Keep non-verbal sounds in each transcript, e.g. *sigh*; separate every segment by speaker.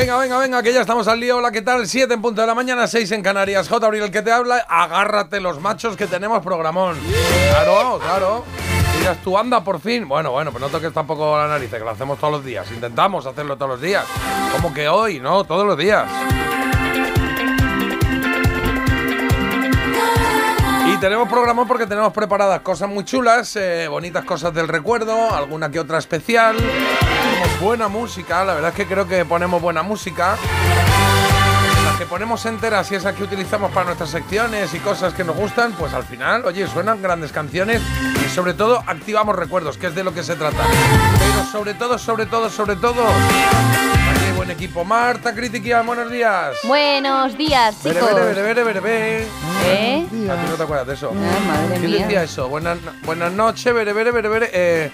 Speaker 1: Venga, venga, venga, que ya estamos al lío. Hola, ¿qué tal? 7 en punto de la mañana, 6 en Canarias. J. Abril, el que te habla. Agárrate los machos que tenemos programón. Claro, claro. Dirás, tú anda por fin. Bueno, bueno, pues no toques tampoco la nariz, que lo hacemos todos los días. Intentamos hacerlo todos los días. Como que hoy, ¿no? Todos los días. Y tenemos programón porque tenemos preparadas cosas muy chulas, eh, bonitas cosas del recuerdo, alguna que otra especial. Tenemos buena música, la verdad es que creo que ponemos buena música. Las que ponemos enteras y esas que utilizamos para nuestras secciones y cosas que nos gustan, pues al final, oye, suenan grandes canciones sobre todo activamos recuerdos, que es de lo que se trata. Pero sobre todo, sobre todo, sobre todo, aquí buen equipo. Marta, Critiquia, buenos días.
Speaker 2: Buenos días, chicos.
Speaker 1: bere, bere, bere, bere.
Speaker 2: ¿Eh?
Speaker 1: ¿A ti no te acuerdas de eso?
Speaker 2: Ah, madre
Speaker 1: ¿Quién
Speaker 2: mía.
Speaker 1: decía eso? Buenas, buenas noches, bere, bere, bere, bere. Eh,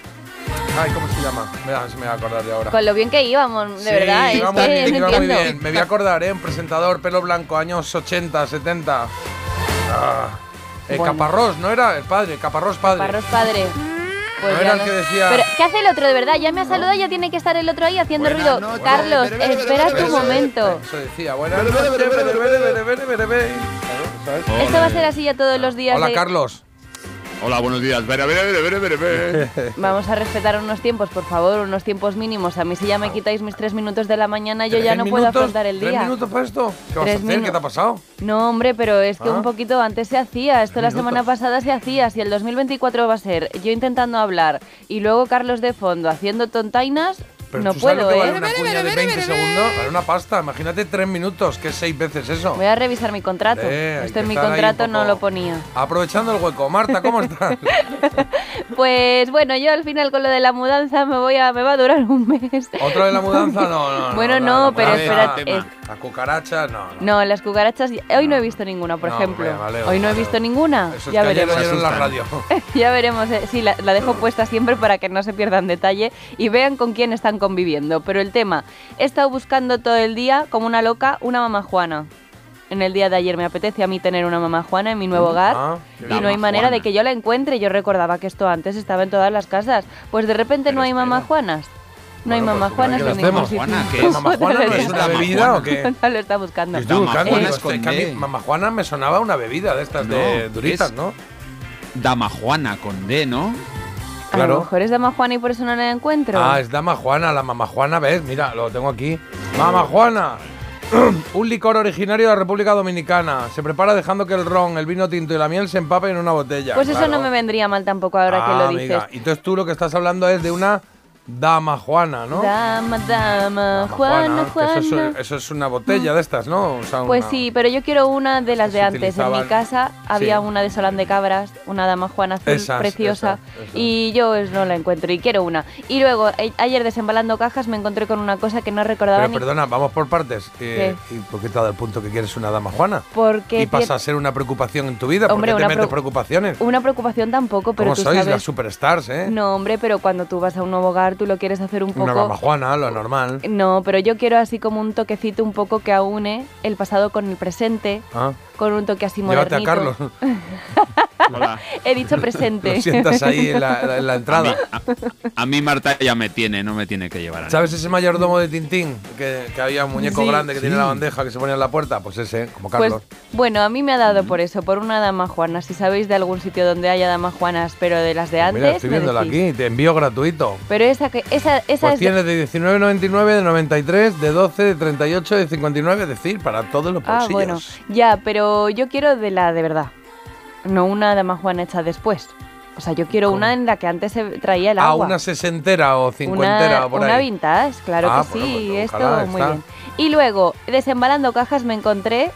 Speaker 1: ay, ¿cómo se llama? Me da- se me va a acordar de ahora.
Speaker 2: Con lo bien que íbamos, de
Speaker 1: Sí,
Speaker 2: verdad,
Speaker 1: iba muy
Speaker 2: que
Speaker 1: bien, iba muy bien. Me voy a acordar, ¿eh? Un presentador, pelo blanco, años 80, 70. Ah. Eh,
Speaker 2: Bueno.
Speaker 1: Caparrós, ¿no era? El padre, Caparrós padre.
Speaker 2: Parros padre. Pues
Speaker 1: No era el
Speaker 2: no-
Speaker 1: que decía-
Speaker 2: Pero, ¿qué hace el otro de verdad? Ya me ha saludado, ya tiene que estar el otro ahí haciendo ruido. Carlos, espera
Speaker 1: bere,
Speaker 2: momento.
Speaker 1: Eso decía, buenas noches.
Speaker 2: Esto va a ser así ya todos los días.
Speaker 1: Hola,
Speaker 2: de-
Speaker 1: Carlos.
Speaker 3: Hola, buenos días. Vere, vere, vere, vere. *laughs*
Speaker 2: Vamos a respetar unos tiempos, por favor, unos tiempos mínimos. A mí si ya me quitáis mis tres minutos de la mañana, yo ya
Speaker 1: ¿Tres
Speaker 2: no puedo afrontar el
Speaker 1: ¿Tres
Speaker 2: día.
Speaker 1: minutos para esto? ¿Qué vas a
Speaker 2: Tres
Speaker 1: hacer? ¿Qué te ha pasado?
Speaker 2: No, hombre, pero es que
Speaker 1: Ah.
Speaker 2: un poquito antes se hacía. Esto la
Speaker 1: Minutos.
Speaker 2: semana pasada se hacía. Si el 2024 va a ser yo intentando hablar y luego Carlos de fondo haciendo tontainas,
Speaker 1: Pero
Speaker 2: no
Speaker 1: ¿tú sabes
Speaker 2: puedo,
Speaker 1: lo que vale
Speaker 2: ¿eh?
Speaker 1: una cuña de 20 segundos? Vale una pasta. Imagínate tres minutos, que es seis veces eso.
Speaker 2: Voy a revisar mi contrato.
Speaker 1: Eh,
Speaker 2: Esto en mi contrato no lo ponía.
Speaker 1: Aprovechando el hueco. Marta, ¿cómo estás? *laughs*
Speaker 2: Pues bueno, yo al final con lo de la mudanza me voy a me va a durar un mes.
Speaker 1: ¿Otra vez la mudanza? *laughs* No, no. no
Speaker 2: Bueno, no,
Speaker 1: la
Speaker 2: pero
Speaker 1: mudanza,
Speaker 2: espera,
Speaker 1: tema.
Speaker 2: es-
Speaker 1: Las cucarachas, no. no.
Speaker 2: No, las cucarachas hoy no he visto ninguna, por
Speaker 1: No,
Speaker 2: ejemplo.
Speaker 1: hombre, vale,
Speaker 2: hoy no he visto ninguna.
Speaker 1: Eso es
Speaker 2: ya
Speaker 1: que ayer
Speaker 2: veremos.
Speaker 1: en la radio. *laughs*
Speaker 2: Ya veremos, eh. sí, la, la dejo *laughs* puesta siempre para que no se pierdan detalle y vean con quién están conviviendo. Pero el tema, he estado buscando todo el día, como una loca, una mamá Juana. En el día de ayer me apetece a mí tener una mamá Juana en mi nuevo hogar
Speaker 1: Ah,
Speaker 2: y
Speaker 1: qué
Speaker 2: no hay manera de que yo la encuentre. Yo recordaba que esto antes estaba en todas las casas. Pues de repente no hay mamá Juanas. No hay mamá
Speaker 1: pues.
Speaker 3: Juana, ¿qué *laughs*
Speaker 1: mamá Juana no es una bebida o qué? *laughs*
Speaker 2: No lo está buscando.
Speaker 1: Estoy buscando, a
Speaker 3: D.
Speaker 1: Mamá Juana me sonaba una bebida de estas de duritas, ¿no?
Speaker 3: Dama Juana con D, ¿no?
Speaker 2: A
Speaker 1: claro.
Speaker 2: lo mejor es dama Juana y por eso no la encuentro.
Speaker 1: Ah, es Dama Juana, la Mamá Juana, ¿ves? Mira, lo tengo aquí. Mamá Juana. *clears throat* Un licor originario de la República Dominicana. Se prepara dejando que el ron, el vino tinto y la miel se empapen en una botella.
Speaker 2: Pues eso no me vendría mal tampoco ahora que
Speaker 1: Ah,
Speaker 2: lo dices.
Speaker 1: amiga. Y entonces tú lo que estás hablando es de una Dama Juana, ¿no?
Speaker 2: Dama, dama,
Speaker 1: Dama
Speaker 2: Juana, Juana.
Speaker 1: Eso es, eso es una botella de estas, ¿no? O sea,
Speaker 2: Pues
Speaker 1: una-
Speaker 2: sí, pero yo quiero una de las de antes. En mi casa había
Speaker 1: Sí.
Speaker 2: una de Solán de Cabras, una dama Juana azul
Speaker 1: Esas,
Speaker 2: preciosa,
Speaker 1: esas, esas.
Speaker 2: y yo no la encuentro y quiero una. Y luego, ayer desembalando cajas me encontré con una cosa que no recordaba
Speaker 1: Pero
Speaker 2: ni
Speaker 1: perdona, vamos por partes. Eh, ¿Y por qué te ha dado el punto que quieres una Dama Juana?
Speaker 2: porque
Speaker 1: Y pasa a ser una preocupación en tu vida.
Speaker 2: Hombre,
Speaker 1: ¿Por qué te metes
Speaker 2: preo-
Speaker 1: preocupaciones?
Speaker 2: una preocupación tampoco, pero
Speaker 1: ¿Cómo
Speaker 2: tú
Speaker 1: sois
Speaker 2: sabes...
Speaker 1: las superstars, eh?
Speaker 2: No, hombre, pero cuando tú vas a un nuevo hogar, tú lo quieres hacer un
Speaker 1: Una
Speaker 2: poco...
Speaker 1: Dama Juana, lo normal.
Speaker 2: No, pero yo quiero así como un toquecito un poco que aúne el pasado con el presente,
Speaker 1: Ah,
Speaker 2: con un toque así
Speaker 1: Llévate a
Speaker 2: modernito.
Speaker 1: Carlos. *laughs*
Speaker 3: Hola.
Speaker 2: He dicho presente.
Speaker 1: Lo sientas ahí en la, en la
Speaker 3: A mí,
Speaker 1: entrada.
Speaker 3: a, a mí Marta ya me tiene, no me tiene que llevar a
Speaker 1: ¿Sabes ese mayordomo de Tintín? Que, que había un muñeco
Speaker 2: Sí.
Speaker 1: grande que tiene la bandeja que se ponía en la puerta. Pues ese, como
Speaker 2: Pues
Speaker 1: Carlos.
Speaker 2: bueno, a mí me ha dado por eso, por una dama juana. Si sabéis de algún sitio donde haya damas juanas, pero de las de antes,
Speaker 1: Pues Mira, estoy viéndola aquí, te envío gratuito.
Speaker 2: Pero esa que esa esa
Speaker 1: Pues
Speaker 2: es
Speaker 1: tiene de 19,99, de 93, de 12, de 38, de 59, es decir, para todos los
Speaker 2: Ah,
Speaker 1: bolsillos.
Speaker 2: bueno, ya, pero yo quiero de la de verdad. No una dama juana hecha después. O sea, yo quiero una en la que antes se traía el
Speaker 1: Ah,
Speaker 2: agua.
Speaker 1: una sesentera o cincuentera
Speaker 2: una,
Speaker 1: o por
Speaker 2: una
Speaker 1: ahí.
Speaker 2: vintage, claro
Speaker 1: Ah,
Speaker 2: que sí,
Speaker 1: pues
Speaker 2: esto
Speaker 1: ojalá,
Speaker 2: muy
Speaker 1: está.
Speaker 2: bien. Y luego, desembalando cajas, me encontré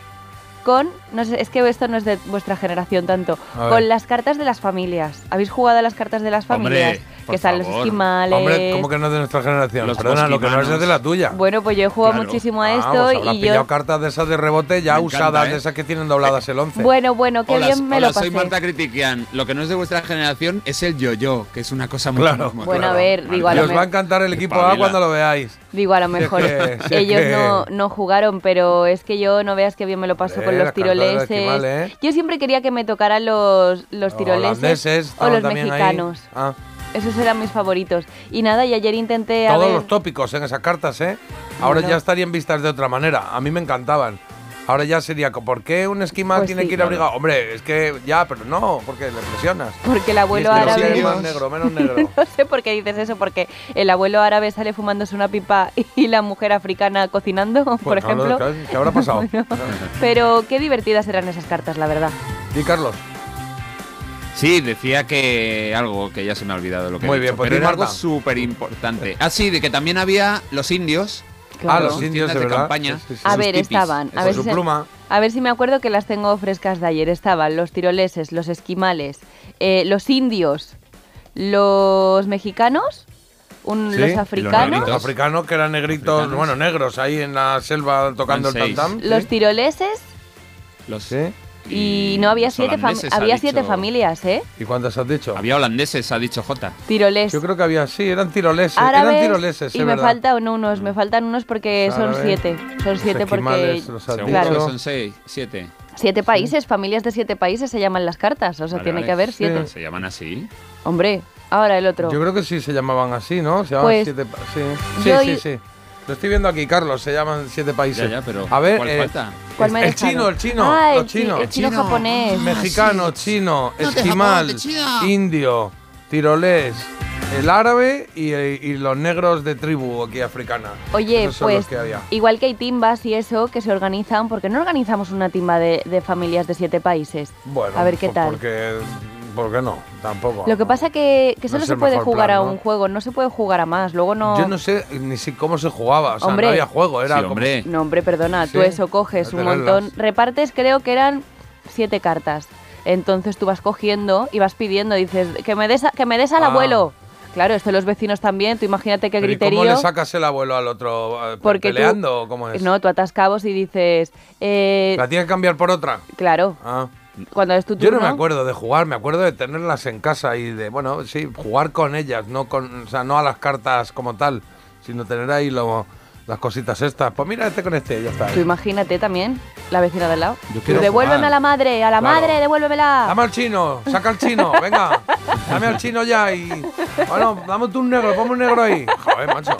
Speaker 2: con, no sé, es que esto no es de vuestra generación tanto, con las cartas de las familias. ¿Habéis jugado a las cartas de las familias? Que están los esquimales.
Speaker 1: Hombre, ¿cómo que no es de nuestra generación?
Speaker 3: Los
Speaker 1: Perdona, lo que no es de la tuya.
Speaker 2: Bueno, pues yo he jugado
Speaker 3: Claro.
Speaker 2: muchísimo a
Speaker 1: Ah,
Speaker 2: esto
Speaker 1: pues habrás
Speaker 2: y yo...
Speaker 1: cartas de esas de rebote ya
Speaker 3: Me encanta,
Speaker 1: usadas,
Speaker 3: ¿eh?
Speaker 1: de esas que tienen dobladas el 11.
Speaker 2: Bueno, bueno, qué
Speaker 3: Hola,
Speaker 2: bien me
Speaker 3: hola,
Speaker 2: lo pasé.
Speaker 3: soy Marta Critiquian. Lo que no es de vuestra generación es el yo-yo, que es una cosa muy
Speaker 1: Claro.
Speaker 2: Bueno, a ver, digo, a lo
Speaker 1: os va a
Speaker 2: mejor-
Speaker 1: encantar el equipo A cuando lo veáis.
Speaker 2: Digo, a lo mejor *laughs* ellos
Speaker 1: que-
Speaker 2: no, no jugaron, pero es que yo no veas que bien me lo paso
Speaker 1: Hombre,
Speaker 2: con los tiroleses.
Speaker 1: ¿eh?
Speaker 2: Yo siempre quería que me tocaran los, los tiroleses o los mexicanos.
Speaker 1: Ah,
Speaker 2: Esos eran mis favoritos. Y nada, y ayer intenté a
Speaker 1: todos
Speaker 2: ver-
Speaker 1: los tópicos en esas cartas, ¿eh? Ahora
Speaker 2: Bueno.
Speaker 1: ya estarían vistas de otra manera. A mí me encantaban. Ahora ya sería, ¿por qué un esquimal
Speaker 2: Pues
Speaker 1: tiene
Speaker 2: sí.
Speaker 1: que ir abrigado? Hombre, es que ya, pero no, porque le presionas.
Speaker 2: Porque el abuelo
Speaker 1: Y es que
Speaker 2: árabe...
Speaker 1: sí, más negro, menos negro. *laughs*
Speaker 2: No sé por qué dices eso, porque el abuelo árabe sale fumándose una pipa y la mujer africana cocinando, *laughs* por ejemplo.
Speaker 1: ¿qué- ¿Qué habrá pasado? *laughs*
Speaker 2: Pero qué divertidas eran esas cartas, la verdad.
Speaker 1: Y Carlos,
Speaker 3: Sí, decía que algo que ya se me ha olvidado lo que
Speaker 1: Muy
Speaker 3: he
Speaker 1: bien,
Speaker 3: dicho,
Speaker 1: pues
Speaker 3: pero era algo súper importante. Ah, sí, de que también había los indios.
Speaker 1: ah, los indios, de
Speaker 3: Tiendas de
Speaker 1: verdad.
Speaker 3: campaña.
Speaker 1: Sí, sí, sí.
Speaker 2: A ver,
Speaker 3: tipis,
Speaker 2: estaban. A ver, si se-
Speaker 1: pluma.
Speaker 2: a ver si me acuerdo que las tengo frescas de ayer. Estaban los tiroleses, los esquimales, eh, los indios, los mexicanos, un-
Speaker 1: Sí,
Speaker 2: los africanos,
Speaker 1: Los africanos que eran negritos,
Speaker 3: Africanos.
Speaker 1: bueno, negros ahí en la selva tocando el
Speaker 3: seis.
Speaker 1: tam
Speaker 2: los tiroleses
Speaker 3: Los,
Speaker 1: Sí.
Speaker 2: Y no había siete, había siete
Speaker 3: dicho-
Speaker 2: familias, ¿eh?
Speaker 1: ¿Y cuántas has dicho?
Speaker 3: Había holandeses, ha dicho J.
Speaker 2: Tiroles.
Speaker 1: Yo creo que había, sí, eran tiroleses.
Speaker 2: árabes
Speaker 1: eran tiroleses,
Speaker 2: y me
Speaker 1: verdad.
Speaker 2: faltan unos, me faltan unos porque
Speaker 1: Los
Speaker 2: son siete. Son siete porque
Speaker 1: los
Speaker 2: Claro.
Speaker 3: son seis, siete.
Speaker 2: siete países, familias de siete países se llaman las cartas, o sea,
Speaker 3: Vale,
Speaker 2: tiene
Speaker 3: vale.
Speaker 2: que haber siete.
Speaker 3: Se llaman así.
Speaker 2: Hombre, ahora el otro.
Speaker 1: Yo creo que sí se llamaban así, ¿no? Se llamaban
Speaker 2: Pues,
Speaker 1: siete sí. Sí,
Speaker 2: yo
Speaker 1: sí, sí. Lo estoy viendo aquí, Carlos, se llaman siete países.
Speaker 3: Ya, ya, pero
Speaker 1: A ver,
Speaker 3: ¿cuál
Speaker 1: eh,
Speaker 3: falta?
Speaker 2: ¿Cuál me he
Speaker 1: el chino, el chino,
Speaker 2: Ah,
Speaker 1: los chinos.
Speaker 2: el chino
Speaker 3: Chino.
Speaker 2: japonés.
Speaker 1: Mexicano, chino,
Speaker 3: No,
Speaker 1: esquimal,
Speaker 3: Japón,
Speaker 1: indio, tirolés, el árabe y, y los negros de tribu aquí africana.
Speaker 2: Oye,
Speaker 1: Esos son los
Speaker 2: pues
Speaker 1: que había.
Speaker 2: igual que hay timbas y eso que se organizan, ¿por qué no organizamos una timba de, de familias de siete países?
Speaker 1: Bueno,
Speaker 2: a ver qué
Speaker 1: pues
Speaker 2: tal.
Speaker 1: Porque, ¿Por qué no? Tampoco.
Speaker 2: Lo que pasa que, que
Speaker 1: No
Speaker 2: solo
Speaker 1: es
Speaker 2: se puede jugar
Speaker 1: plan,
Speaker 2: a
Speaker 1: ¿no?
Speaker 2: un juego, no se puede jugar a más. Luego no.
Speaker 1: Yo no sé ni si cómo se jugaba, o sea,
Speaker 2: Hombre.
Speaker 1: no había juego, era
Speaker 3: Sí,
Speaker 1: como-
Speaker 3: hombre.
Speaker 2: No, hombre, perdona, tú eso coges un montón. Repartes, creo que eran siete cartas. Entonces tú vas cogiendo y vas pidiendo, dices, que me des, a- que me des al
Speaker 1: Ah.
Speaker 2: abuelo. Claro, esto los vecinos también, tú imagínate qué
Speaker 1: Pero ¿y
Speaker 2: griterío.
Speaker 1: ¿Cómo le sacas el abuelo al otro? eh,
Speaker 2: Porque tú-
Speaker 1: ¿Peleando o cómo es?
Speaker 2: No, tú atas cabos y dices, eh,
Speaker 1: ¿La tienes que cambiar por otra?
Speaker 2: claro,
Speaker 1: Ah.
Speaker 2: Cuando es tu
Speaker 1: Yo no me acuerdo de jugar, me acuerdo de tenerlas en casa y de, bueno, sí, jugar con ellas, no con, o sea, no a las cartas como tal, sino tener ahí lo- las cositas estas. Pues mira este con este, ya está.
Speaker 2: Tú imagínate también, la vecina del lado.
Speaker 1: Yo quiero
Speaker 2: devuélveme
Speaker 1: jugar.
Speaker 2: a la madre, a la
Speaker 1: Claro.
Speaker 2: madre, devuélvemela.
Speaker 1: Dame al chino, saca al chino, *laughs* venga. Dame al chino ya y. Bueno, dame tú un negro, ponme un negro ahí. Joder, macho.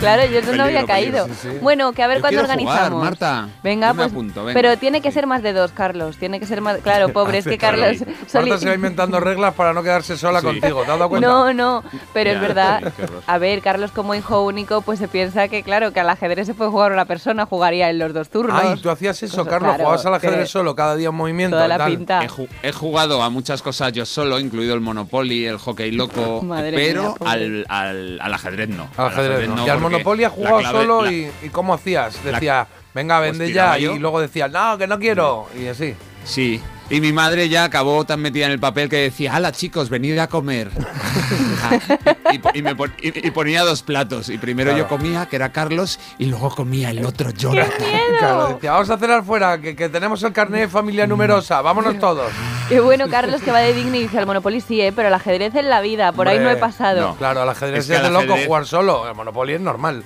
Speaker 2: Claro, yo eso no había caído.
Speaker 1: peligro, sí, sí.
Speaker 2: Bueno, que a ver
Speaker 3: Yo
Speaker 2: cuándo
Speaker 3: quiero jugar,
Speaker 2: organizamos.
Speaker 3: Marta.
Speaker 2: Venga,
Speaker 3: Yo me
Speaker 2: pues.
Speaker 3: apunto, venga.
Speaker 2: Pero tiene que ser más de dos, Carlos. Tiene que ser más. Claro, *laughs* pobre, es que. Carlos. *laughs*
Speaker 1: Marta se va inventando reglas para no quedarse sola
Speaker 3: Sí.
Speaker 1: contigo, ¿te has dado cuenta?
Speaker 2: No, no, pero es verdad. *laughs* A ver, Carlos como hijo único, pues se piensa que, claro, que al ajedrez se puede jugar una persona, jugaría en los dos turnos.
Speaker 1: Ay, tú hacías eso,
Speaker 2: Cosas-
Speaker 1: Carlos,
Speaker 2: claro,
Speaker 1: jugabas al ajedrez solo, cada día un movimiento.
Speaker 2: Toda la
Speaker 1: tal.
Speaker 2: pinta.
Speaker 3: He, ju- he jugado a muchas cosas yo solo, incluido el Monopoly, el hockey loco,
Speaker 2: Madre
Speaker 3: pero
Speaker 2: mía,
Speaker 3: al, al ajedrez no.
Speaker 1: Al ajedrez, ¿no? y al Monopoly has jugado
Speaker 3: clave-
Speaker 1: solo
Speaker 3: la-
Speaker 1: y, y ¿cómo hacías? Decía, venga, vende ya. Y luego decía, no, que no quiero. Y así.
Speaker 3: Sí. Y mi madre ya acabó tan metida en el papel que decía, hala chicos, venid a comer. *laughs* y, po- y me pon- y- y ponía dos platos. Y primero
Speaker 1: Claro.
Speaker 3: yo comía, que era Carlos, y luego comía el otro Jonathan.
Speaker 1: Claro, decía, vamos a cenar fuera, que, que tenemos el carnet de familia numerosa, vámonos todos.
Speaker 2: Y bueno, Carlos que va de digno y dice, al Monopoly sí, ¿eh? pero el ajedrez en la vida, por ahí no he
Speaker 1: Hombre,
Speaker 2: pasado.
Speaker 3: no.
Speaker 1: Claro, al ajedrez
Speaker 3: Es que
Speaker 1: es de
Speaker 3: al
Speaker 1: loco
Speaker 3: ajedrez-
Speaker 1: jugar solo, el Monopoly es normal.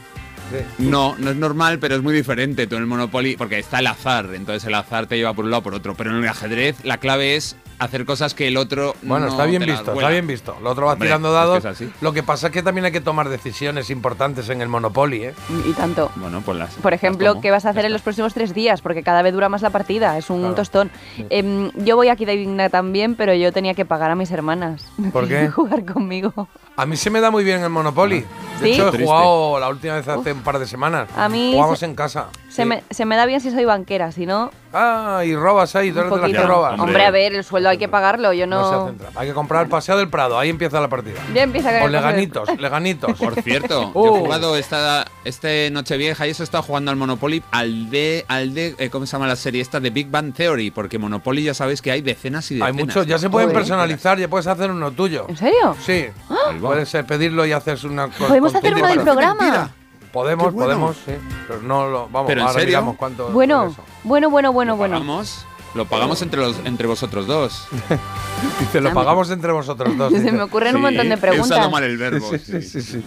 Speaker 3: No, no es normal, pero es muy diferente. Tú en el Monopoly, porque está el azar, entonces el azar te lleva por un lado o por otro. Pero en el ajedrez, la clave es hacer cosas que el otro.
Speaker 1: Bueno,
Speaker 3: no
Speaker 1: está bien visto, está bien visto. El otro va
Speaker 3: Hombre,
Speaker 1: tirando
Speaker 3: es que
Speaker 1: dados.
Speaker 3: es así.
Speaker 1: Lo que pasa es que también hay que tomar decisiones importantes en el Monopoly, ¿eh?
Speaker 2: Y tanto.
Speaker 3: Bueno, pues las.
Speaker 2: Por ejemplo, ¿qué vas a hacer en los próximos tres días? Porque cada vez dura más la partida, es un
Speaker 1: Claro.
Speaker 2: tostón. Em, yo voy aquí de digna también, pero yo tenía que pagar a mis hermanas.
Speaker 1: ¿Por *laughs* qué?
Speaker 2: jugar conmigo.
Speaker 1: A mí se me da muy bien el Monopoly. De
Speaker 2: ¿Sí?
Speaker 1: hecho, he
Speaker 3: Triste.
Speaker 1: jugado la última vez hace un par de semanas.
Speaker 2: A mí
Speaker 1: Jugamos en casa.
Speaker 2: Se,
Speaker 1: Sí.
Speaker 2: me, se me da bien si soy banquera, si no,
Speaker 1: Ah, y robas ahí, tú
Speaker 2: un
Speaker 1: eres de las que
Speaker 2: poquito.
Speaker 1: robas.
Speaker 3: Hombre.
Speaker 2: Hombre, a ver, el sueldo hay que pagarlo, yo
Speaker 1: No se. Hay que comprar el Paseo del Prado, ahí empieza la partida.
Speaker 2: Ya empieza con
Speaker 1: O
Speaker 2: el paso de-
Speaker 1: leganitos, leganitos.
Speaker 3: Por cierto, yo
Speaker 1: Uh.
Speaker 3: he jugado esta este Nochevieja y eso he estado jugando al Monopoly al de, al de eh, ¿cómo se llama la serie esta? De Big Bang Theory, porque Monopoly ya sabéis que hay decenas y
Speaker 1: Hay
Speaker 3: decenas.
Speaker 1: muchos, ya se pueden
Speaker 2: Joder.
Speaker 1: personalizar, ya puedes hacer uno tuyo.
Speaker 2: ¿En serio?
Speaker 1: Sí,
Speaker 3: va.
Speaker 1: puedes eh, pedirlo y haces una
Speaker 2: Podemos hacer uno del programa.
Speaker 1: Podemos,
Speaker 3: bueno.
Speaker 1: podemos, sí. Pero no lo. Vamos,
Speaker 3: ¿Pero en
Speaker 1: ahora
Speaker 3: serio?
Speaker 1: miramos cuánto.
Speaker 2: Bueno, bueno, bueno, bueno,
Speaker 3: ¿Lo
Speaker 2: bueno.
Speaker 3: pagamos? Lo pagamos entre, los, entre vosotros dos. *laughs*
Speaker 1: Dice, lo pagamos entre vosotros dos.
Speaker 2: Se me ocurren un montón de
Speaker 3: He
Speaker 2: preguntas.
Speaker 3: usado mal el verbo.
Speaker 1: Sí, sí, sí, sí.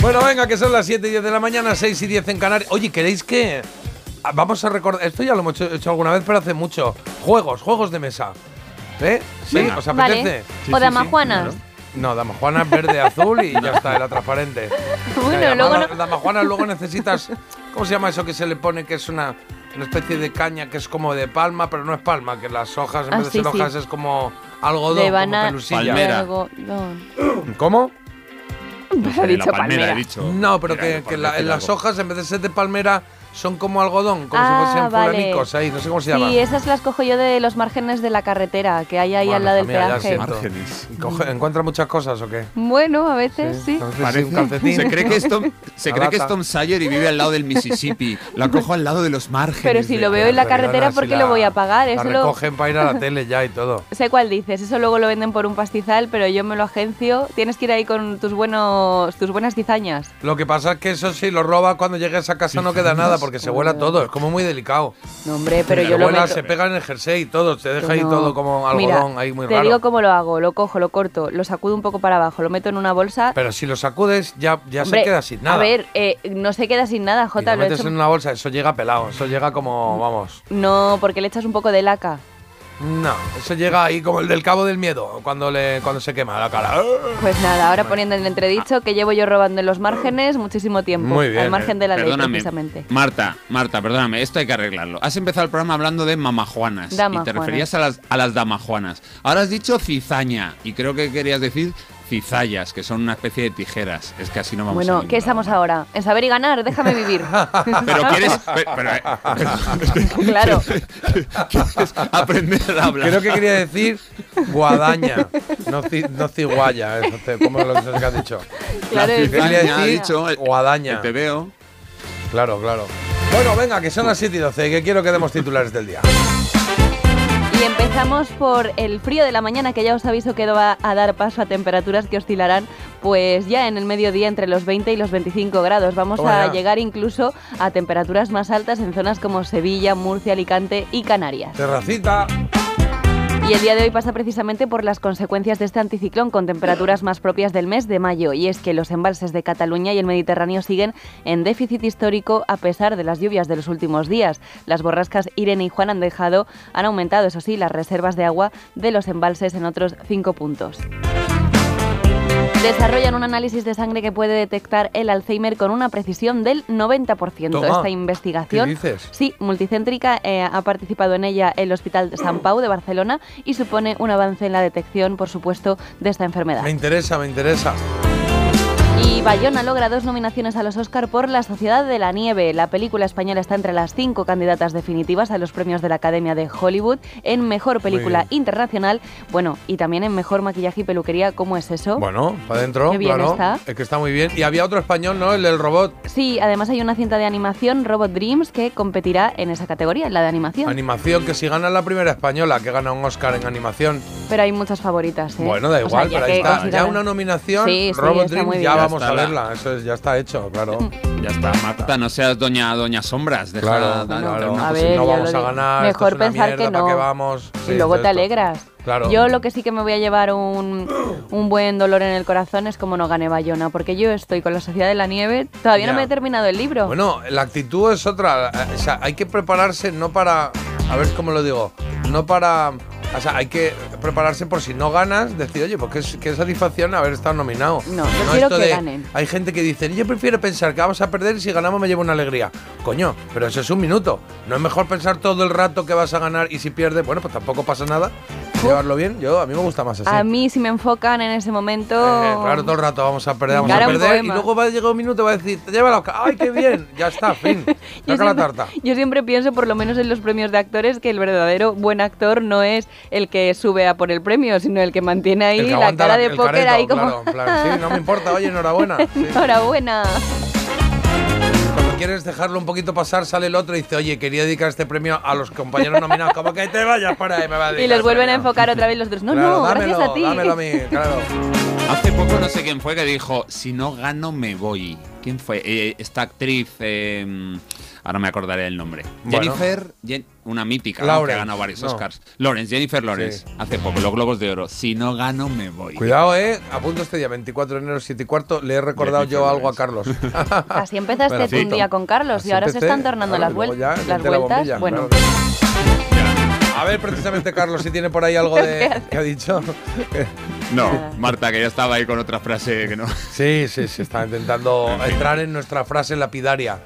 Speaker 1: Bueno, venga, que son las 7 y 10 de la mañana, 6 y 10 en Canarias. Oye, ¿queréis que.? ah, Vamos a recordar. Esto ya lo hemos hecho, hecho alguna vez, pero hace mucho. Juegos, juegos de mesa. ¿Eh? ¿Sí?
Speaker 3: Venga.
Speaker 1: ¿Os apetece?
Speaker 2: Vale.
Speaker 3: Sí,
Speaker 2: o
Speaker 3: sí,
Speaker 2: damajuanas.
Speaker 3: claro.
Speaker 1: No, damajuana es verde, azul y ya está, era transparente.
Speaker 2: Bueno,
Speaker 1: Ya,
Speaker 2: luego
Speaker 1: dama-
Speaker 2: no-
Speaker 1: Damajuana luego necesitas. ¿Cómo se llama eso que se le pone? Que es una, una especie de caña que es como de palma, pero no es palma, que las hojas, en
Speaker 2: Ah,
Speaker 1: vez de
Speaker 2: sí,
Speaker 1: ser
Speaker 2: sí.
Speaker 1: hojas, es como algodón,
Speaker 2: de
Speaker 1: como
Speaker 2: banana.
Speaker 1: pelusilla.
Speaker 3: Palmera.
Speaker 2: algodón.
Speaker 1: ¿Cómo?
Speaker 2: Ha
Speaker 3: De
Speaker 2: dicho
Speaker 3: la palmera,
Speaker 2: palmera.
Speaker 3: he dicho.
Speaker 1: No, pero
Speaker 3: Mira,
Speaker 1: que, la- en las hojas, en vez de ser de palmera, son como algodón, como
Speaker 2: Ah,
Speaker 1: si fuesen
Speaker 2: vale.
Speaker 1: fulanicos ahí, no sé cómo se llama.
Speaker 2: Sí, esas las cojo yo de los márgenes de la carretera que hay ahí
Speaker 1: Bueno,
Speaker 2: al lado del peaje.
Speaker 1: ¿Encuentra muchas cosas o qué?
Speaker 2: Bueno, a veces sí.
Speaker 1: Entonces,
Speaker 3: Parece-
Speaker 1: un calcetín.
Speaker 3: Se cree que es Tom, *laughs* se cree que es. Tom Sawyer y vive al lado del Mississippi. La cojo al lado de los márgenes.
Speaker 2: Pero si lo veo en la carretera, ¿por qué lo voy a pagar?
Speaker 1: La
Speaker 2: Eso lo...
Speaker 1: recogen para ir a la tele ya y todo. *laughs*
Speaker 2: Sé cuál dices, eso luego lo venden por un pastizal, pero yo me lo agencio. Tienes que ir ahí con tus buenos, tus buenas cizañas.
Speaker 1: Lo que pasa es que eso sí lo roba cuando llegues a casa no queda nada porque se vuela todo, es como muy delicado.
Speaker 2: No, hombre, pero
Speaker 1: Se
Speaker 2: yo lo meto.
Speaker 1: se pega en el jersey y todo, se deja ahí
Speaker 2: No.
Speaker 1: todo como algodón
Speaker 2: Mira,
Speaker 1: ahí muy
Speaker 2: te
Speaker 1: raro.
Speaker 2: digo cómo lo hago, lo cojo, lo corto, lo sacudo un poco para abajo, lo meto en una bolsa.
Speaker 1: Pero si lo sacudes ya, ya
Speaker 2: Hombre,
Speaker 1: se queda sin nada.
Speaker 2: A ver, eh, no se queda sin nada,
Speaker 1: y
Speaker 2: Jota,
Speaker 1: lo
Speaker 2: he
Speaker 1: metes
Speaker 2: hecho-
Speaker 1: en una bolsa, eso llega pelado, eso llega como, vamos.
Speaker 2: No, porque le echas un poco de laca.
Speaker 1: No, eso llega ahí como el del cabo del miedo, cuando le cuando se quema la cara.
Speaker 2: Pues nada, ahora poniendo en entredicho que llevo yo robando en los márgenes muchísimo tiempo.
Speaker 1: Muy bien,
Speaker 2: Al margen de la ley,
Speaker 3: Perdóname,
Speaker 2: precisamente.
Speaker 3: Marta, Marta, perdóname, esto hay que arreglarlo. Has empezado el programa hablando de mamajuanas y te referías a las, a las damajuanas. Ahora has dicho cizaña y creo que querías decir cizallas, que son una especie de tijeras. Es que así no vamos a
Speaker 2: Bueno, ¿qué estamos ahora? En saber y ganar, déjame vivir. *laughs*
Speaker 3: Pero quieres, pero- pero, eh, *laughs*
Speaker 2: claro. *laughs*
Speaker 3: quieres aprender a hablar.
Speaker 1: Creo que quería decir guadaña, no, ci- no ciguaya, te- como lo que has dicho.
Speaker 2: Claro,
Speaker 3: La ha
Speaker 1: decir
Speaker 3: dicho, eh,
Speaker 1: guadaña.
Speaker 3: Te veo.
Speaker 1: Claro, claro. Bueno, venga, que son las 7 y 12, que quiero que demos titulares del día.
Speaker 2: Y empezamos por el frío de la mañana, que ya os aviso que va a dar paso a temperaturas que oscilarán, pues ya en el mediodía entre los 20 y los 25 grados. Vamos a llegar incluso a temperaturas más altas en zonas como Sevilla, Murcia, Alicante y Canarias.
Speaker 1: Terracita.
Speaker 2: Y el día de hoy pasa precisamente por las consecuencias de este anticiclón con temperaturas más propias del mes de mayo. Y es que los embalses de Cataluña y el Mediterráneo siguen en déficit histórico a pesar de las lluvias de los últimos días. Las borrascas Irene y Juan han dejado, han aumentado, eso sí, las reservas de agua de los embalses en otros cinco puntos. Desarrollan un análisis de sangre que puede detectar el Alzheimer con una precisión del 90%.
Speaker 1: Toma.
Speaker 2: Esta investigación
Speaker 1: ¿Qué dices?
Speaker 2: Sí, multicéntrica eh, ha participado en ella el Hospital de San Pau de Barcelona y supone un avance en la detección, por supuesto, de esta enfermedad.
Speaker 1: Me interesa, me interesa.
Speaker 2: Y Bayona logra dos nominaciones a los Oscar por La Sociedad de la Nieve. La película española está entre las cinco candidatas definitivas a los premios de la Academia de Hollywood en Mejor Película. Internacional, bueno, y también en Mejor Maquillaje y Peluquería. ¿Cómo es eso?
Speaker 1: Bueno, para adentro,
Speaker 2: Qué bien
Speaker 1: claro.
Speaker 2: está.
Speaker 1: Es que está muy bien. Y había otro español, ¿no? El del robot.
Speaker 2: Sí, además hay una cinta de animación, Robot Dreams, que competirá en esa categoría, en la de animación.
Speaker 1: Animación, que si gana la primera española, que gana un Oscar en animación.
Speaker 2: Pero hay muchas favoritas, ¿eh?
Speaker 1: Bueno, da
Speaker 2: O sea,
Speaker 1: igual, pero ahí está. Ya una nominación,
Speaker 2: Sí, sí,
Speaker 1: Robot
Speaker 2: está
Speaker 1: Dream,
Speaker 2: muy
Speaker 1: ya
Speaker 2: bien.
Speaker 1: Vamos a
Speaker 3: la-
Speaker 1: verla. Eso es- ya está hecho, claro. *laughs*
Speaker 3: Ya está, Marta, no seas doña, doña Sombras. Deja
Speaker 1: Claro,
Speaker 3: da-
Speaker 1: claro.
Speaker 3: una
Speaker 2: a ver,
Speaker 1: no vamos a ganar. esto
Speaker 2: Mejor
Speaker 1: una
Speaker 2: pensar
Speaker 1: mierda,
Speaker 2: que
Speaker 1: ¿para
Speaker 2: no.
Speaker 1: vamos? Sí,
Speaker 2: y luego te alegras.
Speaker 1: Claro.
Speaker 2: Yo lo que sí que me voy a llevar un, un buen dolor en el corazón es como no gane Bayona, porque yo estoy con la Sociedad de la Nieve, todavía no me he terminado el libro.
Speaker 1: Bueno, la actitud es otra. eh, O sea, hay que prepararse no para. A ver cómo lo digo. No para. O sea, hay que prepararse por si no ganas, decir, oye, pues qué, qué satisfacción haber estado nominado.
Speaker 2: No, yo quiero
Speaker 1: esto
Speaker 2: que
Speaker 1: de-
Speaker 2: ganen.
Speaker 1: Hay gente que dice, yo prefiero pensar que vamos a perder y si ganamos me llevo una alegría. Coño, pero eso es un minuto. ¿No es mejor pensar todo el rato que vas a ganar y si pierdes, bueno, pues tampoco pasa nada? Llevarlo bien. Yo, a mí me gusta más así.
Speaker 2: A mí, si me enfocan en ese momento.
Speaker 1: Eh, claro, todo el rato vamos a perder, vamos a perder. Y luego va a llegar un minuto y va a decir, te lleva la ¡Ay, qué bien! Ya está, fin. *laughs* Saca la tarta.
Speaker 2: yo siempre pienso, por lo menos en los premios de actores, que el verdadero buen actor no es el que sube a por el premio, sino el que mantiene ahí
Speaker 1: que
Speaker 2: la cara
Speaker 1: la-
Speaker 2: de póker ahí como.
Speaker 1: claro, sí, no me importa, oye, enhorabuena. *laughs* Sí.
Speaker 2: Enhorabuena.
Speaker 1: Quieres dejarlo un poquito pasar, sale el otro y dice, oye, quería dedicar este premio a los compañeros nominados. Como que te vayas para ahí, me va a
Speaker 2: Y
Speaker 1: dedicar
Speaker 2: les
Speaker 1: el
Speaker 2: vuelven a enfocar otra vez los dos. No,
Speaker 1: Claro,
Speaker 2: no,
Speaker 1: dámelo,
Speaker 2: gracias a ti.
Speaker 1: Dámelo a mí, claro.
Speaker 3: Hace poco no sé quién fue que dijo, si no gano me voy. ¿Quién fue? Eh, esta actriz, eh, ahora me acordaré del nombre.
Speaker 1: Bueno.
Speaker 3: Jennifer, Jen- una mítica, ¿no? que ha ganado varios
Speaker 1: no.
Speaker 3: Oscars. Lawrence, Jennifer Lawrence,
Speaker 1: Sí.
Speaker 3: hace poco, los Globos de Oro. Si no gano me voy.
Speaker 1: Cuidado, eh. Apunto este día, 24 de enero, 7 y cuarto. Le he recordado
Speaker 3: Jennifer
Speaker 1: yo algo a. Carlos. *laughs* *laughs*
Speaker 2: Así empezaste
Speaker 1: Bueno,
Speaker 2: tú un día con Carlos
Speaker 1: Así
Speaker 2: y ahora se están tornando
Speaker 1: claro,
Speaker 2: las, vuel-
Speaker 1: ya
Speaker 2: las
Speaker 1: la
Speaker 2: vueltas.
Speaker 1: bombilla,
Speaker 2: bueno.
Speaker 1: A ver, precisamente, Carlos, si tiene por ahí algo de. *laughs* ¿Qué ha dicho?
Speaker 3: No,
Speaker 2: Nada.
Speaker 3: Marta, que ya estaba ahí con otra frase que no.
Speaker 1: Sí, sí, sí, está intentando entrar en nuestra frase lapidaria.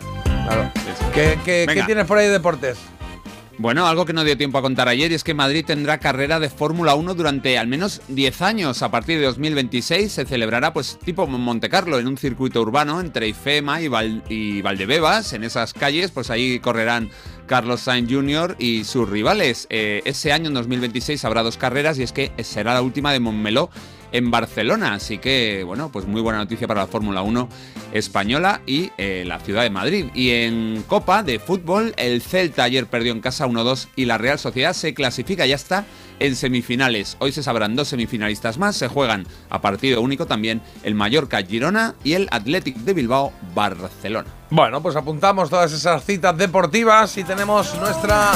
Speaker 1: Claro. ¿Qué, qué- qué
Speaker 3: Venga.
Speaker 1: tienes por ahí de deportes?
Speaker 3: Bueno, algo que no dio tiempo a contar ayer y es que Madrid tendrá carrera de Fórmula 1 durante al menos 10 años. A partir de 2026 se celebrará pues tipo Monte Carlo en un circuito urbano entre Ifema y, Val- y Valdebebas. En esas calles pues ahí correrán Carlos Sainz Jr. y sus rivales. Eh, ese año, en 2026, habrá dos carreras y es que será la última de Montmeló en Barcelona. Así que, bueno, pues muy buena noticia para la Fórmula 1 española y eh, la ciudad de Madrid. Y en Copa de Fútbol, el Celta ayer perdió en casa 1-2 y la Real Sociedad se clasifica, ya está en semifinales. Hoy se sabrán dos semifinalistas más, se juegan a partido único también el Mallorca Girona y el Athletic de Bilbao Barcelona.
Speaker 1: Bueno, pues apuntamos todas esas citas deportivas y tenemos nuestra,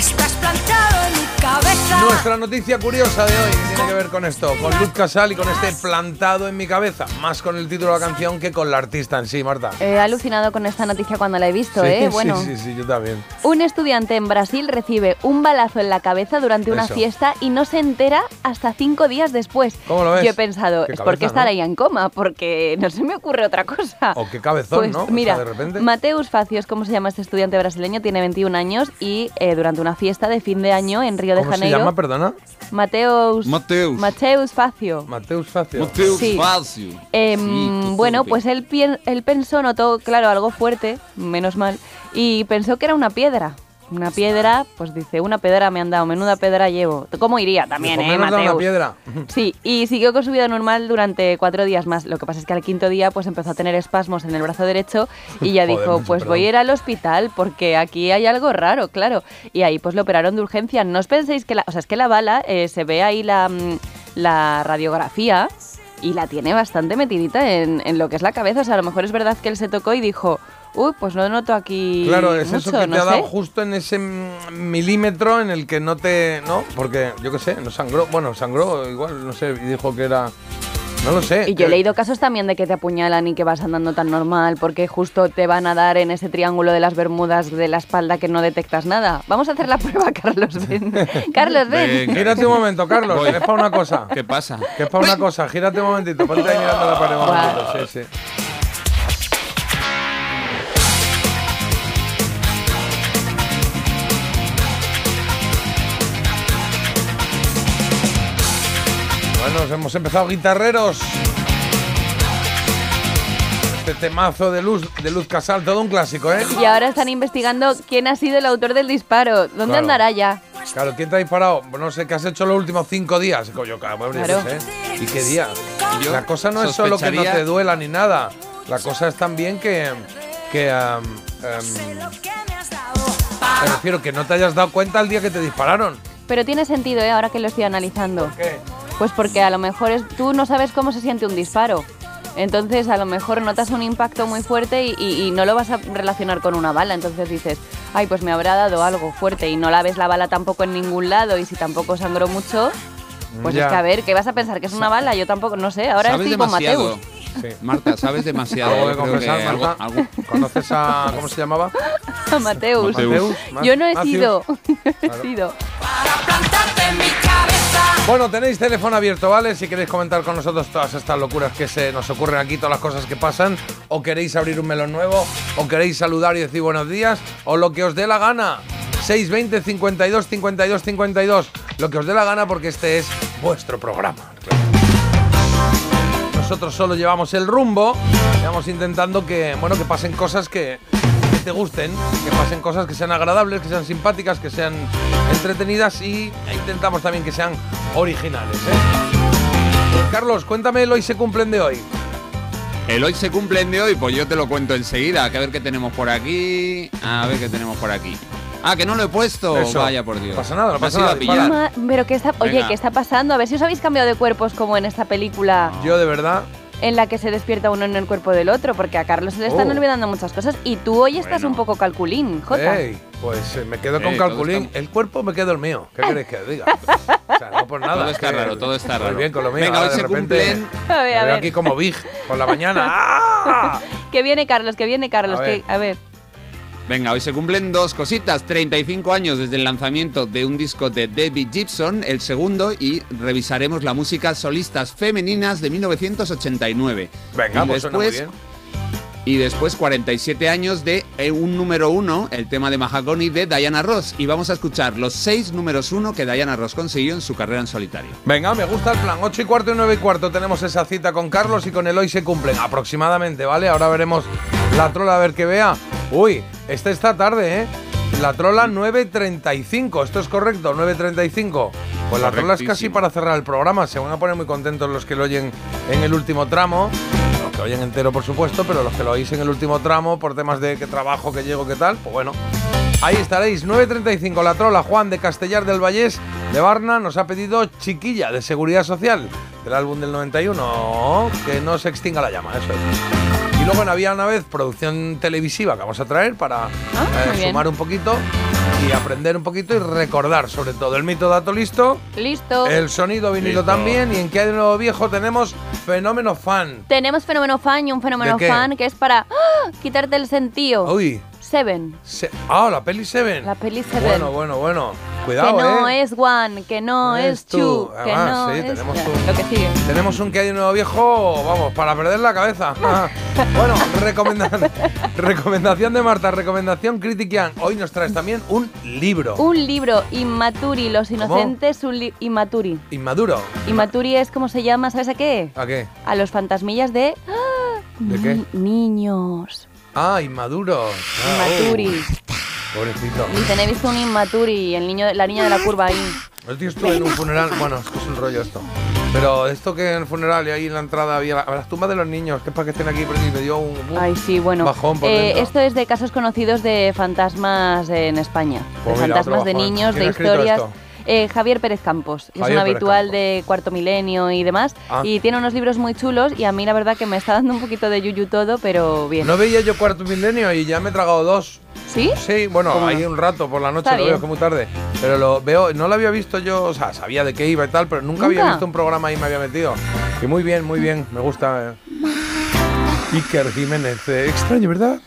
Speaker 4: Estás plantado en mi cabeza.
Speaker 1: nuestra noticia curiosa de hoy. Tiene que ver con esto, con Luz Casal y con este plantado en mi cabeza. Más con el título de la canción que con la artista en sí, Marta.
Speaker 2: he alucinado con esta noticia cuando la he visto,
Speaker 1: Sí,
Speaker 2: ¿eh?
Speaker 1: sí,
Speaker 2: Bueno.
Speaker 1: sí, sí, yo también.
Speaker 2: Un estudiante en Brasil recibe un balazo en la cabeza durante una
Speaker 1: Eso.
Speaker 2: fiesta y no se entera hasta cinco días después.
Speaker 1: ¿Cómo lo ves?
Speaker 2: Yo he pensado,
Speaker 1: Qué
Speaker 2: ¿es por qué
Speaker 1: cabeza, ¿no?
Speaker 2: estará en coma? Porque no se me ocurre otra cosa.
Speaker 1: O qué cabezón,
Speaker 2: Pues
Speaker 1: ¿no? O sea,
Speaker 2: mira,
Speaker 1: de repente.
Speaker 2: Mateus Facios, ¿cómo se llama este estudiante brasileño? Tiene 21 años y eh, durante una fiesta de fin de año en Río de
Speaker 1: ¿Cómo se
Speaker 2: Janeiro.
Speaker 1: llama, perdona?
Speaker 2: Mateus.
Speaker 3: Mateus.
Speaker 2: Mateus Facio.
Speaker 1: Mateus Facio.
Speaker 3: Mateus
Speaker 2: Sí.
Speaker 3: Facio.
Speaker 2: Em,
Speaker 3: Sí, qué
Speaker 2: bueno, pues él, él pensó, notó, claro, algo fuerte, menos mal, y pensó que era una piedra. Una piedra, pues dice, una piedra me han dado, menuda piedra llevo. ¿Cómo iría también, eh,
Speaker 1: "Menos da una
Speaker 2: Mateus?
Speaker 1: piedra.
Speaker 2: Sí, y siguió con su vida normal durante cuatro días más. Lo que pasa es que al quinto día pues empezó a tener espasmos en el brazo derecho y ya *laughs*
Speaker 1: Joder,
Speaker 2: dijo,
Speaker 1: mucho
Speaker 2: pues
Speaker 1: perdón.
Speaker 2: voy a ir al hospital porque aquí hay algo raro, claro. Y ahí pues lo operaron de urgencia. No os penséis que la... O sea, es que la bala, eh, se ve ahí la, mm, la radiografía y la tiene bastante metidita en, en lo que es la cabeza. O sea, a lo mejor es verdad que él se tocó y dijo, uy, pues no noto aquí
Speaker 1: Claro, es
Speaker 2: mucho,
Speaker 1: eso que
Speaker 2: no
Speaker 1: te ha dado
Speaker 2: sé".
Speaker 1: justo en ese milímetro en el que no te. ¿No? Porque, yo qué sé, no sangró. Bueno, sangró igual, no sé, y dijo que era. No lo sé.
Speaker 2: Y yo he leído casos también de que te apuñalan y que vas andando tan normal porque justo te van a dar en ese triángulo de las Bermudas de la espalda que no detectas nada. Vamos a hacer la *laughs* prueba, Carlos. Ven. *laughs* Carlos, ven.
Speaker 1: Gírate un momento, Carlos,
Speaker 3: Voy.
Speaker 1: que es para una cosa.
Speaker 3: ¿Qué pasa?
Speaker 1: Que es para una cosa, gírate un momentito, ponte ahí mirando la pared un
Speaker 2: Guau.
Speaker 1: momentito, sí, sí. Bueno, hemos empezado guitarreros. Este temazo de Luz, de Luz Casal, todo un clásico, ¿eh?
Speaker 2: Y ahora están investigando quién ha sido el autor del disparo. ¿Dónde
Speaker 1: Claro.
Speaker 2: andará ya?
Speaker 1: Claro, ¿quién te ha disparado? No sé, ¿qué has hecho los últimos cinco días? Coño, cabrón, yo
Speaker 2: Claro.
Speaker 1: ¿Y qué día?
Speaker 3: Yo
Speaker 1: La cosa no es solo que no te duela ni nada. La cosa es también que. que am, me refiero que no te hayas dado cuenta el día que te dispararon.
Speaker 2: Pero tiene sentido, ¿eh? Ahora que lo estoy analizando.
Speaker 1: ¿Qué?
Speaker 2: Pues porque a lo mejor es, tú no sabes cómo se siente un disparo. Entonces a lo mejor notas un impacto muy fuerte y, y- y no lo vas a relacionar con una bala. Entonces dices, ay, pues me habrá dado algo fuerte y no la ves la bala tampoco en ningún lado y si tampoco sangró mucho, pues
Speaker 1: Ya.
Speaker 2: es que a ver, ¿qué vas a pensar? ¿Que es una bala? Yo tampoco, no sé. Ahora estoy con
Speaker 3: demasiado.
Speaker 2: Mateus.
Speaker 1: Sí.
Speaker 3: Marta, sabes demasiado.
Speaker 1: Algo
Speaker 3: Yo creo
Speaker 1: confesar,
Speaker 3: algo-
Speaker 1: Marta.
Speaker 3: algo-
Speaker 1: ¿Conoces a. ¿Cómo se llamaba?
Speaker 2: A Mateus.
Speaker 3: Mateus.
Speaker 1: Ma-
Speaker 2: Yo no he sido. *laughs* he
Speaker 1: Claro.
Speaker 2: sido.
Speaker 4: Para plantarte en mi cabeza.
Speaker 1: Bueno, tenéis teléfono abierto, ¿vale? Si queréis comentar con nosotros todas estas locuras que se nos ocurren aquí, todas las cosas que pasan, o queréis abrir un melón nuevo, o queréis saludar y decir buenos días, o lo que os dé la gana. 620 52 52 52. lo que os dé la gana porque este es vuestro programa. Nosotros solo llevamos el rumbo, vamos intentando que, bueno, que pasen cosas que, te gusten, que pasen cosas que sean agradables, que sean simpáticas, que sean entretenidas y intentamos también que sean originales. ¿eh? Carlos, cuéntame el hoy se cumplen de hoy.
Speaker 3: El hoy se cumplen de hoy, pues yo te lo cuento enseguida. A ver qué tenemos por aquí. A ver qué tenemos por aquí. Ah, que no lo he puesto.
Speaker 1: Eso.
Speaker 3: Vaya por Dios.
Speaker 1: No pasa nada, no pasa nada,
Speaker 3: a pillar.
Speaker 2: Ma- Pero ¿qué está, oye,
Speaker 3: Venga.
Speaker 2: ¿qué está pasando? A ver si os habéis cambiado de cuerpos como en esta película
Speaker 1: Yo de verdad,
Speaker 2: en la que se despierta uno en el cuerpo del otro, porque a Carlos se le están
Speaker 1: Oh.
Speaker 2: olvidando muchas cosas y tú hoy estás
Speaker 3: Bueno.
Speaker 2: un poco calculín, Jota.
Speaker 1: ey, pues eh, me quedo con
Speaker 3: Ey, todo
Speaker 1: calculín.
Speaker 3: está-
Speaker 1: El cuerpo me quedo el mío. ¿Qué queréis que os diga? O sea, no por *laughs* nada.
Speaker 3: Todo
Speaker 1: es
Speaker 3: está
Speaker 1: que
Speaker 3: raro, todo está
Speaker 1: estoy
Speaker 3: raro.
Speaker 1: bien con lo mío.
Speaker 3: Venga,
Speaker 1: ahora
Speaker 3: hoy
Speaker 1: de
Speaker 3: se
Speaker 1: repente
Speaker 3: cumplen. *laughs*
Speaker 2: A ver,
Speaker 1: me
Speaker 2: a
Speaker 1: veo
Speaker 2: ver.
Speaker 1: aquí como Big por la mañana. *laughs* ¡Ah!
Speaker 2: Que viene Carlos, que viene Carlos,
Speaker 1: A
Speaker 2: que
Speaker 1: ver.
Speaker 2: a ver.
Speaker 3: Venga, hoy se cumplen dos cositas. 35 años desde el lanzamiento de un disco de Debbie Gibson, el segundo, y revisaremos la música solistas femeninas de 1989.
Speaker 1: Venga,
Speaker 3: y
Speaker 1: pues suena muy bien.
Speaker 3: Y después 47 años de eh, un número uno, el tema de Mahagony de Diana Ross. Y vamos a escuchar los seis números uno que Diana Ross consiguió en su carrera en solitario.
Speaker 1: Venga, me gusta el plan. 8 y cuarto y 9 y cuarto tenemos esa cita con Carlos y con el hoy se cumplen aproximadamente, ¿vale? Ahora veremos la trola a ver que vea. Uy, esta está tarde, ¿eh? La trola 9.35, ¿esto es correcto? 9.35. Pues la trola es casi para cerrar el programa. Se van a poner muy contentos los que lo oyen en el último tramo. Que oyen entero, por supuesto, pero los que lo oís en el último tramo por temas de qué trabajo, qué llego, qué tal, pues bueno. Ahí estaréis, 9.35, la trola Juan de Castellar del Vallés de Barna nos ha pedido Chiquilla de Seguridad Social del álbum del 91, que no se extinga la llama, eso es. Y luego en Había una vez producción televisiva que vamos a traer para eh,
Speaker 2: muy bien.
Speaker 1: sumar un poquito y aprender un poquito y recordar sobre todo el mito dato listo,
Speaker 2: Listo.
Speaker 1: el sonido vinilo
Speaker 3: Listo.
Speaker 1: también y en que hay de nuevo viejo tenemos Fenómeno Fan.
Speaker 2: Tenemos fenómeno fan y un fenómeno
Speaker 1: ¿De qué?
Speaker 2: fan que es para ¡ah! quitarte el sentido.
Speaker 1: Uy,
Speaker 2: Seven.
Speaker 1: se- ah, la peli Seven.
Speaker 2: La peli Seven.
Speaker 1: Bueno, bueno, bueno. Cuidado,
Speaker 2: que no
Speaker 1: eh.
Speaker 2: es one, que no,
Speaker 1: No
Speaker 2: es
Speaker 1: tú.
Speaker 2: two, que no
Speaker 1: sí,
Speaker 2: es
Speaker 1: tenemos
Speaker 2: Ya,
Speaker 1: un-
Speaker 2: lo que sigue.
Speaker 1: Tenemos un que hay de nuevo viejo, vamos, para perder la cabeza. *laughs* bueno, recomenda- *laughs* recomendación de Marta, recomendación Critiquian. Hoy nos traes también un libro.
Speaker 2: Un libro, Inmaturi, Los Inocentes, un li- Inmaturi.
Speaker 1: Inmaduro.
Speaker 2: Inmaturi es como se llama, ¿sabes a qué?
Speaker 1: ¿A qué?
Speaker 2: A los fantasmillas de... ¡ah!
Speaker 1: ¿De qué?
Speaker 2: Ni- Niños.
Speaker 1: Ah, inmaduro. Ah,
Speaker 2: Inmaturi.
Speaker 1: oh, pobrecito.
Speaker 2: He visto un Inmaturi, el niño, la niña de la curva ahí.
Speaker 1: El tío estuvo en un funeral. Bueno, es que es un rollo esto. Pero esto que en el funeral y ahí en la entrada había la- las tumbas de los niños, que es para que estén aquí, y me dio un. un-
Speaker 2: Ay, sí, bueno.
Speaker 1: Bajón por
Speaker 2: Eh,
Speaker 1: dentro.
Speaker 2: esto es de casos conocidos de fantasmas en España.
Speaker 1: Pues
Speaker 2: de
Speaker 1: mira,
Speaker 2: fantasmas de
Speaker 1: bajón.
Speaker 2: niños,
Speaker 1: ¿Quién
Speaker 2: de
Speaker 1: ha escrito
Speaker 2: historias.
Speaker 1: esto?
Speaker 2: Eh, Javier Pérez Campos, es
Speaker 1: Javier
Speaker 2: un
Speaker 1: Pérez
Speaker 2: habitual
Speaker 1: Campos.
Speaker 2: de Cuarto Milenio y demás.
Speaker 1: Ah.
Speaker 2: Y tiene unos libros muy chulos y a mí la verdad que me está dando un poquito de yuyu todo, pero bien.
Speaker 1: No veía yo cuarto milenio y ya me he tragado dos.
Speaker 2: ¿Sí?
Speaker 1: Sí, bueno,
Speaker 2: ¿Cómo
Speaker 1: ahí
Speaker 2: no?
Speaker 1: un rato por la noche
Speaker 2: Está
Speaker 1: lo
Speaker 2: bien.
Speaker 1: veo que muy tarde. Pero lo veo, no lo había visto yo, o sea, sabía de qué iba y tal, pero nunca, había visto un programa y me había metido. Y muy bien, muy bien, me gusta. eh. Iker Jiménez, eh, extraño, ¿verdad?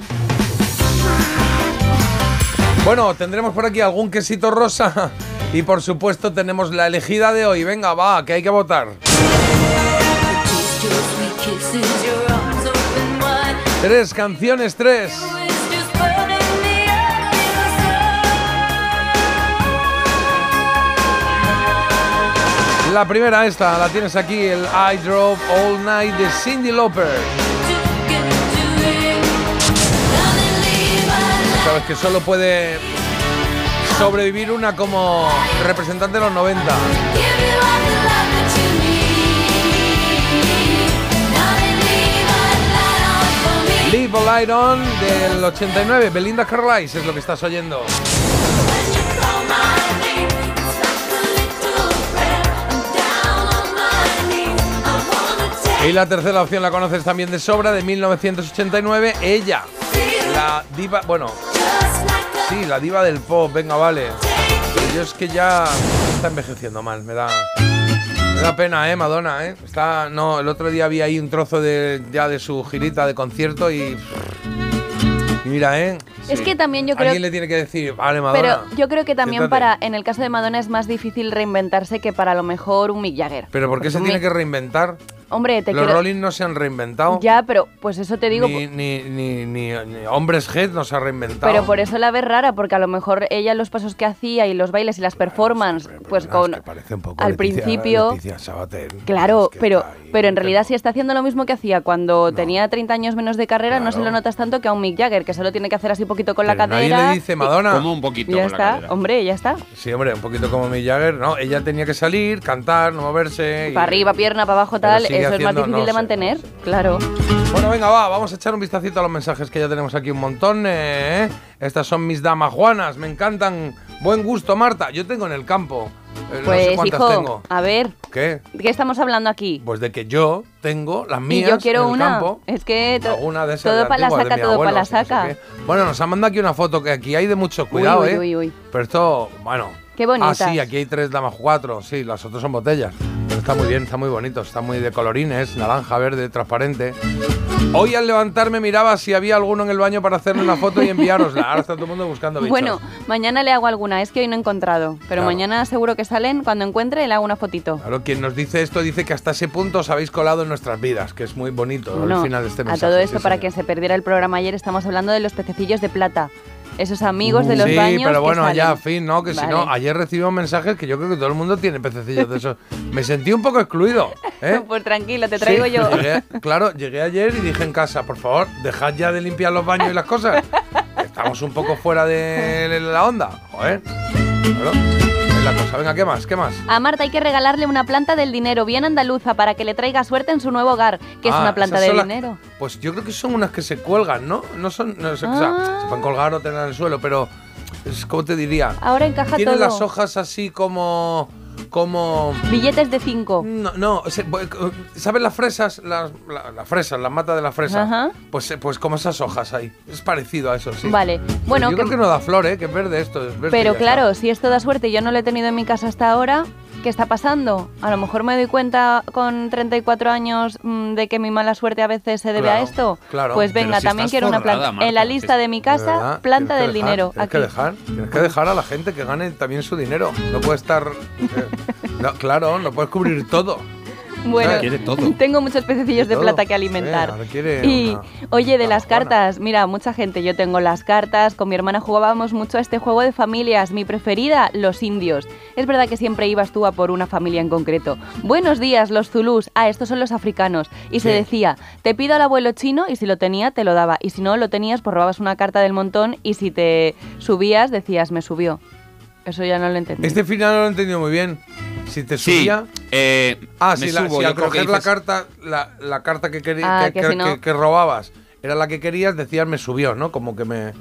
Speaker 1: Bueno, tendremos por aquí algún quesito rosa y por supuesto tenemos la elegida de hoy. Venga, va, que hay que votar. Tres canciones, tres. La primera esta, la tienes aquí, el I Drove All Night de Cindy Lauper. Sabes que solo puede sobrevivir una como representante de los 90. Leave a Light On del 89, Belinda Carlisle es lo que estás oyendo. Y la tercera opción la conoces también de sobra, de 1989, ella. La diva, bueno, sí, la diva del pop, venga, vale. Pero yo es que ya está envejeciendo mal, me da... Me da pena, eh, Madonna, eh. Está, no, el otro día vi ahí un trozo de, ya de su girita de concierto y... y mira, eh.
Speaker 2: Es que también yo creo
Speaker 1: Alguien le tiene que decir, vale, Madonna.
Speaker 2: Pero yo creo que también
Speaker 1: siéntate".
Speaker 2: para, en el caso de Madonna es más difícil reinventarse que para a lo mejor un Mick Jagger.
Speaker 1: Pero ¿por qué
Speaker 2: Porque
Speaker 1: se tiene
Speaker 2: Mick-
Speaker 1: que reinventar?
Speaker 2: Hombre, te
Speaker 1: Los
Speaker 2: quiero...
Speaker 1: Rolling no se han reinventado.
Speaker 2: Ya, pero pues eso te digo...
Speaker 1: ni, ni, ni, ni- ni Hombres Head no se ha reinventado.
Speaker 2: Pero por eso la ves rara, porque a lo mejor ella los pasos que hacía y los bailes y las performances,
Speaker 1: Pero,
Speaker 2: pues con...
Speaker 1: es que parece un poco
Speaker 2: al
Speaker 1: Leticia-
Speaker 2: principio-
Speaker 1: Leticia Sabater.
Speaker 2: Claro,
Speaker 1: Es que
Speaker 2: pero,
Speaker 1: ahí,
Speaker 2: pero en realidad si está haciendo lo mismo que hacía cuando
Speaker 1: No.
Speaker 2: tenía 30 años menos de carrera, no se lo notas tanto que a un Mick Jagger, que solo tiene que hacer así poquito con la
Speaker 1: Pero nadie
Speaker 2: cadera.
Speaker 1: le dice
Speaker 2: y-
Speaker 1: Madonna.
Speaker 3: Como un poquito
Speaker 2: y ya
Speaker 3: con la
Speaker 2: está,
Speaker 3: cadera.
Speaker 2: hombre, ya está.
Speaker 1: Sí, hombre, un poquito como Mick Jagger. No, ella tenía que salir, cantar, no moverse. y-
Speaker 2: Para arriba, pierna, para abajo, tal,
Speaker 1: sigue
Speaker 2: es más difícil
Speaker 1: no
Speaker 2: de
Speaker 1: sé,
Speaker 2: mantener,
Speaker 1: no sé.
Speaker 2: claro.
Speaker 1: Bueno, venga, va, vamos a echar un vistacito a los mensajes que ya tenemos aquí un montón. eh. Estas son mis damas juanas, me encantan. Buen gusto, Marta. Yo tengo en el campo. eh, no
Speaker 2: Pues
Speaker 1: sé cuántas
Speaker 2: hijo,
Speaker 1: tengo.
Speaker 2: a ver,
Speaker 1: ¿Qué?
Speaker 2: ¿de qué estamos hablando aquí?
Speaker 1: Pues de que yo tengo las
Speaker 2: Y
Speaker 1: mías
Speaker 2: yo quiero
Speaker 1: en el
Speaker 2: una.
Speaker 1: campo.
Speaker 2: Es que to-
Speaker 1: Alguna de esas
Speaker 2: todo para la saca, todo para la
Speaker 1: no sé
Speaker 2: saca.
Speaker 1: Bueno, nos han mandado aquí una foto que aquí hay de mucho cuidado,
Speaker 2: uy,
Speaker 1: ¿eh?
Speaker 2: uy.
Speaker 1: Pero esto, bueno.
Speaker 2: Qué bonitas.
Speaker 1: Ah, sí, aquí hay tres damas cuatro. Sí, las otras son botellas. Está muy bien, está muy bonito. Está muy de colorines, naranja, verde, transparente. Hoy al levantarme miraba si había alguno en el baño para hacerle una foto y enviárosla. Ahora está todo el mundo buscando bichos.
Speaker 2: Bueno, mañana le hago alguna, es que hoy no he encontrado, pero
Speaker 1: Claro.
Speaker 2: mañana seguro que salen, cuando encuentre le hago una fotito.
Speaker 1: Claro, quien nos dice esto dice que hasta ese punto os habéis colado en nuestras vidas, que es muy bonito
Speaker 2: Bueno,
Speaker 1: al final de este
Speaker 2: a
Speaker 1: mensaje.
Speaker 2: todo esto,
Speaker 1: sí,
Speaker 2: para quien se perdiera el programa ayer, estamos hablando de los pececillos de plata. Esos amigos de los
Speaker 1: sí,
Speaker 2: baños.
Speaker 1: pero
Speaker 2: que
Speaker 1: bueno,
Speaker 2: salen.
Speaker 1: ya, fin, ¿no? Que si no, ayer recibimos mensajes que yo creo que todo el mundo tiene pececillos de esos. Me sentí un poco excluido, ¿eh? *laughs*
Speaker 2: Pues tranquilo, te traigo
Speaker 1: Sí,
Speaker 2: yo.
Speaker 1: llegué- *laughs* claro, llegué ayer y dije en casa, por favor, dejad ya de limpiar los baños y las cosas. que Estamos un poco fuera de la onda. Joder. Claro, es la cosa. Venga, ¿qué más? ¿Qué más?
Speaker 2: A Marta hay que regalarle una planta del dinero bien andaluza para que le traiga suerte en su nuevo hogar, que es
Speaker 1: Ah,
Speaker 2: una planta de
Speaker 1: las-
Speaker 2: dinero.
Speaker 1: Pues yo creo que son unas que se cuelgan, ¿no? No son. No sé, o sea,
Speaker 2: Ah.
Speaker 1: se pueden colgar o tener en el suelo, pero. Es como te diría.
Speaker 2: Ahora encaja
Speaker 1: Tienen
Speaker 2: todo.
Speaker 1: las hojas así como. Como.
Speaker 2: Billetes de 5.
Speaker 1: No, no, se- ¿sabes las fresas? Las, la- las fresas, las matas de la fresa.
Speaker 2: Ajá.
Speaker 1: Pues, eh, pues como esas hojas ahí. Es parecido a eso, sí.
Speaker 2: Vale. Bueno,
Speaker 1: yo
Speaker 2: que-
Speaker 1: creo que no da flor, ¿eh? Que es verde esto. es verde y
Speaker 2: Pero claro, si esto da suerte yo no lo he tenido en mi casa hasta ahora, ¿qué está pasando? A lo mejor me doy cuenta con 34 años mm, de que mi mala suerte a veces se debe a esto.
Speaker 1: claro.
Speaker 2: Pues venga,
Speaker 3: si
Speaker 2: también quiero una planta.
Speaker 3: Marta,
Speaker 2: en la lista de mi
Speaker 1: ¿De
Speaker 2: casa,
Speaker 1: verdad?
Speaker 2: planta del
Speaker 1: dejar,
Speaker 2: dinero.
Speaker 1: Tienes
Speaker 2: Aquí.
Speaker 1: que dejar, tienes que dejar a la gente que gane también su dinero. No puede estar. eh, no, claro, no puedes cubrir todo.
Speaker 2: Bueno,
Speaker 3: Quiere todo.
Speaker 2: tengo muchos pececillos de plata que
Speaker 1: Eh,
Speaker 2: alimentar.
Speaker 1: quiere
Speaker 2: y
Speaker 1: una-
Speaker 2: oye, de las cartas, mira, mucha gente, yo tengo las cartas, con mi hermana jugábamos mucho a este juego de familias, mi preferida, los indios. Es verdad que siempre ibas tú a por una familia en concreto. Buenos días, los zulús. Ah, estos son los africanos. Y se
Speaker 1: Sí.
Speaker 2: decía, te pido al abuelo chino y si lo tenía, te lo daba. Y si no lo tenías, pues robabas una carta del montón y si te subías, decías, me subió. Eso ya no lo entendí.
Speaker 1: Este final no lo he entendido muy bien. Si te
Speaker 3: Sí.
Speaker 1: subía.
Speaker 3: eh,
Speaker 1: Ah,
Speaker 3: me
Speaker 1: si, la-
Speaker 3: subo,
Speaker 1: si
Speaker 3: yo
Speaker 1: al
Speaker 3: creo que
Speaker 1: coger la carta, la, la carta que, querí-
Speaker 2: Ah,
Speaker 1: que,
Speaker 2: que
Speaker 1: que-
Speaker 2: si no-
Speaker 1: que- que robabas era la que querías, decías me subió, ¿no? Como que me.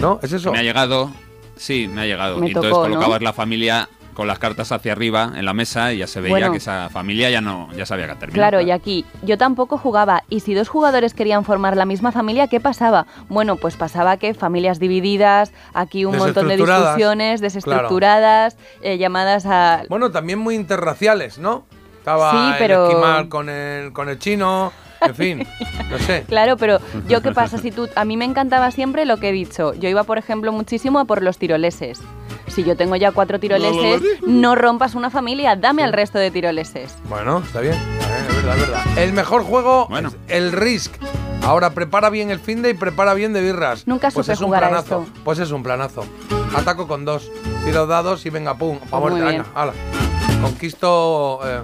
Speaker 1: ¿No? ¿Es eso?
Speaker 3: Me ha llegado, sí, me ha llegado.
Speaker 2: Me
Speaker 3: y entonces colocabas la familia con las cartas hacia arriba en la mesa y ya se veía
Speaker 2: Bueno.
Speaker 3: que esa familia ya no ya sabía que terminado.
Speaker 2: Claro, y aquí yo tampoco jugaba. Y si dos jugadores querían formar la misma familia, ¿qué pasaba? Bueno, pues pasaba que familias divididas, aquí un montón de discusiones, desestructuradas, eh, llamadas a...
Speaker 1: Bueno, también muy interraciales, ¿no? Estaba
Speaker 2: Sí, pero-
Speaker 1: el esquimal con el, con el chino, en fin, no sé. *laughs*
Speaker 2: Claro, pero yo qué pasa si tú... A mí me encantaba siempre lo que he dicho. Yo iba, por ejemplo, muchísimo a por los tiroleses. Si yo tengo ya cuatro tiroleses, no rompas una familia, dame al resto de tiroleses.
Speaker 1: Bueno, está bien, es verdad, es verdad. El mejor juego
Speaker 3: Bueno.
Speaker 1: es el Risk. Ahora prepara bien el fin de y prepara bien de birras.
Speaker 2: Nunca
Speaker 1: pues
Speaker 2: supe
Speaker 1: es un
Speaker 2: jugar a
Speaker 1: planazo.
Speaker 2: esto.
Speaker 1: Pues es un planazo. Ataco con dos. Tiro dados y venga, pum.
Speaker 2: Pues muy
Speaker 1: muerte.
Speaker 2: bien.
Speaker 1: Venga, hala. Conquisto. eh,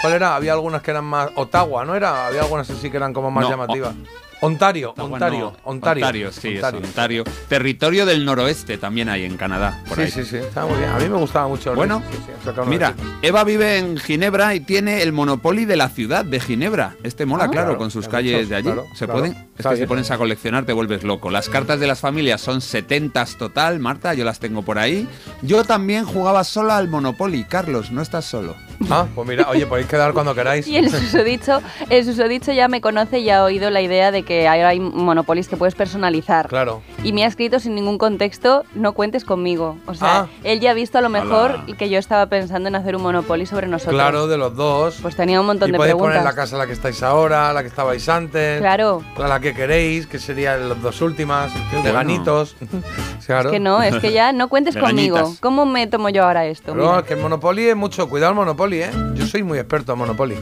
Speaker 1: ¿Cuál era? Había algunas que eran más. Ottawa, ¿no era? Había algunas así que eran como más
Speaker 3: No,
Speaker 1: llamativas. Ontario, Ontario,
Speaker 3: bueno.
Speaker 1: Ontario.
Speaker 3: Ontario, sí,
Speaker 1: Ontario.
Speaker 3: es Ontario. Territorio del noroeste también hay en Canadá, por
Speaker 1: Sí,
Speaker 3: ahí.
Speaker 1: sí, sí, está muy bien. A mí me gustaba mucho
Speaker 3: Bueno,
Speaker 1: sí, sí,
Speaker 3: Mira. Eva vive en Ginebra y tiene el Monopoly de la ciudad de Ginebra. Este mola,
Speaker 2: Ah.
Speaker 3: claro,
Speaker 1: Claro,
Speaker 3: con sus calles de allí.
Speaker 1: claro,
Speaker 3: se
Speaker 1: claro.
Speaker 3: pueden, es que si pones a coleccionar te vuelves loco. Las cartas de las familias son 70 total, Marta, yo las tengo por ahí. Yo también jugaba sola al Monopoly. Carlos, no estás solo. *laughs*
Speaker 1: Ah, pues mira, oye, podéis quedar cuando queráis.
Speaker 2: Y el *laughs* susodicho, el susodicho ya me conoce y ha oído la idea de que ahora hay monopolis que puedes personalizar.
Speaker 1: Claro.
Speaker 2: Y me ha escrito sin ningún contexto, no cuentes conmigo. O sea,
Speaker 1: Ah.
Speaker 2: él ya ha visto a lo mejor
Speaker 3: Hola.
Speaker 2: que yo estaba pensando en hacer un monopoly sobre nosotros.
Speaker 1: Claro, de los dos.
Speaker 2: Pues tenía un montón
Speaker 1: y
Speaker 2: de
Speaker 1: podéis
Speaker 2: preguntas.
Speaker 1: poner la casa en la que estáis ahora, la que estabais antes.
Speaker 2: Claro.
Speaker 1: La que queréis, que serían las dos últimas, de
Speaker 3: bueno.
Speaker 1: ganitos. *laughs* claro.
Speaker 2: Es que no, es que ya no cuentes conmigo. ¿Cómo me tomo yo ahora esto?
Speaker 1: Pero
Speaker 2: Mira.
Speaker 1: que el Monopoly es mucho. Cuidado el Monopoly, ¿eh? Yo soy muy experto en Monopoly.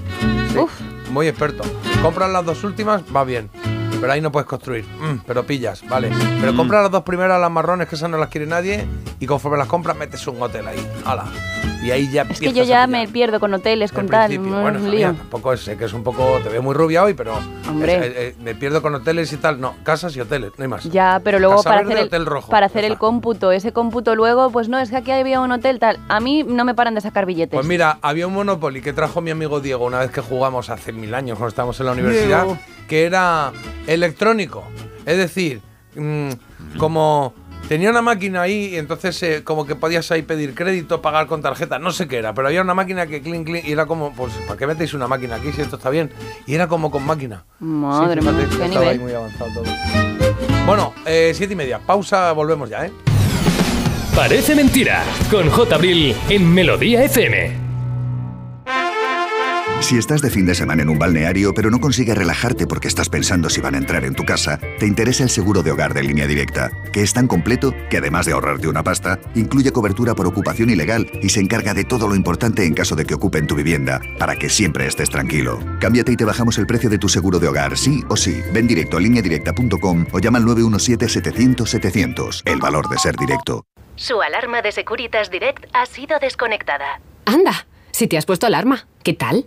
Speaker 1: Sí.
Speaker 2: Uf,
Speaker 1: muy experto. Compras las dos últimas, va bien. Pero ahí no puedes construir. Mm, pero pillas, vale. Pero
Speaker 3: Mm.
Speaker 1: compra las dos primeras, las marrones, que esas no las quiere nadie. Y conforme las compras, metes un hotel ahí. ¡Hala! Y ahí ya
Speaker 2: Es que yo ya me pierdo con hoteles, con tal,
Speaker 1: Bueno, mía, tampoco es, sé que es un poco. Te veo muy rubia hoy, pero.
Speaker 2: Hombre.
Speaker 1: es- eh, eh, me pierdo con hoteles y tal. No, casas y hoteles, no hay más.
Speaker 2: Ya, pero luego
Speaker 1: Casa
Speaker 2: para
Speaker 1: verde,
Speaker 2: hacer, el,
Speaker 1: hotel rojo,
Speaker 2: para hacer el cómputo, ese cómputo luego, pues no, es que aquí había un hotel tal. A mí no me paran de sacar billetes.
Speaker 1: Pues mira, había un Monopoly que trajo mi amigo Diego una vez que jugamos hace mil años cuando estábamos en la universidad,
Speaker 2: Diego.
Speaker 1: que era electrónico. Es decir, mm, como tenía una máquina ahí y entonces eh, como que podías ahí pedir crédito, pagar con tarjeta, no sé qué era, pero había una máquina que clink, clink y era como, pues, ¿para qué metéis una máquina aquí si esto está bien? Y era como con máquina.
Speaker 2: Madre
Speaker 1: Sí,
Speaker 2: mía, qué
Speaker 1: ahí muy avanzado todo. Bueno, eh, siete y media, pausa, volvemos ya, ¿eh?
Speaker 5: Parece mentira. Con J. Abril en Melodía FM.
Speaker 6: Si estás de fin de semana en un balneario pero no consigues relajarte porque estás pensando si van a entrar en tu casa, te interesa el seguro de hogar de línea directa, que es tan completo que además de ahorrarte una pasta, incluye cobertura por ocupación ilegal y se encarga de todo lo importante en caso de que ocupen tu vivienda, para que siempre estés tranquilo. Cámbiate y te bajamos el precio de tu seguro de hogar, sí o sí. Ven directo a lineadirecta.com o llama al 917-700-700. El valor de ser directo.
Speaker 7: Su alarma de Securitas Direct ha sido desconectada.
Speaker 8: Anda, si te has puesto alarma, ¿qué tal?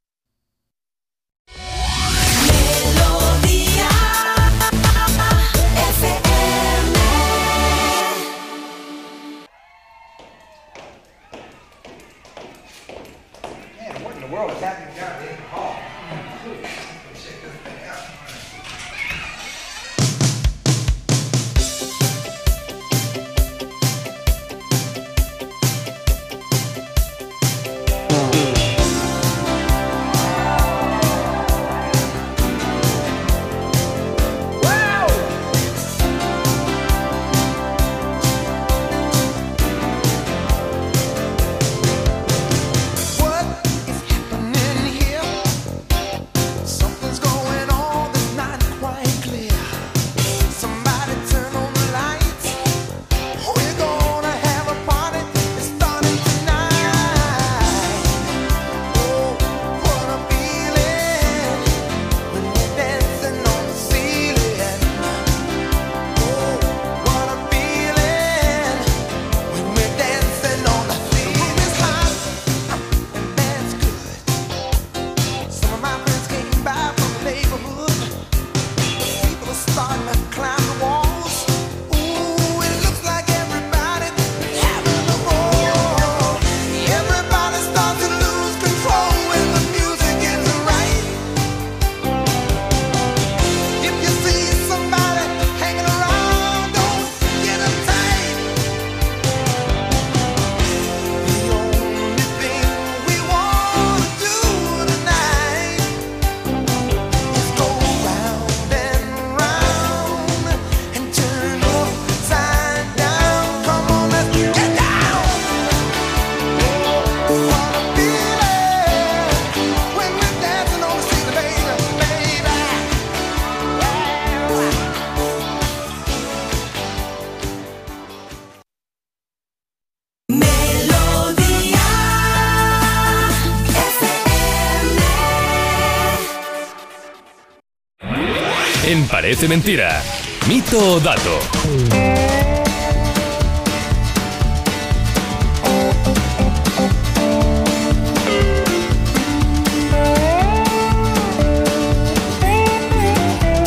Speaker 5: Parece Mentira. Mito o dato.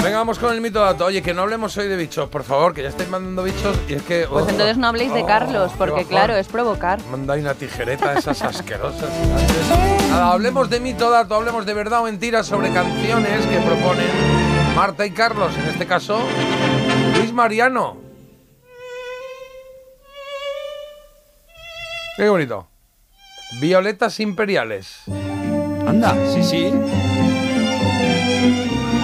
Speaker 1: Venga, vamos con el mito dato. Oye, que no hablemos hoy de bichos, por favor, que ya estáis mandando bichos y es que.
Speaker 2: Pues
Speaker 1: oh,
Speaker 2: entonces no habléis de
Speaker 1: oh,
Speaker 2: Carlos,
Speaker 1: qué
Speaker 2: porque
Speaker 1: bajón.
Speaker 2: claro, es provocar.
Speaker 1: Manda ahí una tijereta esas asquerosas. Nada, hablemos de mito dato, hablemos de verdad o mentira sobre canciones que proponen Marta y Carlos, en este caso Luis Mariano. Qué bonito. Violetas imperiales.
Speaker 3: Anda, sí, sí.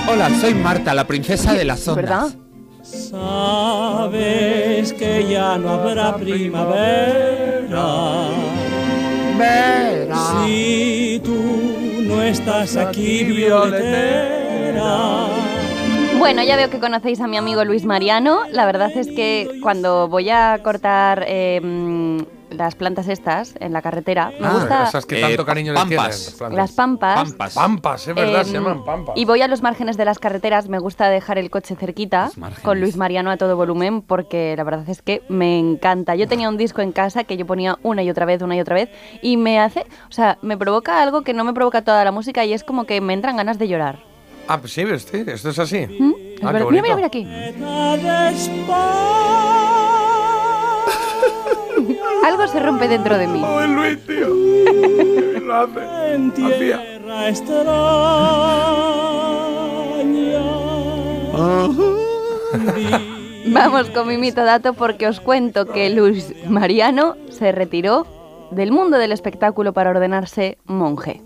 Speaker 3: Hola, soy Marta, la princesa de las ondas.
Speaker 2: ¿Verdad?
Speaker 9: Sabes que ya no habrá primavera. Si tú no estás aquí, violetera.
Speaker 2: Bueno, ya veo que conocéis a mi amigo Luis Mariano. La verdad es que cuando voy a cortar eh, mm, las plantas estas en la carretera, me
Speaker 1: Ah,
Speaker 2: gusta
Speaker 1: esas que tanto
Speaker 3: Eh,
Speaker 1: cariño le
Speaker 3: pampas.
Speaker 1: tienen. las plantas.
Speaker 2: las pampas.
Speaker 3: Pampas.
Speaker 1: Pampas, es verdad, se
Speaker 2: Em,
Speaker 1: llaman pampas.
Speaker 2: Y voy a los márgenes de las carreteras, me gusta dejar el coche cerquita con Luis Mariano a todo volumen porque la verdad es que me encanta. Yo tenía un disco en casa que yo ponía una y otra vez, una y otra vez y me hace, o sea, me provoca algo que no me provoca toda la música y es como que me entran ganas de llorar.
Speaker 1: Ah, pues sí, ves, esto es así.
Speaker 2: ¿Mm? Es
Speaker 1: Ah, qué
Speaker 2: mira, mira, mira aquí. *laughs* Algo se rompe dentro de mí.
Speaker 1: Oh, el Luis, tío. *laughs* Lo hace.
Speaker 9: En tierra extraña. *laughs*
Speaker 2: Vamos con mi mito dato porque os cuento que Luis Mariano se retiró del mundo del espectáculo para ordenarse monje.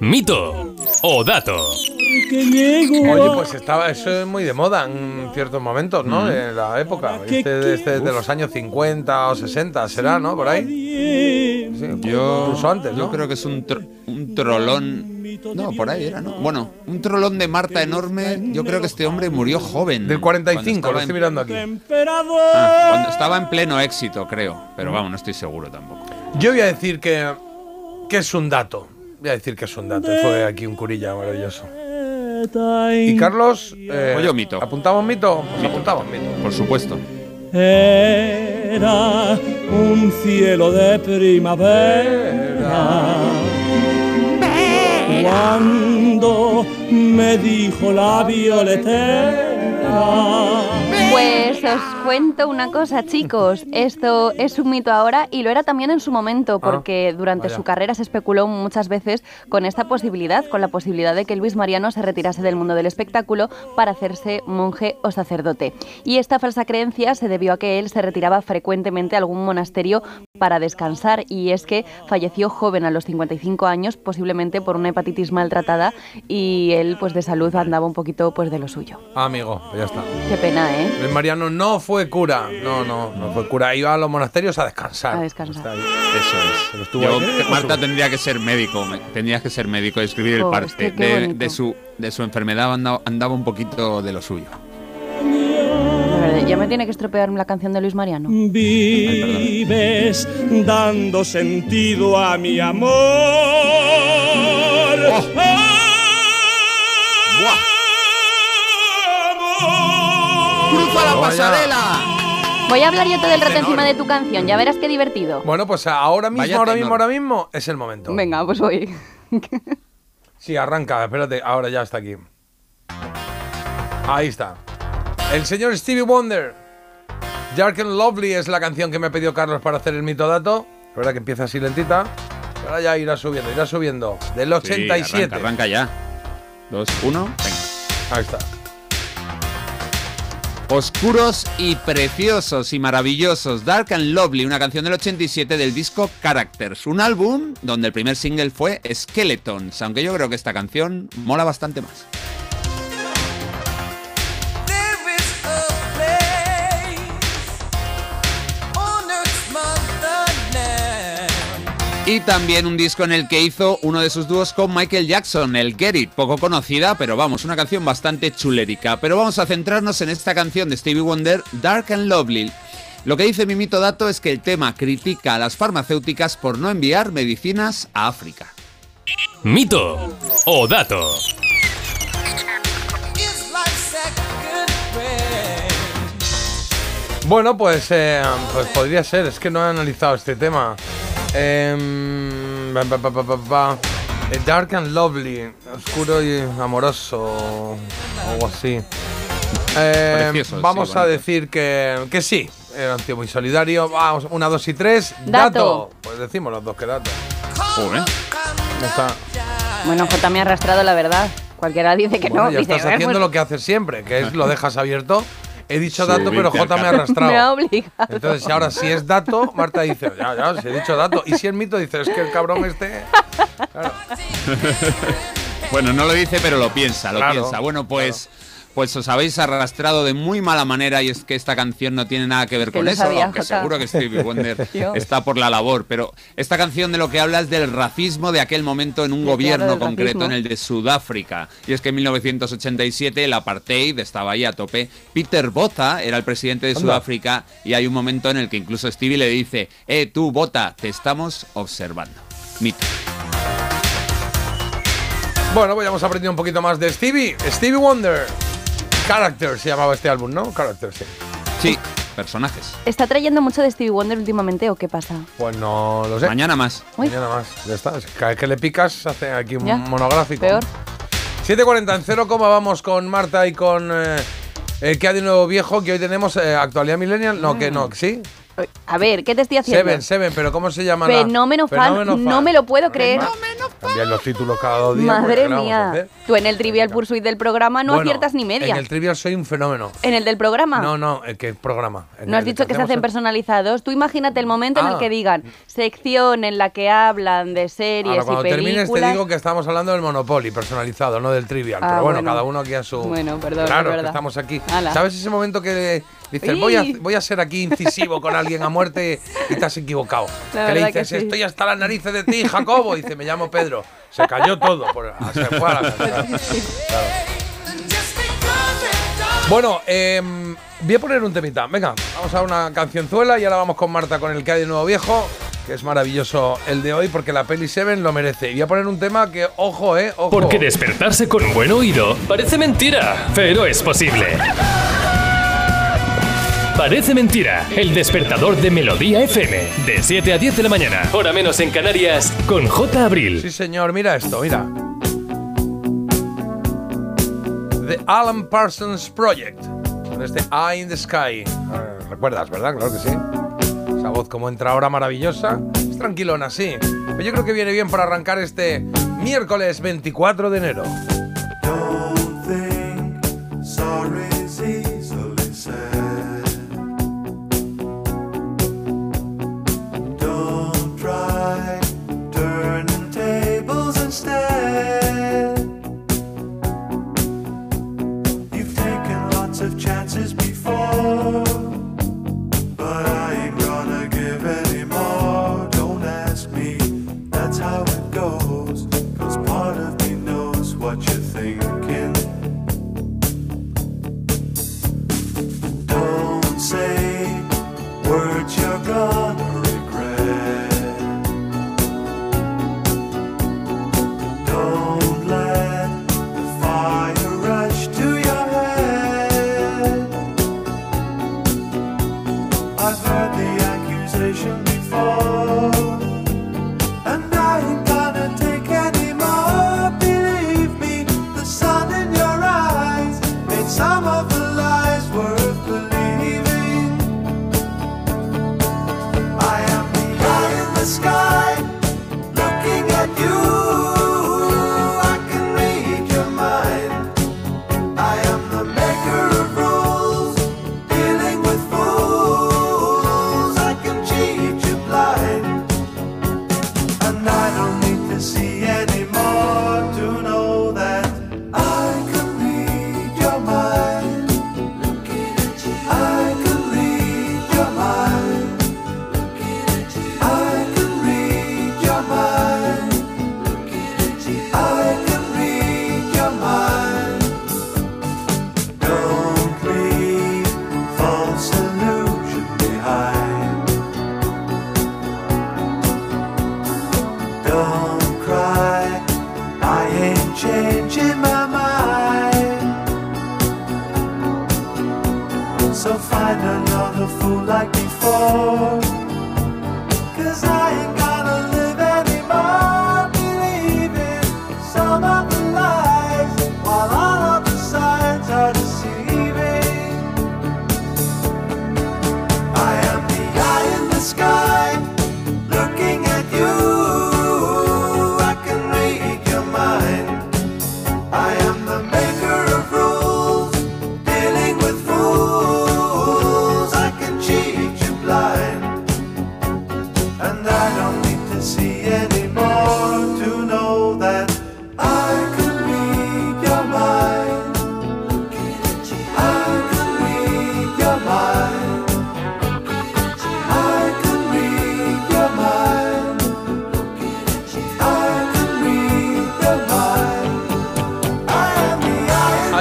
Speaker 5: Mito o dato.
Speaker 1: Oye, pues estaba, eso es muy de moda en ciertos momentos, ¿no? De la época. Este, este- de los años 50 o 60, será, ¿no? Por ahí. Sí,
Speaker 3: Yo,
Speaker 1: incluso antes, ¿no?
Speaker 3: yo creo que es un, tro- un trolón. No, por ahí era, ¿no? Bueno, un trolón de Marta enorme. Yo creo que este hombre murió joven.
Speaker 1: Del 45,
Speaker 3: Cuando
Speaker 1: lo estoy
Speaker 3: en-
Speaker 1: mirando aquí.
Speaker 9: Emperador.
Speaker 3: Ah, cuando estaba en pleno éxito, creo. Pero vamos, no estoy seguro tampoco.
Speaker 1: Yo voy a decir que, que es un dato. Voy a decir que es un dato. Fue aquí un curilla maravilloso. Y Carlos, eh,
Speaker 3: yo mito.
Speaker 1: ¿apuntamos mito? Pues apuntamos mito.
Speaker 3: Por supuesto.
Speaker 9: Era un cielo de primavera. Cuando me dijo la violetera.
Speaker 2: Pues os cuento una cosa, chicos. Esto es un mito ahora y lo era también en su momento, porque durante
Speaker 1: vaya.
Speaker 2: su carrera se especuló muchas veces con esta posibilidad, con la posibilidad de que Luis Mariano se retirase del mundo del espectáculo para hacerse monje o sacerdote. Y esta falsa creencia se debió a que él se retiraba frecuentemente a algún monasterio para descansar y es que falleció joven a los 55 años, posiblemente por una hepatitis maltratada y él pues de salud andaba un poquito pues de lo suyo.
Speaker 1: Ah, amigo, ya está.
Speaker 2: Qué pena, ¿eh?
Speaker 1: Luis Mariano no fue cura. No, no, no fue cura. Iba a los monasterios a descansar.
Speaker 2: A descansar.
Speaker 3: Eso es.
Speaker 1: estuvo
Speaker 3: Yo,
Speaker 1: ahí, ¿eh?
Speaker 3: Marta tendría que ser médico. Tendrías que ser médico y escribir el
Speaker 2: Oh,
Speaker 3: parte.
Speaker 2: es que qué
Speaker 3: de, su, de su enfermedad andaba, andaba un poquito de lo suyo.
Speaker 2: Ya me tiene que estropear la canción de Luis Mariano.
Speaker 9: Vives dando sentido a mi amor.
Speaker 3: ¡Cruza la pasarela!
Speaker 2: Voy a hablar yo todo el rato encima de tu canción, ya verás qué divertido.
Speaker 1: Bueno, pues ahora mismo,
Speaker 3: Vaya
Speaker 1: ahora
Speaker 3: tenor.
Speaker 1: mismo, ahora mismo es el momento.
Speaker 2: Venga, pues voy.
Speaker 1: Sí, arranca, espérate, ahora ya está aquí. Ahí está. El señor Stevie Wonder. Dark and Lovely es la canción que me ha pedido Carlos para hacer el mito dato. Es verdad que empieza así lentita. pero Ahora ya irá subiendo, irá subiendo. Del
Speaker 3: Sí,
Speaker 1: 87.
Speaker 3: arranca, arranca ya. Dos, uno, venga.
Speaker 1: Ahí está.
Speaker 3: Oscuros y preciosos y maravillosos, Dark and Lovely, una canción del 87 del disco Characters, un álbum donde el primer single fue Skeletons, aunque yo creo que esta canción mola bastante más. Y también un disco en el que hizo uno de sus dúos con Michael Jackson, el Get It, poco conocida, pero vamos, una canción bastante chulérica. Pero vamos a centrarnos en esta canción de Stevie Wonder, Dark and Lovely. Lo que dice mi mito dato es que el tema critica a las farmacéuticas por no enviar medicinas a África.
Speaker 5: Mito o dato.
Speaker 1: Bueno, pues, eh, pues podría ser. Es que no he analizado este tema. Em, pa, pa, pa, pa. Eh, Dark and Lovely. Oscuro y amoroso. o Algo así. Eh,
Speaker 3: Precioso,
Speaker 1: vamos
Speaker 3: sí,
Speaker 1: a
Speaker 3: bonito.
Speaker 1: decir que, que sí. Era un tío muy solidario. Vamos, una, dos y tres.
Speaker 2: Dato.
Speaker 1: Pues decimos los dos que dato.
Speaker 3: Joder.
Speaker 1: Está.
Speaker 2: Bueno, J me ha arrastrado la verdad. Cualquiera dice que
Speaker 1: Bueno,
Speaker 2: no.
Speaker 1: ya
Speaker 2: dice,
Speaker 1: estás
Speaker 2: "Eh,
Speaker 1: haciendo
Speaker 2: pues,
Speaker 1: lo que haces siempre, que es lo dejas abierto. He dicho dato, pero J me ha arrastrado.
Speaker 2: Me ha obligado.
Speaker 1: Entonces, si ahora si es dato, Marta dice, ya, ya, si he dicho dato. Y si es mito, dice, es que el cabrón este. *laughs*
Speaker 3: Bueno, no lo dice, pero lo piensa, lo
Speaker 1: Claro,
Speaker 3: piensa. Bueno, pues, pues os habéis arrastrado de muy mala manera y es que esta canción no tiene nada que ver
Speaker 2: Que
Speaker 3: con eso,
Speaker 2: sabía,
Speaker 3: aunque
Speaker 2: Jota.
Speaker 3: seguro que Stevie *laughs* Wonder está por la labor. Pero esta canción de lo que habla es del racismo de aquel momento en un gobierno concreto,
Speaker 2: racismo.
Speaker 3: en el de Sudáfrica. Y es que en 1987 el apartheid estaba ahí a tope. Peter Botha era el presidente de
Speaker 1: Anda.
Speaker 3: Sudáfrica y hay un momento en el que incluso Stevie le dice, eh, tú, Botha, te estamos observando. Mito.
Speaker 1: Bueno, pues ya hemos aprendido un poquito más de Stevie. Stevie Wonder. Character se llamaba este álbum, ¿no? Character, sí.
Speaker 3: Sí, personajes.
Speaker 2: ¿Está trayendo mucho de Stevie Wonder últimamente o qué pasa?
Speaker 1: Pues no lo sé.
Speaker 3: Mañana más.
Speaker 2: Uy.
Speaker 1: Mañana más. Ya está. Cada vez que le picas, hace aquí un
Speaker 2: Ya.
Speaker 1: monográfico.
Speaker 2: Peor.
Speaker 1: 7.40 en cero, coma vamos con Marta y con eh, eh, ¿Qué hay de nuevo viejo? Que hoy tenemos eh, actualidad millennial. No, que no, ¿sí?
Speaker 2: A ver, ¿qué te estoy haciendo?
Speaker 1: Seven, Seven, pero ¿cómo se llama? la-
Speaker 2: Fenómeno, fan,
Speaker 1: Fenómeno
Speaker 2: no me lo puedo creer.
Speaker 1: Cambian los títulos cada dos días.
Speaker 2: Madre
Speaker 1: ¿qué
Speaker 2: mía. Tú en el Trivial Pursuit del programa no
Speaker 1: Bueno,
Speaker 2: aciertas ni media.
Speaker 1: En el trivial soy un fenómeno.
Speaker 2: ¿En el del programa?
Speaker 1: No, no, el que programa. En
Speaker 2: No has dicho que se hacen
Speaker 1: el-
Speaker 2: personalizados. Tú imagínate el momento en el
Speaker 1: Ah.
Speaker 2: que digan sección en la que hablan de series
Speaker 1: Ahora, cuando
Speaker 2: y
Speaker 1: termines te
Speaker 2: películas.
Speaker 1: digo que estamos hablando del Monopoly personalizado, no del Trivial.
Speaker 2: Ah,
Speaker 1: pero bueno,
Speaker 2: bueno.
Speaker 1: cada uno aquí a su...
Speaker 2: Bueno, perdón,
Speaker 1: Claro,
Speaker 2: es
Speaker 1: que estamos aquí. ¿Sabes ese momento que dices, voy a, voy a ser aquí incisivo con alguien a muerte y te has equivocado?
Speaker 2: La
Speaker 1: que le
Speaker 2: verdad que
Speaker 1: dices,
Speaker 2: sí.
Speaker 1: estoy hasta las narices de ti, Jacobo. Y dice, me llamo Pedro. Se cayó todo. por- se fue a la *laughs* claro. Bueno, em, voy a poner un temita. Venga, vamos a una cancionzuela y ahora vamos con Marta con el que hay de nuevo viejo, que es maravilloso el de hoy porque la peli Seven lo merece. Y voy a poner un tema que, ojo, eh, ojo.
Speaker 10: Porque despertarse con buen oído parece mentira, pero es posible. Parece mentira, el despertador de Melodía FM, de 7 a 10 de la mañana, hora menos en Canarias, con J. Abril.
Speaker 1: Sí, señor, mira esto, mira. The Alan Parsons Project. Con este Eye in the Sky. Eh, ¿Recuerdas, verdad? Claro que sí. Esa voz como entra ahora maravillosa. Es tranquilona, sí. Pero yo creo que viene bien para arrancar este miércoles 24 de enero.
Speaker 4: Sorry's easily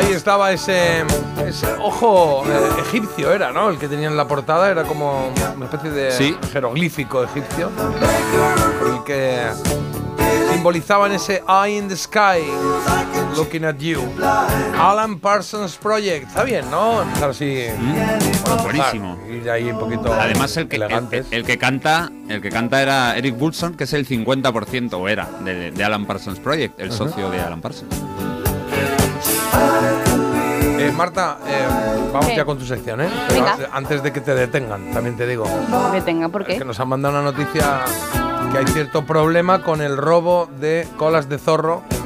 Speaker 1: Ahí estaba ese, ese ojo eh, egipcio, era, ¿no? El que tenía en la portada, era como una especie de
Speaker 3: Sí.
Speaker 1: jeroglífico egipcio. El que simbolizaban ese eye in the sky, looking at you. Alan Parsons Project, está bien, ¿no? Empezar así. bueno,
Speaker 3: buenísimo.
Speaker 1: Ir ahí un poquito.
Speaker 3: Además, el que, el, que canta el que canta era Eric Wilson, que es el 50%, o era, de, de Alan Parsons Project, el socio de Alan Parsons.
Speaker 1: Eh, Marta, eh, vamos
Speaker 2: ¿Qué?
Speaker 1: ya con tu sección, ¿eh? Pero
Speaker 2: Venga.
Speaker 1: antes- de que te detengan, también te digo.
Speaker 2: Me tenga, ¿por
Speaker 1: Que
Speaker 2: qué?
Speaker 1: nos han mandado una noticia que hay cierto problema con el robo de colas de zorro en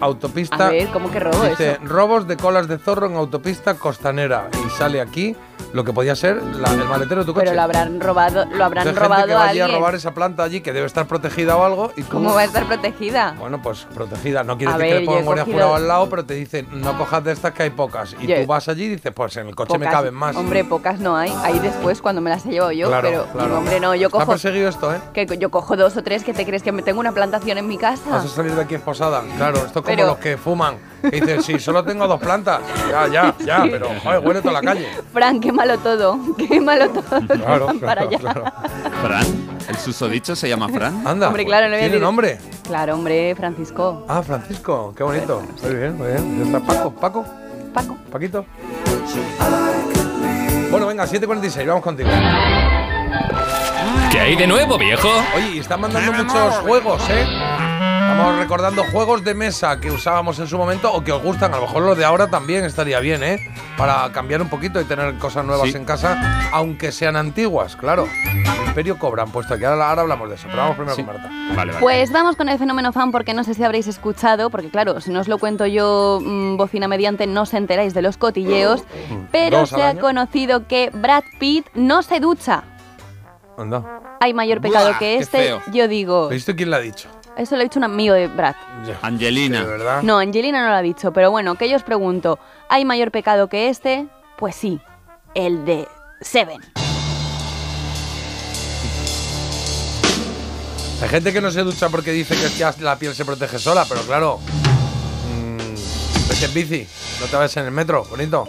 Speaker 1: autopista.
Speaker 2: A ver, ¿cómo que robo
Speaker 1: Dice,
Speaker 2: eso?
Speaker 1: robos de colas de zorro en autopista costanera. Y sale aquí lo que podía ser la- el maletero de tu coche.
Speaker 2: Pero lo habrán robado, lo habrán
Speaker 1: gente
Speaker 2: robado
Speaker 1: que
Speaker 2: a
Speaker 1: va allí a
Speaker 2: alguien.
Speaker 1: robar esa planta allí que debe estar protegida o algo. Y tú-
Speaker 2: ¿Cómo va a estar protegida?
Speaker 1: Bueno, pues protegida. No quiere
Speaker 2: A
Speaker 1: decir
Speaker 2: ver,
Speaker 1: que le pongan
Speaker 2: cogido-
Speaker 1: jurado al lado, pero te dicen, no cojas de estas que hay pocas. Y
Speaker 2: Yo-
Speaker 1: tú vas allí y dices, pues en el coche me caben más.
Speaker 2: Hombre, pocas no hay. Hay después cuando me las he llevado yo.
Speaker 1: Claro,
Speaker 2: pero
Speaker 1: claro.
Speaker 2: hombre, no, yo
Speaker 1: Está
Speaker 2: cojo.
Speaker 1: perseguido esto, ¿eh?
Speaker 2: Que yo cojo dos o tres que te crees que me tengo una plantación en mi casa.
Speaker 1: Vas a salir de aquí esposada. Claro, esto es como
Speaker 2: Pero-
Speaker 1: los que fuman. Que dicen, sí, solo tengo dos plantas. Ya, ya, ya, pero joder, huele toda la calle.
Speaker 2: Fran, qué malo todo. Qué malo todo.
Speaker 1: Claro,
Speaker 2: van para
Speaker 1: claro,
Speaker 2: allá.
Speaker 1: claro.
Speaker 3: Fran, el susodicho se llama Fran.
Speaker 1: Anda,
Speaker 2: Hombre, claro, no voy a
Speaker 1: ¿tiene
Speaker 2: decir-
Speaker 1: nombre?
Speaker 2: Claro, hombre, Francisco.
Speaker 1: Ah, Francisco, qué bonito. Muy bien, muy bien. Ya está Paco, Paco.
Speaker 2: Paco.
Speaker 1: Paquito. Bueno, venga, 7.46, vamos contigo.
Speaker 10: ¿Qué hay de nuevo, viejo?
Speaker 1: Oye, y están mandando muchos juegos, ¿eh? Estamos recordando juegos de mesa que usábamos en su momento o que os gustan. A lo mejor los de ahora también estaría bien, ¿eh? Para cambiar un poquito y tener cosas nuevas
Speaker 3: Sí.
Speaker 1: en casa, aunque sean antiguas, claro. El Imperio Cobra han puesto aquí. Ahora, ahora hablamos de eso, pero vamos primero
Speaker 3: Sí.
Speaker 1: con Marta.
Speaker 3: Vale, vale.
Speaker 2: Pues vamos con el fenómeno fan porque no sé si habréis escuchado, porque claro, si no os lo cuento yo mm, bocina mediante no os enteráis de los cotilleos, pero
Speaker 1: Dos al
Speaker 2: se ha
Speaker 1: año.
Speaker 2: conocido que Brad Pitt no se ducha.
Speaker 1: Anda.
Speaker 2: Hay mayor pecado
Speaker 3: Buah,
Speaker 2: que este, yo digo,
Speaker 1: ¿Viste quién lo ha dicho?
Speaker 2: Eso lo ha dicho un amigo de Brad.
Speaker 3: Angelina.
Speaker 1: Verdad.
Speaker 2: No, Angelina no lo ha dicho, pero bueno, que yo os pregunto, ¿hay mayor pecado que este? Pues sí, el de Seven.
Speaker 1: Hay gente que no se ducha porque dice que ya la piel se protege sola, pero claro. mmm, vete en bici, no te vayas en el metro, bonito.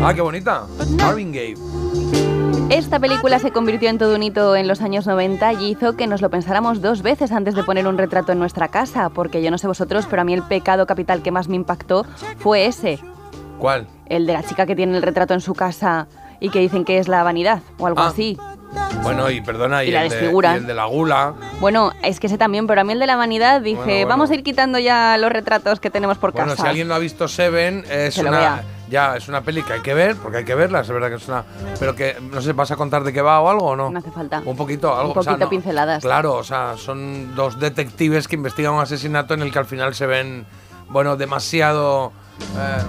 Speaker 1: Ah, qué bonita. Marvin Gaye.
Speaker 2: Esta película se convirtió en todo un hito en los años 90 y hizo que nos lo pensáramos dos veces antes de poner un retrato en nuestra casa, porque yo no sé vosotros, pero a mí el pecado capital que más me impactó fue ese,
Speaker 1: ¿Cuál?
Speaker 2: el de la chica que tiene el retrato en su casa y que dicen que es la vanidad o algo
Speaker 1: Ah.
Speaker 2: así.
Speaker 1: Bueno, y perdona, y,
Speaker 2: Y la
Speaker 1: el, de,
Speaker 2: desfiguran.
Speaker 1: y el de la gula.
Speaker 2: Bueno, es que ese también, pero a mí el de la vanidad dije,
Speaker 1: Bueno, bueno.
Speaker 2: vamos a ir quitando ya los retratos que tenemos por
Speaker 1: Bueno,
Speaker 2: casa.
Speaker 1: si alguien no ha visto Seven, es
Speaker 2: Que lo
Speaker 1: una. Ya, es una peli que hay que ver, porque hay que verla, es verdad que es una. Pero que, no sé, ¿vas a contar de qué va o algo o no?
Speaker 2: No hace falta.
Speaker 1: Un poquito, algo.
Speaker 2: Un
Speaker 1: o sea,
Speaker 2: poquito
Speaker 1: no-
Speaker 2: pinceladas.
Speaker 1: Claro, o sea, son dos detectives que investigan un asesinato en el que al final se ven, bueno, demasiado eh,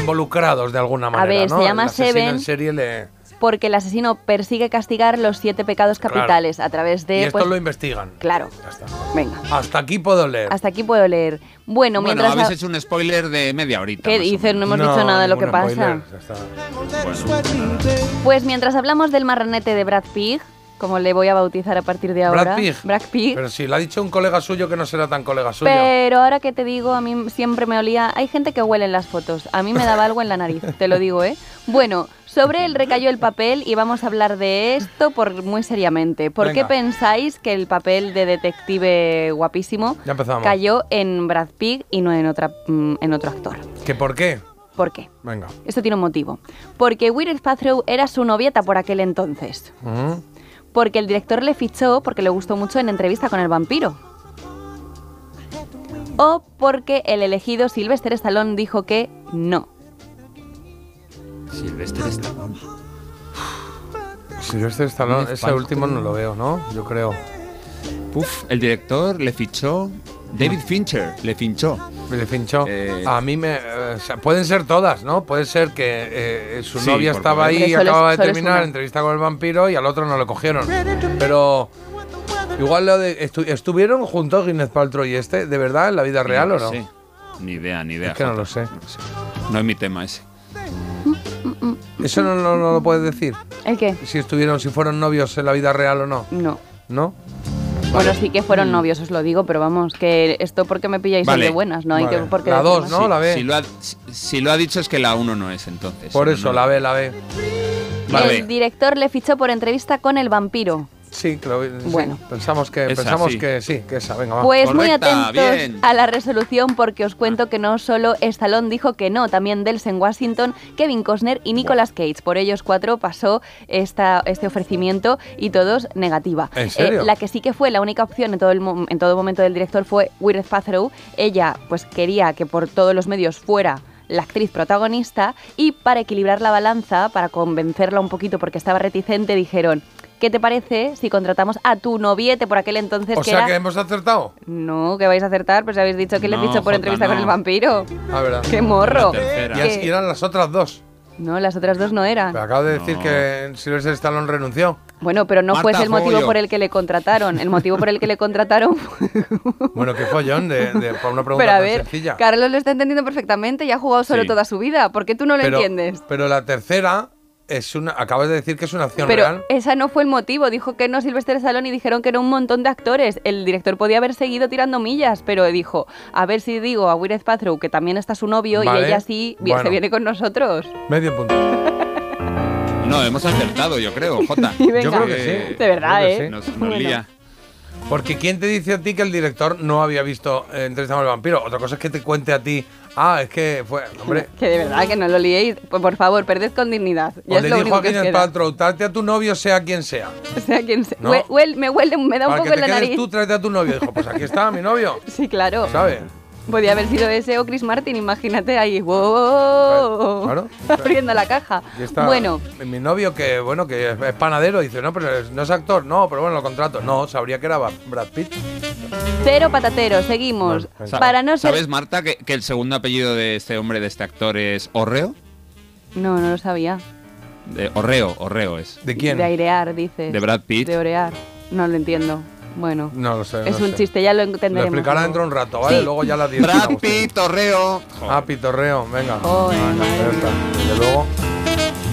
Speaker 1: involucrados de alguna manera.
Speaker 2: ver, se
Speaker 1: ¿no?
Speaker 2: llama
Speaker 1: El asesino
Speaker 2: Seven.
Speaker 1: en serie le.
Speaker 2: Porque el asesino persigue castigar los siete pecados
Speaker 1: Claro.
Speaker 2: capitales a través de...
Speaker 1: y esto
Speaker 2: pues,
Speaker 1: lo investigan.
Speaker 2: Claro.
Speaker 1: Ya está.
Speaker 2: Venga,
Speaker 1: Hasta aquí puedo leer.
Speaker 2: hasta aquí puedo leer. Bueno,
Speaker 3: Bueno,
Speaker 2: mientras...
Speaker 3: habéis hecho un spoiler de media horita.
Speaker 2: ¿Qué dices? No hemos
Speaker 1: No,
Speaker 2: dicho nada de lo que pasa.
Speaker 1: está.
Speaker 2: Pues mientras hablamos del marranete de Brad Pig, como le voy a bautizar a partir de ahora...
Speaker 1: Brad Pig.
Speaker 2: Brad Pig.
Speaker 1: Pero si lo ha dicho un colega suyo que no será tan colega suyo.
Speaker 2: Pero ahora que te digo, a mí siempre me olía. Hay gente que huele en las fotos. A mí me daba algo en la nariz, te lo digo, ¿eh? Bueno, sobre él recayó el papel y vamos a hablar de esto por muy seriamente. ¿Por qué pensáis que el papel de detective guapísimo cayó en Brad Pitt y no en, otra, mm, en otro actor?
Speaker 1: ¿Que por qué?
Speaker 2: ¿Por qué?
Speaker 1: Venga.
Speaker 2: Esto tiene un motivo. Porque Gwyneth Paltrow era su novieta por aquel entonces.
Speaker 1: Ujú.
Speaker 2: Porque el director le fichó porque le gustó mucho en entrevista con el vampiro. O porque el elegido Sylvester Stallone dijo que no.
Speaker 3: Silvestre Stallone.
Speaker 1: Sylvester Stallone, ese último no lo veo, ¿no? Yo creo.
Speaker 3: Puf, el director le fichó. David Fincher le finchó.
Speaker 1: Le finchó.
Speaker 3: Eh,
Speaker 1: A mí me. eh, o sea, pueden ser todas, ¿no? Puede ser que eh, su
Speaker 3: Sí,
Speaker 1: novia estaba ahí,
Speaker 2: es-
Speaker 1: acababa de terminar
Speaker 2: una.
Speaker 1: entrevista con el vampiro y al otro no lo cogieron. Pero. Igual lo de. estu- ¿Estuvieron juntos Gwyneth Paltrow y este? ¿De verdad? ¿En la vida real o no?
Speaker 3: Sí. Ni idea, ni idea.
Speaker 1: Es que no lo sé.
Speaker 3: No es mi tema ese.
Speaker 1: Eso no, no- no lo puedes decir.
Speaker 2: ¿El qué?
Speaker 1: Si estuvieron, si fueron novios en la vida real o no.
Speaker 2: No.
Speaker 1: ¿No?
Speaker 2: Bueno, sí que fueron novios, os lo digo, pero vamos, que esto porque me pilláis
Speaker 3: Vale.
Speaker 2: de buenas, no hay
Speaker 1: Vale.
Speaker 2: que porque
Speaker 1: La dos,
Speaker 2: decir
Speaker 1: ¿no?
Speaker 2: más.
Speaker 1: La B.
Speaker 3: Si lo, ha, si, si lo ha dicho es que la 1 no es entonces.
Speaker 1: Por eso,
Speaker 3: no.
Speaker 1: la B, la B.
Speaker 2: El director le fichó por entrevista con el vampiro.
Speaker 1: Sí, creo, sí.
Speaker 2: Bueno.
Speaker 1: Pensamos que,
Speaker 3: Esa,
Speaker 1: pensamos
Speaker 3: sí.
Speaker 1: que sí, que esa, venga, va.
Speaker 2: Pues muy atentos
Speaker 3: bien.
Speaker 2: a la resolución porque os cuento que no solo Stallone dijo que no, también Delsen Washington, Kevin Costner y Nicolas Cage. Por ellos cuatro pasó esta, este ofrecimiento y todos negativa. Eh,
Speaker 1: ¿En serio?
Speaker 2: la que sí que fue la única opción en todo, el, mo- en todo momento del director fue Gwyneth Paltrow. Ella pues quería que por todos los medios fuera la actriz protagonista y para equilibrar la balanza, para convencerla un poquito porque estaba reticente, dijeron... ¿Qué te parece si contratamos a tu noviete por aquel entonces
Speaker 1: O
Speaker 2: que
Speaker 1: sea
Speaker 2: era
Speaker 1: que hemos acertado.
Speaker 2: no, que vais a acertar, pues habéis dicho que le he dicho por
Speaker 3: Jota,
Speaker 2: entrevista con el vampiro.
Speaker 1: A ver.
Speaker 2: ¡Qué morro!
Speaker 1: Y eran las otras dos.
Speaker 2: No, las otras dos no eran.
Speaker 1: Pero acabo de decir
Speaker 3: No.
Speaker 1: que Sylvester Stallone renunció.
Speaker 2: Bueno, pero no fue ese el motivo por el que le contrataron. El motivo por el que le contrataron *laughs*
Speaker 1: Bueno, qué follón de, de- por una pregunta
Speaker 2: Pero a
Speaker 1: tan
Speaker 2: ver,
Speaker 1: sencilla.
Speaker 2: Carlos lo está entendiendo perfectamente y ha jugado solo
Speaker 3: Sí.
Speaker 2: toda su vida. ¿Por qué tú no lo
Speaker 1: pero,
Speaker 2: entiendes?
Speaker 1: pero la tercera es una. Acabas de decir que es una acción
Speaker 2: Pero
Speaker 1: real.
Speaker 2: esa no fue el motivo. Dijo que no Sylvester Stallone y dijeron que era un montón de actores. El director podía haber seguido tirando millas, pero dijo, a ver si digo a Gwyneth Paltrow que también está su novio
Speaker 1: Vale.
Speaker 2: y ella sí
Speaker 1: Bueno.
Speaker 2: se viene con nosotros.
Speaker 1: Medio punto.
Speaker 3: No, hemos acertado, yo creo, *laughs* Jota.
Speaker 1: Yo creo que sí.
Speaker 2: De verdad, ¿eh?
Speaker 1: sí.
Speaker 3: Nos, nos
Speaker 2: Bueno.
Speaker 3: lía.
Speaker 1: Porque ¿quién te dice a ti que el director no había visto eh, Entrevista con el vampiro? Otra cosa es que te cuente a ti. Ah, es que fue. Hombre.
Speaker 2: Que de verdad, que no lo liéis. Pues, por favor, perded con dignidad. Ya
Speaker 1: O
Speaker 2: es
Speaker 1: le
Speaker 2: lo
Speaker 1: dijo
Speaker 2: único
Speaker 1: a
Speaker 2: que
Speaker 1: Gwyneth
Speaker 2: queda.
Speaker 1: Paltrow, tráete a tu novio, sea quien sea. *laughs*
Speaker 2: Sea, quien se...
Speaker 1: No.
Speaker 2: Hue- huel- me huele, me da un
Speaker 1: Para
Speaker 2: poco
Speaker 1: que
Speaker 2: en
Speaker 1: te
Speaker 2: la
Speaker 1: quedes
Speaker 2: nariz.
Speaker 1: tú, tráete a tu novio. Dijo, pues aquí está mi novio. *laughs*
Speaker 2: Sí, claro.
Speaker 1: ¿Sabes?
Speaker 2: Podía haber sido ese o Chris Martin, imagínate ahí. ¡Wow!
Speaker 1: Claro.
Speaker 2: Abriendo la caja. *laughs*
Speaker 1: Y está
Speaker 2: Bueno,
Speaker 1: mi novio que, bueno, que es, panadero, dice, no, pero es- no es actor, no, pero bueno, lo contrato. No, sabría que era Brad Pitt.
Speaker 2: cero patatero, seguimos. Para no ser...
Speaker 3: ¿Sabes, Marta, que, que el segundo apellido de este hombre, de este actor, es Orreo?
Speaker 2: No, no lo sabía.
Speaker 3: De, Orreo, Orreo es.
Speaker 1: ¿De quién?
Speaker 2: De airear, dices.
Speaker 3: De Brad Pitt.
Speaker 2: De orear. No lo entiendo. Bueno.
Speaker 1: No lo sé.
Speaker 2: es
Speaker 1: no
Speaker 2: un
Speaker 1: sé.
Speaker 2: chiste, ya lo
Speaker 1: Lo
Speaker 2: entenderemos.
Speaker 1: explicará dentro de un rato, ¿vale?
Speaker 2: Sí.
Speaker 1: Luego ya a las 10.
Speaker 3: Brad. Pitt, Orreo.
Speaker 1: Ah, pitorreo, venga.
Speaker 2: Madre
Speaker 1: ya está. Desde luego.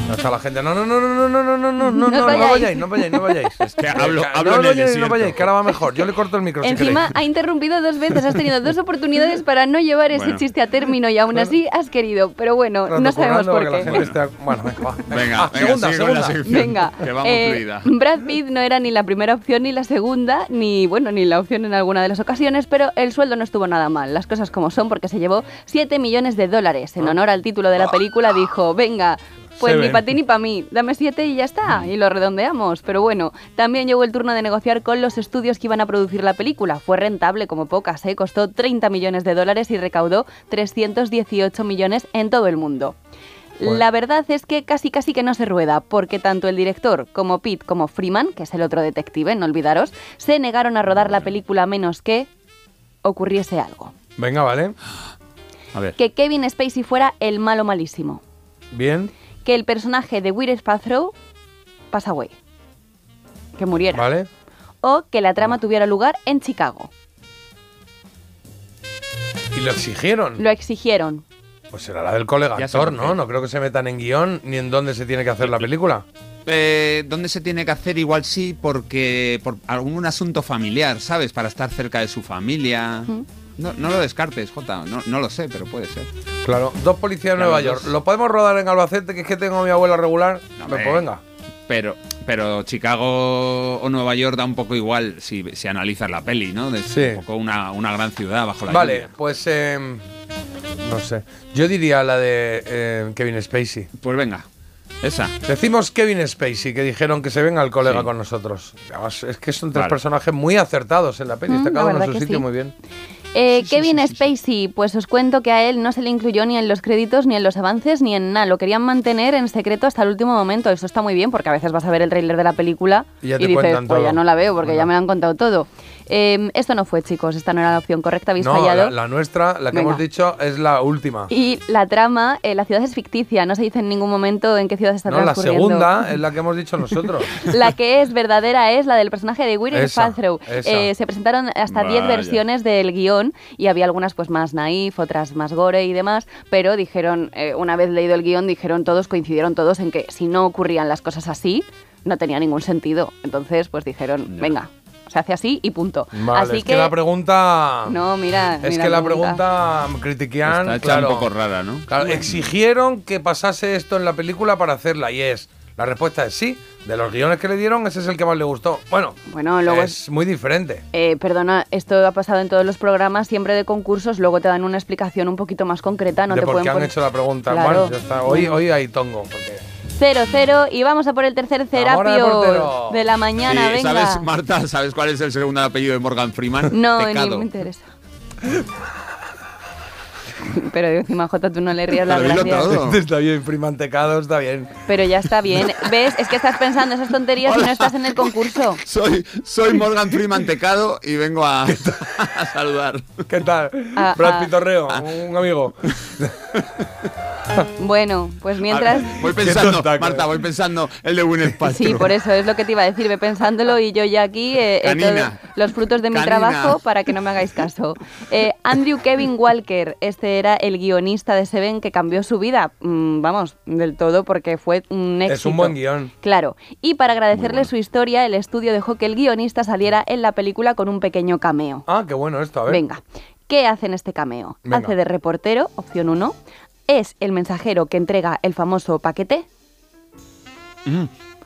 Speaker 1: Ya está la gente. No, no, no, no, no, no, no, no, no, no,
Speaker 2: No
Speaker 1: no, no
Speaker 2: vayáis.
Speaker 1: no vayáis, no vayáis.
Speaker 3: Es que hablo,
Speaker 1: Eh,
Speaker 3: hablo
Speaker 1: no
Speaker 3: en el
Speaker 1: vayáis, no vayáis, que ahora va mejor. Yo le corto el micro
Speaker 2: Encima ha interrumpido dos veces, has tenido dos oportunidades para no llevar ese
Speaker 3: Bueno.
Speaker 2: chiste a término y aún así has querido, pero bueno,
Speaker 1: Rato
Speaker 2: no sabemos por qué.
Speaker 1: Bueno, venga, va.
Speaker 3: Venga,
Speaker 1: Ah,
Speaker 3: venga,
Speaker 1: segunda, segunda.
Speaker 2: Venga,
Speaker 3: Que vamos
Speaker 2: eh. Brad Pitt no era ni la primera opción ni la segunda, ni bueno, ni la opción en alguna de las ocasiones, pero el sueldo no estuvo nada mal, las cosas como son, porque se llevó 7 millones de dólares. En honor al título de la película dijo, venga, pues
Speaker 1: Se
Speaker 2: ni para ti ni para mí, dame 7 y ya está, y lo redondeamos. Pero bueno, también llegó el turno de negociar con los estudios que iban a producir la película. Fue rentable como pocas, ¿eh? costó 30 millones de dólares y recaudó 318 millones en todo el mundo.
Speaker 1: Bueno.
Speaker 2: La verdad es que casi casi que no se rueda, porque tanto el director como Pete como Freeman, que es el otro detective, no olvidaros, se negaron a rodar la película a menos que ocurriese algo.
Speaker 1: Venga, vale.
Speaker 3: A ver.
Speaker 2: Que Kevin Spacey fuera el malo malísimo.
Speaker 1: Bien,
Speaker 2: Que el personaje de Gwyneth Paltrow pasa away. Que muriera.
Speaker 1: vale.
Speaker 2: O que la trama tuviera lugar en Chicago.
Speaker 1: Y lo exigieron.
Speaker 2: Lo exigieron.
Speaker 1: Pues será la del colega
Speaker 3: Ya
Speaker 1: actor, ¿no? No creo que se metan en guion ni en dónde se tiene que hacer la película.
Speaker 3: Eh, ¿Dónde se tiene que hacer? Igual sí, porque por algún asunto familiar, ¿sabes? Para estar cerca de su familia. No, no lo descartes, Jota. No, no lo sé, pero puede ser.
Speaker 1: Claro, dos policías en
Speaker 3: Claro,
Speaker 1: Nueva
Speaker 3: dos.
Speaker 1: York. ¿Lo podemos rodar en Albacete, que es que tengo a mi abuela regular?
Speaker 3: No,
Speaker 1: pues
Speaker 3: hombre.
Speaker 1: venga.
Speaker 3: Pero, pero Chicago o Nueva York da un poco igual si, si analizas la peli, ¿no? Es
Speaker 1: Sí.
Speaker 3: un poco una, una gran ciudad bajo la
Speaker 1: Vale,
Speaker 3: lluvia.
Speaker 1: pues eh, no sé. Yo diría la de eh, Kevin Spacey.
Speaker 3: Pues venga, esa.
Speaker 1: Decimos Kevin Spacey, que dijeron que se venga el colega
Speaker 3: Sí.
Speaker 1: con nosotros. Es que son tres
Speaker 3: Vale.
Speaker 1: personajes muy acertados en la peli.
Speaker 2: Mm,
Speaker 1: Está cada uno en su sitio
Speaker 2: sí.
Speaker 1: muy bien.
Speaker 2: Eh, Kevin. Spacey, pues os cuento que a él no se le incluyó ni en los créditos, ni en los avances, ni en nada. Lo querían mantener en secreto hasta el último momento. Eso está muy bien porque a veces vas a ver el tráiler de la película
Speaker 1: Y
Speaker 2: y,
Speaker 1: ya te
Speaker 2: dices, pues
Speaker 1: todo".
Speaker 2: ya no la veo porque
Speaker 1: Bueno.
Speaker 2: ya me lo han contado todo. Eh, esto no fue, chicos. Esta no era la opción correcta. Habéis
Speaker 1: No,
Speaker 2: fallado.
Speaker 1: la, la nuestra, la que
Speaker 2: Venga.
Speaker 1: hemos dicho, es la última.
Speaker 2: Y la trama, eh, la ciudad es ficticia. No se dice en ningún momento en qué ciudad está
Speaker 1: No, la
Speaker 2: transcurriendo.
Speaker 1: segunda es la que hemos dicho nosotros. *laughs*
Speaker 2: La que es verdadera es la del personaje de
Speaker 1: Esa,
Speaker 2: Paltrow. Eh, se presentaron hasta 10
Speaker 3: Vaya.
Speaker 2: versiones del guion y había algunas pues más naif, otras más gore y demás, pero dijeron, eh, una vez leído el guion, dijeron todos, coincidieron todos en que si no ocurrían las cosas así, no tenía ningún sentido. Entonces, pues dijeron, venga, Se hace así y punto.
Speaker 1: Vale,
Speaker 2: así
Speaker 1: es que, la pregunta...
Speaker 2: No, mira.
Speaker 1: Es
Speaker 2: mira
Speaker 1: que la pregunta critiquean,
Speaker 3: Está hecha
Speaker 1: claro,
Speaker 3: un poco rara, ¿no?
Speaker 1: claro, exigieron que pasase esto en la película para hacerla y es, la respuesta es sí. De los guiones que le dieron, ese es el que más le gustó. Bueno,
Speaker 2: Bueno, luego
Speaker 1: es muy diferente.
Speaker 2: Eh, perdona, esto ha pasado en todos los programas, siempre de concursos, luego te dan una explicación un poquito más concreta, no
Speaker 1: de
Speaker 2: te
Speaker 1: por
Speaker 2: pueden
Speaker 1: qué han
Speaker 2: poner-
Speaker 1: hecho la pregunta.
Speaker 2: Claro.
Speaker 1: Bueno, ya está. Hoy, hoy hay tongo. Porque...
Speaker 2: 0-0 y vamos a por el tercer
Speaker 1: Ahora de portero.
Speaker 2: terapio de la mañana,
Speaker 3: Sí,
Speaker 2: venga.
Speaker 3: ¿Sabes, Marta, sabes cuál es el segundo apellido de Morgan Freeman?
Speaker 2: No,
Speaker 3: Pecado.
Speaker 2: ni me interesa. *laughs* *laughs* Pero encima, Jota, tú no le rías las gracias.
Speaker 3: todo. *laughs*
Speaker 1: Está bien, primantecado, está bien.
Speaker 2: Pero ya está bien. *laughs* ¿Ves? Es que estás pensando esas tonterías y no estás en el concurso.
Speaker 3: Soy, soy Morgan Freeman Tecado y vengo a, a saludar.
Speaker 1: ¿Qué tal?
Speaker 2: Ah,
Speaker 1: Brad
Speaker 2: ah.
Speaker 1: Pitorreo, un amigo.
Speaker 2: Bueno, pues mientras...
Speaker 3: Voy pensando, Marta, voy pensando el de Paltrow.
Speaker 2: Sí, por eso es lo que te iba a decir. Ve pensándolo y yo ya aquí eh, eh, los frutos de mi
Speaker 3: Canina.
Speaker 2: trabajo para que no me hagáis caso. Eh, Andrew Kevin Walker, este era el guionista de Seven que cambió su vida, mm, vamos, del todo porque fue un éxito.
Speaker 1: Es un buen guion.
Speaker 2: Claro, y para agradecerle su historia, el estudio dejó que el guionista saliera en la película con un pequeño cameo.
Speaker 1: Ah, qué bueno esto, a ver.
Speaker 2: Venga, ¿qué hace en este cameo?
Speaker 1: Venga.
Speaker 2: Hace de reportero, opción 1. Es el mensajero que entrega el famoso paquete.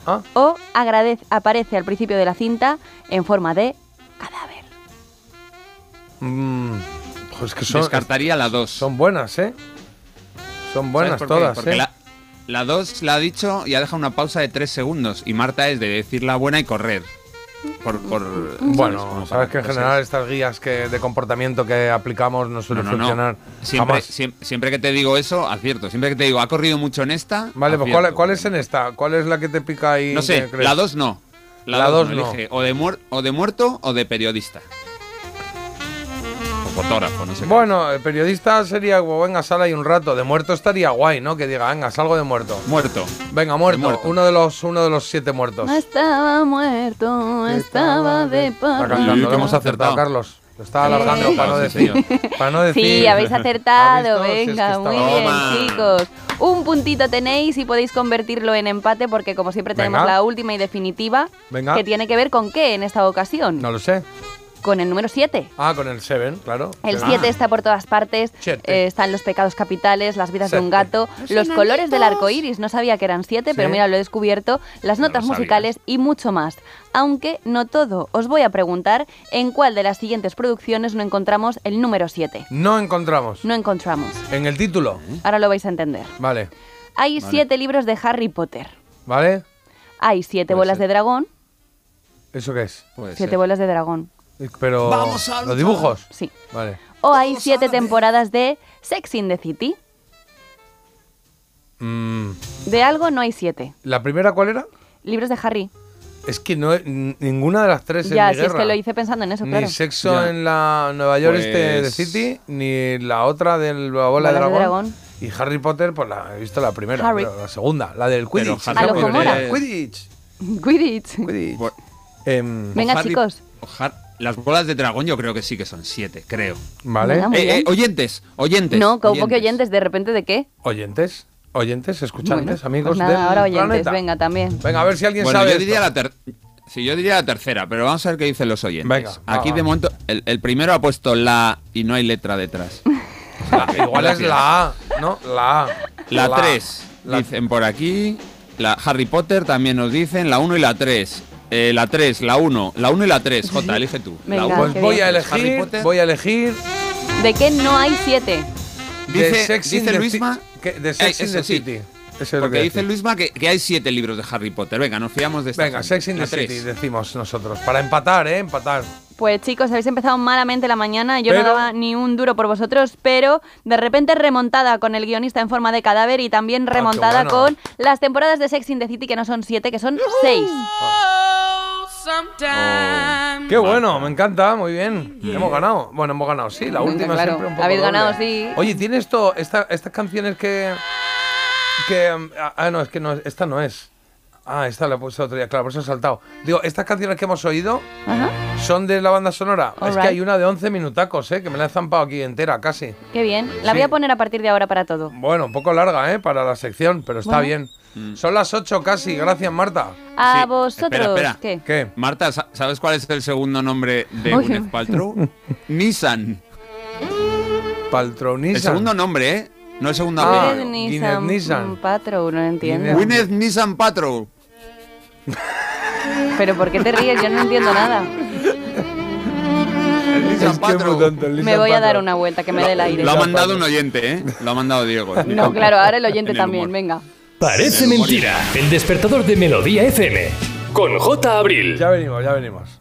Speaker 1: Ah.
Speaker 2: O agradece, aparece al principio de la cinta en forma de cadáver.
Speaker 1: Mm, pues que son,
Speaker 3: Descartaría la 2.
Speaker 1: son buenas, ¿eh? Son buenas
Speaker 3: ¿Sabes por
Speaker 1: todas,
Speaker 3: Porque
Speaker 1: ¿eh?
Speaker 3: la, la 2 la ha dicho y ha dejado una pausa de 3 segundos. Y Marta es de decir la buena y correr. Por, por, ¿sabes?
Speaker 1: Bueno, sabes
Speaker 3: para-
Speaker 1: que en general
Speaker 3: es-
Speaker 1: estas guías que de comportamiento que aplicamos no
Speaker 3: No,
Speaker 1: suelen
Speaker 3: no, no.
Speaker 1: funcionar
Speaker 3: Siempre,
Speaker 1: jamás.
Speaker 3: siem- siempre que te digo eso, acierto. Siempre que te digo, ha corrido mucho en esta.
Speaker 1: Vale, pues. ¿cuál, cuál es en esta? ¿Cuál es la que te pica ahí?
Speaker 3: No sé, la 2 no. La
Speaker 1: La
Speaker 3: 2
Speaker 1: dos
Speaker 3: no.
Speaker 1: no.
Speaker 3: Elige o de, muer- o de muerto o de periodista. Fotógrafo, no sé. qué.
Speaker 1: Bueno, el periodista sería, como, venga, sal ahí un rato. De muerto estaría guay, ¿no? Que diga, venga, salgo de muerto.
Speaker 3: Muerto.
Speaker 1: Venga, muerto.
Speaker 3: De muerto.
Speaker 1: Uno, de los, uno de los siete muertos.
Speaker 2: Estaba muerto, estaba de
Speaker 1: cantando,
Speaker 3: Uy,
Speaker 1: lo hemos acertado. Carlos. Lo estaba alargando
Speaker 2: Sí.
Speaker 1: para no
Speaker 3: Sí,
Speaker 1: decir. Para no decir.
Speaker 2: Sí, habéis acertado,
Speaker 1: ¿Has visto? Si es que
Speaker 2: venga, muy bien,
Speaker 3: Toma.
Speaker 2: chicos. Un puntito tenéis y podéis convertirlo en empate porque como siempre tenemos
Speaker 1: Venga.
Speaker 2: la última y definitiva,
Speaker 1: Venga.
Speaker 2: que tiene que ver con qué en esta ocasión.
Speaker 1: No lo sé.
Speaker 2: Con el número 7.
Speaker 1: Ah, con el Seven, claro.
Speaker 2: El
Speaker 1: Ah.
Speaker 2: 7 está por todas partes.
Speaker 1: Siete.
Speaker 2: eh, están los pecados capitales, las vidas de un gato, los colores del arco iris. No sabía que eran siete, pero
Speaker 1: Sí.
Speaker 2: mira, lo he descubierto. Las
Speaker 3: No
Speaker 2: notas musicales y mucho más. Aunque no todo. Os voy a preguntar en cuál de las siguientes producciones no encontramos el número 7.
Speaker 1: No encontramos.
Speaker 2: No encontramos.
Speaker 1: En el título.
Speaker 2: Ahora lo vais a entender.
Speaker 1: Vale.
Speaker 2: Hay
Speaker 3: Vale.
Speaker 2: siete libros de Harry Potter.
Speaker 1: ¿Vale?
Speaker 2: Hay siete
Speaker 3: Puede
Speaker 2: bolas
Speaker 3: ser.
Speaker 2: de dragón.
Speaker 1: ¿Eso qué es?
Speaker 3: Puede
Speaker 2: Siete
Speaker 3: ser.
Speaker 2: bolas de dragón.
Speaker 1: Pero.
Speaker 3: Vamos a
Speaker 1: ¿Los dibujos?
Speaker 2: Sí.
Speaker 1: Vale.
Speaker 2: O hay siete temporadas de Sex in the City.
Speaker 1: Mm,
Speaker 2: De algo no hay siete.
Speaker 1: ¿La primera cuál era?
Speaker 2: Libros de Harry.
Speaker 1: Es que no, ninguna de las tres
Speaker 2: ya,
Speaker 1: es
Speaker 2: si
Speaker 1: mi
Speaker 2: es que
Speaker 1: guerra.
Speaker 2: lo hice pensando en eso,
Speaker 1: Ni
Speaker 2: claro.
Speaker 1: sexo
Speaker 3: Ya.
Speaker 1: en la Nueva York este de
Speaker 3: Pues-
Speaker 1: City, ni la otra de la bola de
Speaker 2: Bolas de
Speaker 1: dragón.
Speaker 2: dragón.
Speaker 1: Y Harry Potter, pues la he visto la primera,
Speaker 2: Harry.
Speaker 1: pero la segunda, la del
Speaker 3: Pero
Speaker 1: Quidditch.
Speaker 3: Harry
Speaker 2: A lo
Speaker 1: Quidditch.
Speaker 2: Homora.
Speaker 1: Quidditch.
Speaker 2: Quidditch.
Speaker 1: Quidditch.
Speaker 3: Bueno,
Speaker 1: Em,
Speaker 2: Venga,
Speaker 3: Harry-
Speaker 2: chicos.
Speaker 3: Har- las bolas de dragón yo creo que sí que son siete, creo.
Speaker 1: vale.
Speaker 3: Eh, eh, oyentes, oyentes.
Speaker 2: No, como que oyentes, de repente de qué?
Speaker 1: Oyentes, oyentes, escuchantes,
Speaker 2: Bueno,
Speaker 1: amigos
Speaker 2: pues nada,
Speaker 1: del
Speaker 2: ahora oyentes,
Speaker 1: planeta.
Speaker 2: venga también.
Speaker 1: Venga, a ver si alguien
Speaker 3: Bueno,
Speaker 1: sabe
Speaker 3: yo diría la ter- Sí, yo diría la tercera, pero vamos a ver qué dicen los oyentes.
Speaker 1: Venga,
Speaker 3: Aquí
Speaker 1: va.
Speaker 3: de momento, el, el primero ha puesto la y no hay letra detrás. *laughs*
Speaker 1: Igual es la A, ¿no? La A.
Speaker 3: La 3,
Speaker 1: La-
Speaker 3: dicen por aquí. La Harry Potter también nos dicen la 1 y la 3. Eh, la 3, la 1, la 1 y la 3. *laughs* Jota, elige tú.
Speaker 2: Venga,
Speaker 3: la
Speaker 1: Pues voy
Speaker 2: bien.
Speaker 1: a elegir, voy a elegir
Speaker 2: ¿De qué no hay siete?
Speaker 1: de
Speaker 3: Dice,
Speaker 1: Sex in
Speaker 3: dice Luisma.
Speaker 1: Que- de
Speaker 3: Eh,
Speaker 1: Sex in
Speaker 3: eso
Speaker 1: the
Speaker 3: sí,
Speaker 1: City. Eso es lo
Speaker 3: Porque
Speaker 1: que
Speaker 3: dice
Speaker 1: decir.
Speaker 3: Luisma que, que hay siete libros de Harry Potter. Venga, nos fiamos de esta.
Speaker 1: Venga,
Speaker 3: gente.
Speaker 1: Sex in the. City, decimos nosotros. Para empatar, ¿eh? Empatar.
Speaker 2: Pues chicos, habéis empezado malamente la mañana, yo no daba ni un duro por vosotros, pero de repente remontada con el guionista en forma de cadáver y también remontada
Speaker 1: Ah, bueno.
Speaker 2: con las temporadas de Sex in the City, que no son siete, que son seis.
Speaker 1: Qué bueno, me encanta, muy bien. Hemos ganado. Bueno, hemos ganado, sí, la última
Speaker 2: claro,
Speaker 1: siempre un poco
Speaker 2: habéis
Speaker 1: doble.
Speaker 2: ganado, sí.
Speaker 1: Oye, ¿tiene esto, esta, estas canciones que... que ah, ah, no, es que no, esta no es. Ah, esta la he puesto otro día, claro, por eso he saltado. Digo, estas canciones que hemos oído
Speaker 2: Ajá.
Speaker 1: son de la banda sonora. es que hay una de 11 minutacos, ¿eh? Que me la he zampado aquí entera, casi.
Speaker 2: Qué bien. La
Speaker 1: Sí.
Speaker 2: voy a poner a partir de ahora para todo.
Speaker 1: Bueno, un poco larga, ¿eh? Para la sección, pero está
Speaker 2: Bueno.
Speaker 1: bien. Son las 8 casi, gracias Marta.
Speaker 2: A
Speaker 3: Sí,
Speaker 2: vosotros,
Speaker 3: espera, espera.
Speaker 2: ¿qué?
Speaker 1: ¿Qué?
Speaker 3: Marta, ¿sa- ¿sabes cuál es el segundo nombre de. Gwyneth Paltrow? *laughs* Nissan.
Speaker 1: Paltroniza.
Speaker 3: El segundo nombre, ¿eh? No el segundo
Speaker 1: Ah,
Speaker 2: Nissan,
Speaker 1: Nissan.
Speaker 2: Paltrow, no entiendo.
Speaker 3: Gwyneth Nissan Paltrow.
Speaker 2: Pero ¿por qué te ríes? Yo no entiendo nada.
Speaker 1: Es que es tonto,
Speaker 2: Me voy a dar
Speaker 1: Patrol.
Speaker 2: una vuelta, que me dé el aire.
Speaker 3: Lo ha mandado un oyente, ¿eh? Lo ha mandado Diego. *laughs*
Speaker 2: No, claro, ahora el oyente
Speaker 3: En
Speaker 2: también,
Speaker 3: humor.
Speaker 2: venga.
Speaker 10: Parece mentira. El despertador de Melodía FM. Con J. Abril.
Speaker 1: Ya venimos, ya venimos.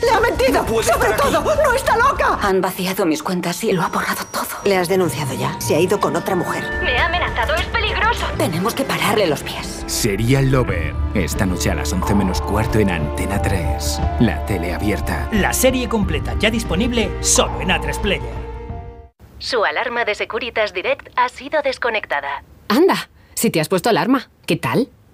Speaker 11: ¡Le ha mentido! ¡Sobre
Speaker 12: aquí.
Speaker 11: todo! ¡No está loca! Han vaciado mis cuentas y lo ha borrado todo. Le has denunciado ya. Se ha ido con otra mujer.
Speaker 7: Me ha amenazado, es peligroso.
Speaker 11: Tenemos que pararle los pies.
Speaker 13: Serial Lover. Esta noche a las 11 menos cuarto en Antena 3. La tele abierta.
Speaker 14: La serie completa ya disponible solo en A3 Player.
Speaker 7: Su alarma de Securitas Direct ha sido desconectada.
Speaker 8: Anda, si te has puesto alarma, ¿qué tal?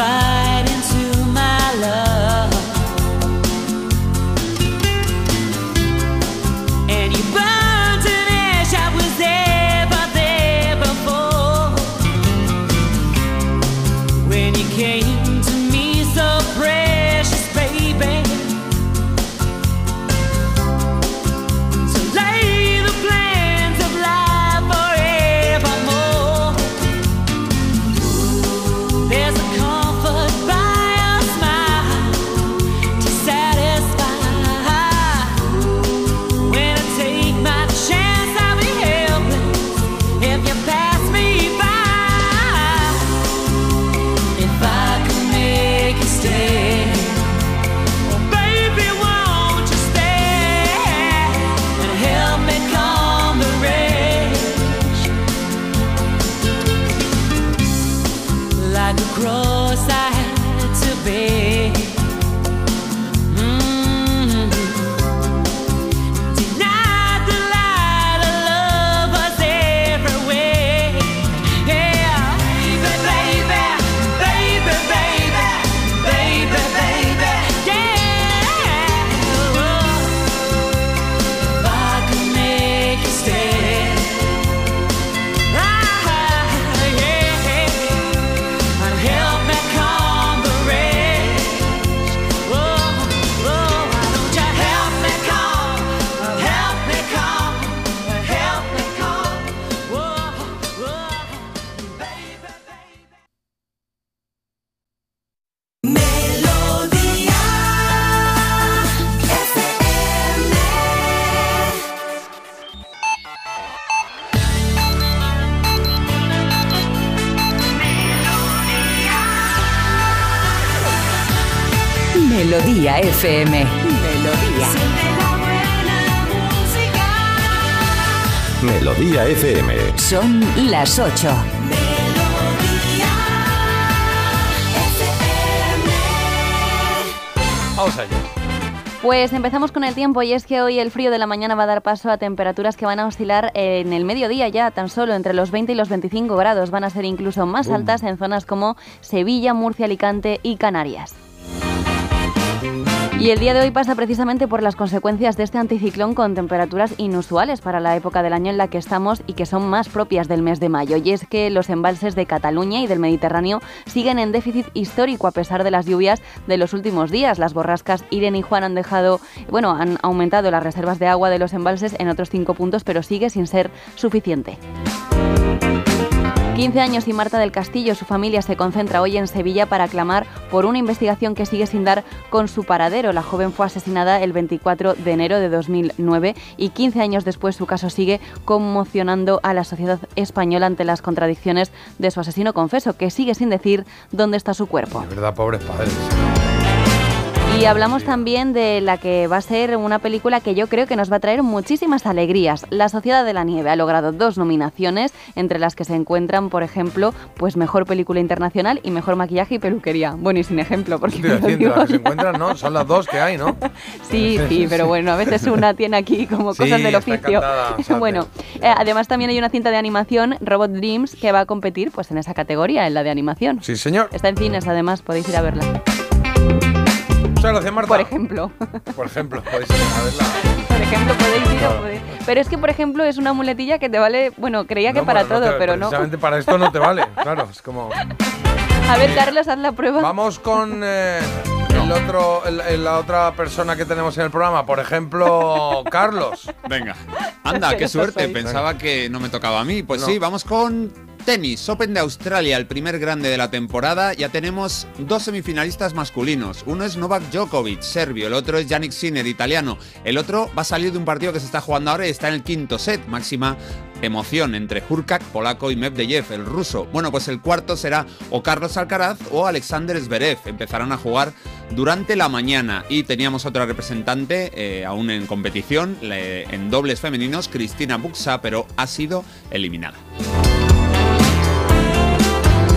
Speaker 15: goodbye. Las 8.
Speaker 1: Vamos allá.
Speaker 2: Pues empezamos con el tiempo y es que hoy el frío de la mañana va a dar paso a temperaturas que van a oscilar en el mediodía ya, tan solo entre los 20 y los 25 grados. Van a ser incluso más
Speaker 4: Boom.
Speaker 2: altas en zonas como Sevilla, Murcia, Alicante y Canarias. Y el día de hoy pasa precisamente por las consecuencias de este anticiclón con temperaturas inusuales para la época del año en la que estamos y que son más propias del mes de mayo. Y es que los embalses de Cataluña y del Mediterráneo siguen en déficit histórico a pesar de las lluvias de los últimos días. Las borrascas Irene y Juan han dejado, bueno, han aumentado las reservas de agua de los embalses en otros cinco puntos, pero sigue sin ser suficiente. 15 años y Marta del Castillo, su familia se concentra hoy en Sevilla para clamar por una investigación que sigue sin dar con su paradero. La joven fue asesinada el 24 de enero de 2009 y 15 años después su caso sigue conmocionando a la sociedad española ante las contradicciones de su asesino confeso, que sigue sin decir dónde está su cuerpo.
Speaker 1: De verdad, pobres padres.
Speaker 2: Y hablamos también de la que va a ser una película que yo creo que nos va a traer muchísimas alegrías. La Sociedad de la Nieve ha logrado dos nominaciones, entre las que se encuentran, por ejemplo, pues Mejor Película Internacional y Mejor Maquillaje y Peluquería. Bueno, y sin ejemplo, porque digo
Speaker 1: las que se encuentran, ¿no? Son las dos que hay, ¿no? *laughs*
Speaker 2: Sí, sí, pero bueno, a veces una tiene aquí como
Speaker 1: Sí,
Speaker 2: cosas del oficio. *laughs* bueno, eh, además también hay una cinta de animación, Robot Dreams, que va a competir pues en esa categoría, en la de animación.
Speaker 1: Sí, señor.
Speaker 2: Está en cines, además, podéis ir a verla.
Speaker 1: Muchas gracias, Marta.
Speaker 2: Por ejemplo.
Speaker 1: Por ejemplo, podéis ir a verla.
Speaker 2: Por ejemplo, podéis ir o podéis- Pero es que, por ejemplo, es una muletilla que te vale, bueno, creía que
Speaker 1: No,
Speaker 2: para
Speaker 1: no
Speaker 2: todo,
Speaker 1: te-
Speaker 2: pero no.
Speaker 1: Precisamente para esto no te vale, *laughs* claro. Es como...
Speaker 2: A ver, Carlos, haz la prueba.
Speaker 1: Vamos con eh, el otro, el- el- la otra persona que tenemos en el programa. Por ejemplo, Carlos.
Speaker 3: Venga. Anda, *laughs* qué suerte. Pensaba que no me tocaba a mí. Pues
Speaker 1: No.
Speaker 3: sí, vamos con tenis. Open de Australia, el primer grande de la temporada. Ya tenemos dos semifinalistas masculinos. Uno es Novak Djokovic, serbio. El otro es Yannick Sinner, italiano. El otro va a salir de un partido que se está jugando ahora y está en el quinto set. Máxima emoción entre Hurkacz, polaco, y Medvedev, el ruso. Bueno, pues el cuarto será o Carlos Alcaraz o Alexander Zverev. Empezarán a jugar durante la mañana. Y teníamos otra representante, eh, aún en competición, en dobles femeninos, Cristina Buxa, pero ha sido eliminada.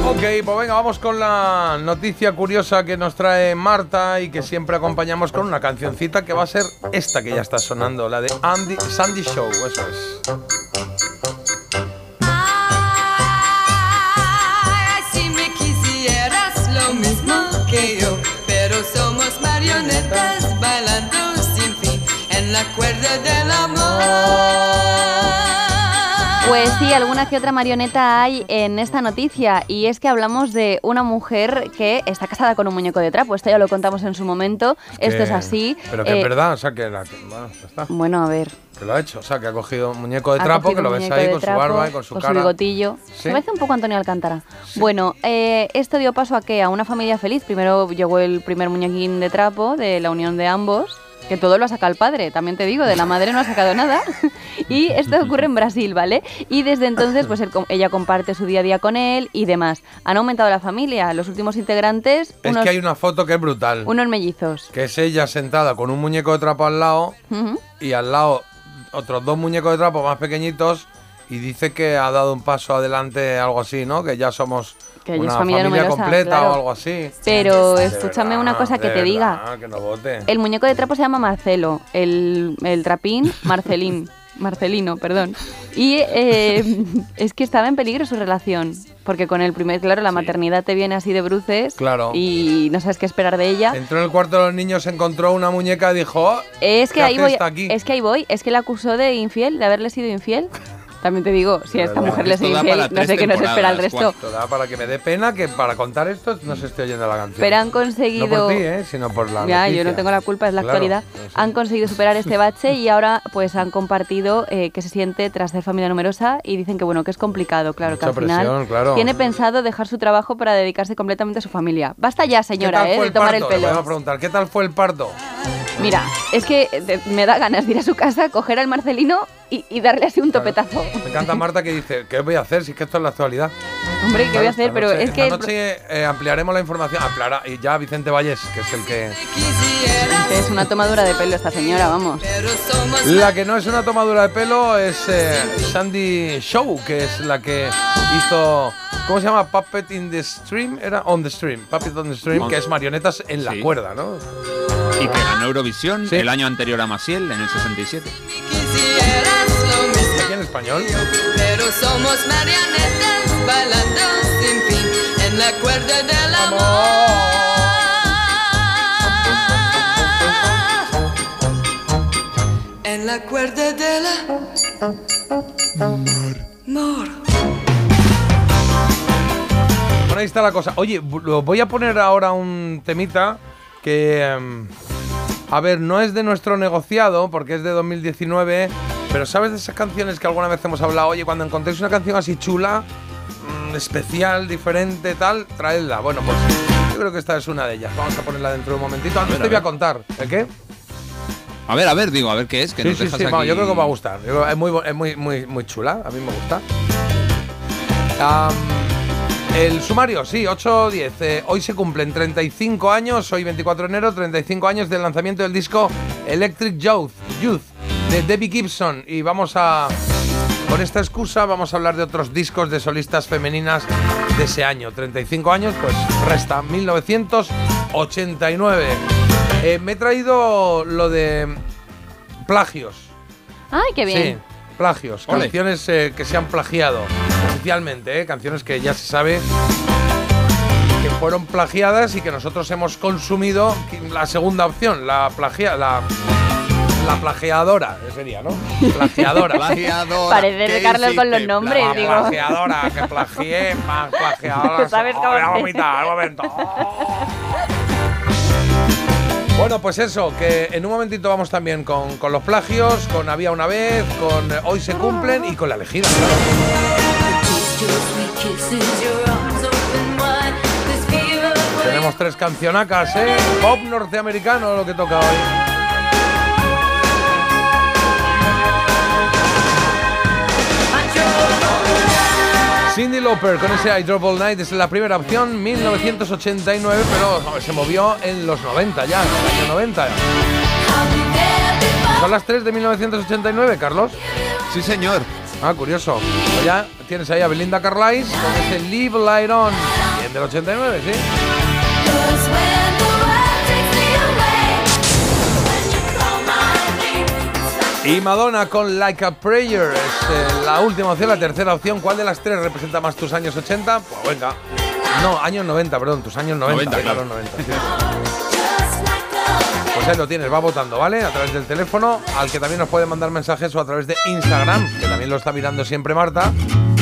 Speaker 1: Ok, pues venga, vamos con la noticia curiosa que nos trae Marta y que siempre acompañamos con una cancioncita que va a ser esta que ya está sonando, la de Andy, Sandy Show, eso es.
Speaker 2: Pues sí, alguna que otra marioneta hay en esta noticia y es que hablamos de una mujer que está casada con un muñeco de trapo. Esto ya lo contamos en su momento. Esto
Speaker 1: Que-
Speaker 2: es así.
Speaker 1: Pero que
Speaker 2: Eh,
Speaker 1: es verdad, o sea, que, la, que- bueno, está.
Speaker 2: Bueno, a ver.
Speaker 1: Que lo ha hecho, o sea, que ha cogido un muñeco de trapo, que lo ves ahí con
Speaker 2: trapo,
Speaker 1: su barba y con su cara.
Speaker 2: bigotillo.
Speaker 1: Sí.
Speaker 2: Se parece un poco a Antonio Alcántara. Bueno, eh, esto dio paso a que a una familia feliz. Primero llegó el primer muñequín de trapo de la unión de ambos. Que todo lo ha sacado el padre, también te digo, de la madre no ha sacado nada. *laughs* y esto ocurre en Brasil, ¿vale? Y desde entonces, pues él ella comparte su día a día con él y demás. Han aumentado la familia. Los últimos integrantes,
Speaker 1: Es que hay una foto que es brutal.
Speaker 2: unos mellizos.
Speaker 1: Que es ella sentada con un muñeco de trapo al lado y al lado otros dos muñecos de trapo más pequeñitos y dice que ha dado un paso adelante, algo así, ¿no? Que ya somos
Speaker 2: Que ya es
Speaker 1: una
Speaker 2: familia numerosa,
Speaker 1: completa
Speaker 2: claro.
Speaker 1: o algo así.
Speaker 2: Pero escúchame
Speaker 1: verdad,
Speaker 2: una cosa que te diga.
Speaker 1: verdad, que no vote.
Speaker 2: El muñeco de trapo se llama Marcelo, el, el trapín *laughs* Marcelín, Marcelino, perdón. Y eh, es que estaba en peligro su relación, porque con el primer, claro, la maternidad te viene así de bruces
Speaker 1: Claro.
Speaker 2: y no sabes qué esperar de ella.
Speaker 1: Entró en el cuarto de los niños, encontró una muñeca y dijo, "Oh,
Speaker 2: Es que
Speaker 1: ¿qué
Speaker 2: ahí voy,
Speaker 1: aquí?
Speaker 2: es que ahí voy, es que la acusó de infiel, de haberle sido infiel. *laughs* También te digo, si a esta
Speaker 1: verdad.
Speaker 2: mujer le
Speaker 1: para
Speaker 2: no sé qué nos espera el resto.
Speaker 1: Da para que me dé pena que para contar esto no se esté oyendo la canción.
Speaker 2: Pero han conseguido...
Speaker 1: No por ti, ¿eh? sino por la
Speaker 2: Ya, yo no tengo la culpa, es la
Speaker 1: Claro,
Speaker 2: actualidad. Han conseguido superar este bache y ahora pues han compartido eh, que se siente tras ser familia numerosa y dicen que bueno, que es complicado, claro, que al final
Speaker 1: presión, claro.
Speaker 2: tiene pensado dejar su trabajo para dedicarse completamente a su familia. Basta ya,
Speaker 1: ¿Qué
Speaker 2: señora, eh, de
Speaker 1: el
Speaker 2: tomar
Speaker 1: parto?
Speaker 2: el
Speaker 1: Le voy a
Speaker 2: pelo.
Speaker 1: preguntar, ¿qué tal fue el parto?
Speaker 2: Mira, es que eh, me da ganas de ir a su casa, coger al Marcelino y, y darle así un topetazo.
Speaker 1: Me encanta Marta que dice, ¿qué voy a hacer si es que esto es la actualidad?
Speaker 2: Hombre, ¿qué voy a hacer? Pero es que...
Speaker 1: Esta noche eh, ampliaremos la información. Ampliará, y ya Vicente Valles, que es el que...
Speaker 2: que es una tomadura de pelo esta señora, vamos.
Speaker 1: La que no es una tomadura de pelo es eh, Sandy Show, que es la que hizo... ¿Cómo se llama? Puppet in the Stream. Era On the Stream. Puppet on the Stream,
Speaker 3: On-
Speaker 1: que es marionetas en la
Speaker 3: Sí.
Speaker 1: cuerda, ¿no?
Speaker 3: Y que ganó Eurovisión
Speaker 1: Sí.
Speaker 3: el año anterior a Maciel, en el 67.
Speaker 1: Aquí en español.
Speaker 4: Pero somos marionetas bailando sin fin en la cuerda del amor. nella cuerda della Mor.
Speaker 1: Bueno, ahí está la cosa. Oye, voy a poner ahora un temita que... em, a ver, no es de nuestro negociado, porque es de 2019, pero ¿sabes de esas canciones que alguna vez hemos hablado? Oye, cuando encontréis una canción así chula, mm, especial, diferente, tal, traedla. Bueno, pues yo creo que esta es una de ellas. Vamos a ponerla dentro de un momentito. Antes te voy a contar. ¿El qué?
Speaker 3: A ver, a ver, digo, a ver qué es, que
Speaker 1: sí,
Speaker 3: nos
Speaker 1: sí,
Speaker 3: dejas
Speaker 1: sí,
Speaker 3: aquí...
Speaker 1: yo creo que os va a gustar. Es muy, es muy, muy, muy chula, a mí me gusta. Am, el sumario, sí, 8-10. Eh, hoy se cumplen 35 años, hoy 24 de enero, 35 años del lanzamiento del disco Electric Youth, Youth de Debbie Gibson. Y vamos a, con esta excusa, vamos a hablar de otros discos de solistas femeninas de ese año. 35 años, pues resta 1989. Eh, me he traído lo de plagios.
Speaker 2: Ay, qué bien.
Speaker 1: Sí, plagios.
Speaker 3: Ole.
Speaker 1: Canciones eh, que se han plagiado oficialmente, ¿eh? canciones que ya se sabe que fueron plagiadas y que nosotros hemos consumido. La segunda opción, la plagia, la, la plagiadora, eh, sería, ¿no? Plagiadora. *laughs*
Speaker 3: Plagiadora,
Speaker 2: Parece
Speaker 3: ¿qué
Speaker 2: de Carlos con los nombres,
Speaker 1: La
Speaker 2: digo.
Speaker 1: plagiadora, que plagié, más plagiadora. *laughs*
Speaker 2: ¿Sabes cómo
Speaker 1: Voy a vomitar, un momento. Bueno, pues eso, que en un momentito vamos también con, con los plagios, con Había una vez, con Hoy se cumplen y con la elegida. claro. Tenemos tres cancionacas, ¿eh? Pop norteamericano lo que toca hoy. Cindy Lauper con ese I Drove All Night es la primera opción, 1989, pero no, se movió en los 90 ya, en el año 90. ¿Son las 3 de 1989, Carlos?
Speaker 3: Sí, señor.
Speaker 1: Ah, curioso. Pues ya tienes ahí a Belinda Carlisle con ese Live Light On, bien del 89, ¿sí? Y Madonna con Like a Prayer es eh, la última opción, la tercera opción. ¿Cuál de las tres representa más tus años 80? Pues venga. No, años 90, perdón, tus años 90.
Speaker 3: 90,
Speaker 1: venga,
Speaker 3: claro.
Speaker 1: los 90. Pues ahí lo tienes, va votando, ¿vale? A través del teléfono, al que también nos puede mandar mensajes o a través de Instagram, que también lo está mirando siempre Marta.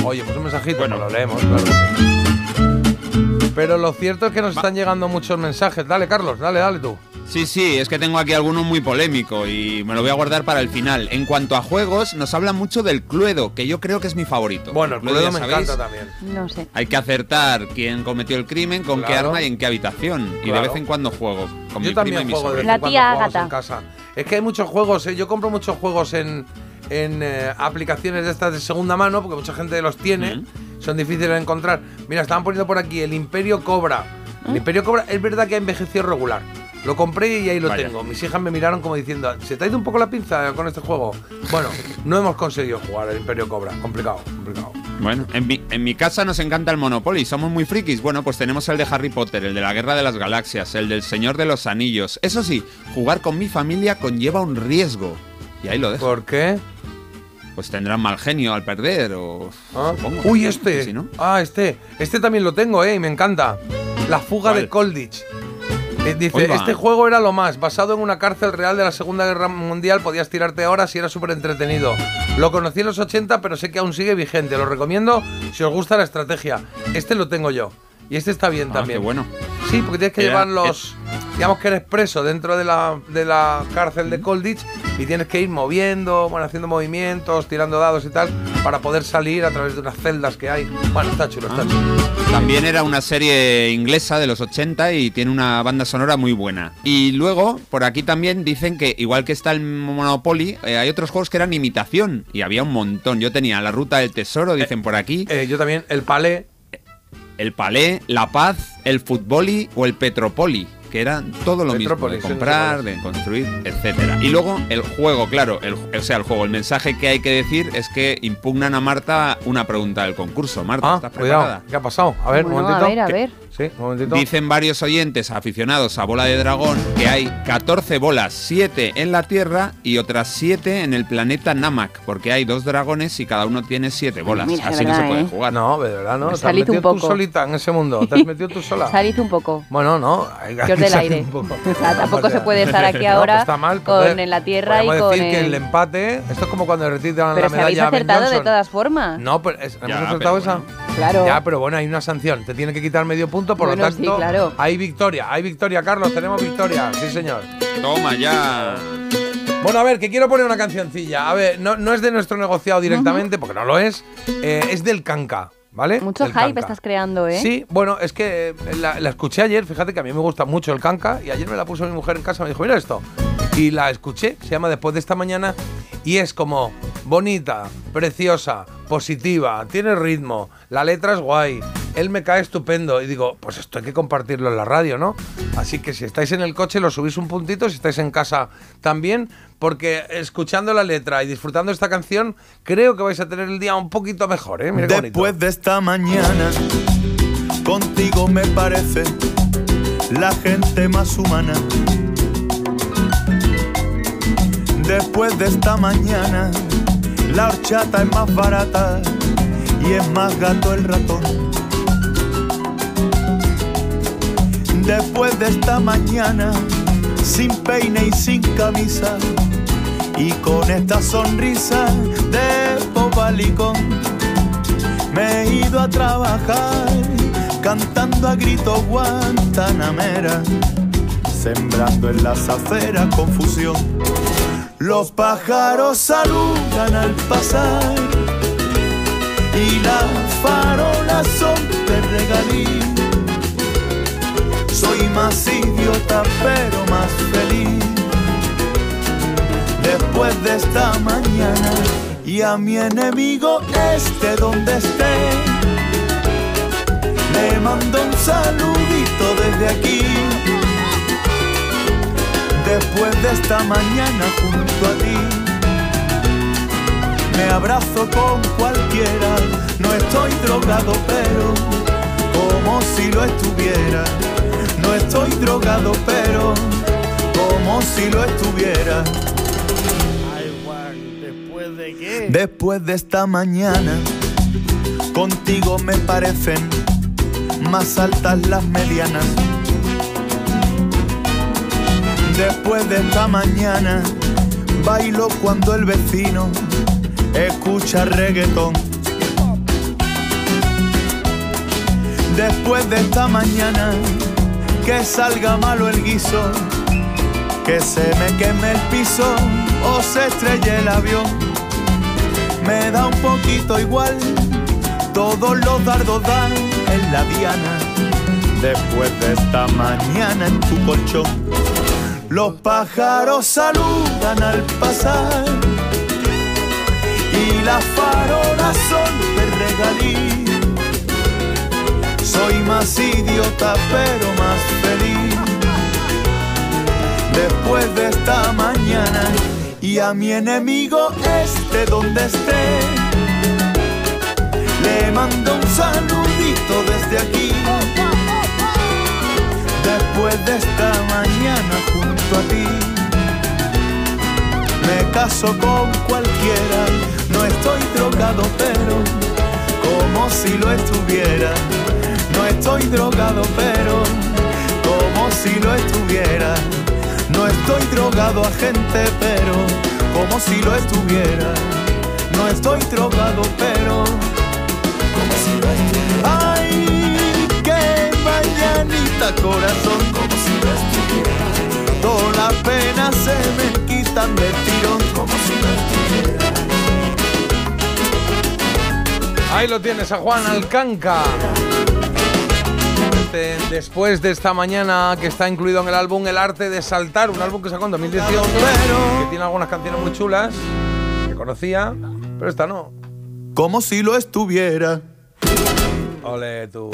Speaker 1: Oye, pues un mensajito, bueno, lo leemos, claro que sí. Pero lo cierto es que nos están llegando muchos mensajes. Dale, Carlos, dale, dale tú.
Speaker 3: Sí, sí, es que tengo aquí alguno muy polémico y me lo voy a guardar para el final. En cuanto a juegos, nos habla mucho del Cluedo, que yo creo que es mi favorito.
Speaker 1: Bueno, el Cluedo me
Speaker 3: sabéis,
Speaker 1: encanta también.
Speaker 2: No sé.
Speaker 3: Hay que acertar quién cometió el crimen, con qué arma y en qué habitación. Y de vez en cuando juego con
Speaker 1: Yo
Speaker 3: mi
Speaker 1: también
Speaker 3: prima y mi
Speaker 1: de vez cuando
Speaker 2: tía Agatha.
Speaker 1: en casa. Es que hay muchos juegos, ¿eh? yo compro muchos juegos en, en eh, aplicaciones de estas de segunda mano, porque mucha gente los tiene, son difíciles de encontrar. Mira, estaban poniendo por aquí el Imperio Cobra. El Imperio Cobra es verdad que ha envejecido regular. Lo compré y ahí lo
Speaker 3: Vaya.
Speaker 1: tengo. Mis hijas me miraron como diciendo, ¿se te ha ido un poco la pinza con este juego? Bueno, no hemos conseguido jugar el Imperio Cobra. Complicado, complicado.
Speaker 3: Bueno, en mi, en mi casa nos encanta el Monopoly, somos muy frikis. Bueno, pues tenemos el de Harry Potter, el de la Guerra de las Galaxias, el del Señor de los Anillos. Eso sí, jugar con mi familia conlleva un riesgo. Y ahí lo dejo.
Speaker 1: ¿Por qué?
Speaker 3: Pues tendrán mal genio al perder o...
Speaker 1: Ah.
Speaker 3: supongo.
Speaker 1: Uy, este. Ah, este. Este también lo tengo, eh, y me encanta. La fuga
Speaker 3: ¿Cuál?
Speaker 1: de Colditch. Eh, dice, este juego era lo más, basado en una cárcel real de la Segunda Guerra Mundial, podías tirarte horas y era súper entretenido. Lo conocí en los 80, pero sé que aún sigue vigente. Lo recomiendo si os gusta la estrategia. Este lo tengo yo. Y este está bien
Speaker 3: Ah,
Speaker 1: también.
Speaker 3: qué bueno.
Speaker 1: Sí, porque tienes que
Speaker 3: Era-
Speaker 1: llevar los... Digamos que eres preso dentro de la, de la cárcel de Colditch y tienes que ir moviendo, bueno, haciendo movimientos, tirando dados y tal, para poder salir a través de unas celdas que hay. Bueno, está chulo, está
Speaker 3: Ah.
Speaker 1: chulo.
Speaker 3: También era una serie inglesa de los 80 y tiene una banda sonora muy buena. Y luego, por aquí también dicen que, igual que está el Monopoly, eh, hay otros juegos que eran imitación. Y había un montón. Yo tenía La Ruta del Tesoro, dicen por aquí.
Speaker 1: Eh, yo también, el palé.
Speaker 3: El Palé, La Paz, el Futboli o el Petropoli. Que eran todo lo mismo, de comprar, de construir, etcétera. Y luego el juego, claro, el, o sea, el juego, el mensaje que hay que decir es que impugnan a Marta una pregunta del concurso. Marta,
Speaker 1: Ah,
Speaker 3: ¿estás
Speaker 1: cuidado.
Speaker 3: preparada?
Speaker 1: ¿Qué ha pasado? A ver, un
Speaker 2: Bueno, a
Speaker 1: momentito.
Speaker 2: ver, a ver.
Speaker 1: Sí, un momentito.
Speaker 3: Dicen varios oyentes aficionados a Bola de Dragón que hay 14 bolas, 7 en la Tierra y otras 7 en el planeta Namak, porque hay dos dragones y cada uno tiene 7 bolas.
Speaker 2: Mira,
Speaker 3: Así no se puede
Speaker 2: ¿eh?
Speaker 3: jugar.
Speaker 1: No, de verdad, no.
Speaker 2: Me
Speaker 1: Te has
Speaker 2: saliste un
Speaker 1: metido tú
Speaker 2: poco.
Speaker 1: solita en ese mundo. Te has metido tú sola.
Speaker 2: Saliz un poco.
Speaker 1: Bueno, no. hay-
Speaker 2: Que os del aire. *laughs* O sea, tampoco se puede estar aquí *laughs*
Speaker 1: no,
Speaker 2: ahora
Speaker 1: pues está mal,
Speaker 2: con
Speaker 1: poder-
Speaker 2: en la tierra y con
Speaker 1: decir que el
Speaker 2: el-
Speaker 1: empate, esto es como cuando retiran
Speaker 2: Pero
Speaker 1: la
Speaker 2: habéis
Speaker 1: medalla a Ben
Speaker 2: acertado de todas formas.
Speaker 1: No, pero es-
Speaker 3: Ya,
Speaker 1: hemos acertado
Speaker 3: pero
Speaker 1: esa.
Speaker 2: Claro.
Speaker 1: Ya, pero bueno, hay una sanción. Te tiene que quitar medio punto, por
Speaker 2: Bueno,
Speaker 1: lo
Speaker 2: sí,
Speaker 1: tanto,
Speaker 2: claro.
Speaker 1: hay victoria. Hay victoria, Carlos. Tenemos victoria. Sí, señor.
Speaker 3: Toma ya.
Speaker 1: Bueno, a ver, que quiero poner una cancioncilla. A ver, no, no es de nuestro negociado directamente, porque no lo es. Eh, es del Canca, ¿vale?
Speaker 2: Mucho hype estás creando, ¿eh?
Speaker 1: Sí, bueno, es que eh, la, la escuché ayer, fíjate que a mí me gusta mucho el canca y ayer me la puso mi mujer en casa, me dijo, mira esto. Y la escuché, se llama Después de esta mañana y es como bonita, preciosa, positiva, tiene ritmo, la letra es guay, él me cae estupendo y digo, pues esto hay que compartirlo en la radio, ¿no? Así que si estáis en el coche lo subís un puntito, si estáis en casa también, porque escuchando la letra y disfrutando esta canción, creo que vais a tener el día un poquito mejor, ¿eh?
Speaker 16: Después de esta mañana, contigo me parece la gente más humana. Después de esta mañana, la horchata es más barata y es más gato el ratón. Después de esta mañana, sin peine y sin camisa, y con esta sonrisa de bobalicón, me he ido a trabajar cantando a grito guantanamera, sembrando en las aceras confusión. Los pájaros saludan al pasar y las farolas más idiota pero más feliz. Después de esta mañana y a mi enemigo este donde esté le mando un saludito desde aquí. Después de esta mañana junto a ti me abrazo con cualquiera. No estoy drogado pero como si lo estuviera no estoy drogado pero como si lo estuviera
Speaker 9: ¿Después de qué?
Speaker 16: Después de esta mañana, contigo me parecen más altas las medianas. Después de esta mañana, bailo cuando el vecino escucha reggaetón. Después de esta mañana, que salga malo el guiso, que se me queme el piso o se estrelle el avión. Me da un poquito igual, todos los dardos dan en la diana. Después de esta mañana en tu colchón, los pájaros saludan al pasar y las farolas son de regalí. Soy más idiota pero más feliz. Después de esta mañana y a mi enemigo este donde esté le mando un saludito desde aquí. Después de esta mañana junto a ti me caso con cualquiera. No estoy drogado pero como si lo estuviera estoy drogado pero como si lo estuviera no estoy drogado a gente, pero como si lo estuviera. No estoy drogado, pero como si lo estuviera. Ay, qué mañanita, corazón, como si lo estuviera. Todas las penas se me quitan de tirón, como si lo estuviera.
Speaker 1: Ahí lo tienes a Juan Alcanca. Después de esta mañana que está incluido en el álbum El Arte de Saltar, un álbum que sacó en 2018, que tiene algunas canciones muy chulas, que conocía, pero esta no.
Speaker 16: Como si lo estuviera.
Speaker 1: Ole tú.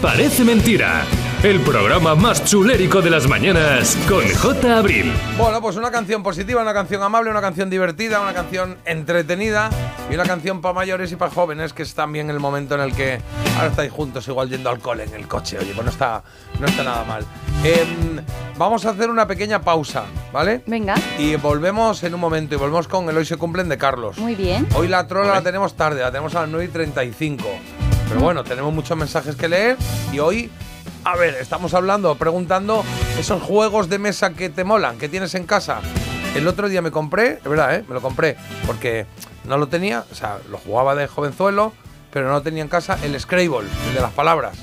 Speaker 10: Parece mentira. El programa más chulérico de las mañanas con J. Abril.
Speaker 1: Bueno, pues una canción positiva, una canción amable, una canción divertida, una canción entretenida y una canción para mayores y para jóvenes, que es también el momento en el que ahora estáis juntos, igual yendo al cole en el coche. Oye, pues no está, no está nada mal. Em, vamos a hacer una pequeña pausa, ¿vale?
Speaker 2: Venga.
Speaker 1: Y volvemos en un momento y volvemos con el Hoy se cumplen de Carlos.
Speaker 2: Muy bien.
Speaker 1: Hoy la trola la tenemos tarde, la tenemos a las 9 y 35. Pero bueno, tenemos muchos mensajes que leer y hoy A ver, estamos hablando, preguntando esos juegos de mesa que te molan, que tienes en casa. El otro día me compré, es verdad, ¿eh? Me lo compré porque no lo tenía, o sea, lo jugaba de jovenzuelo, pero no lo tenía en casa, el Scrabble, el de las palabras.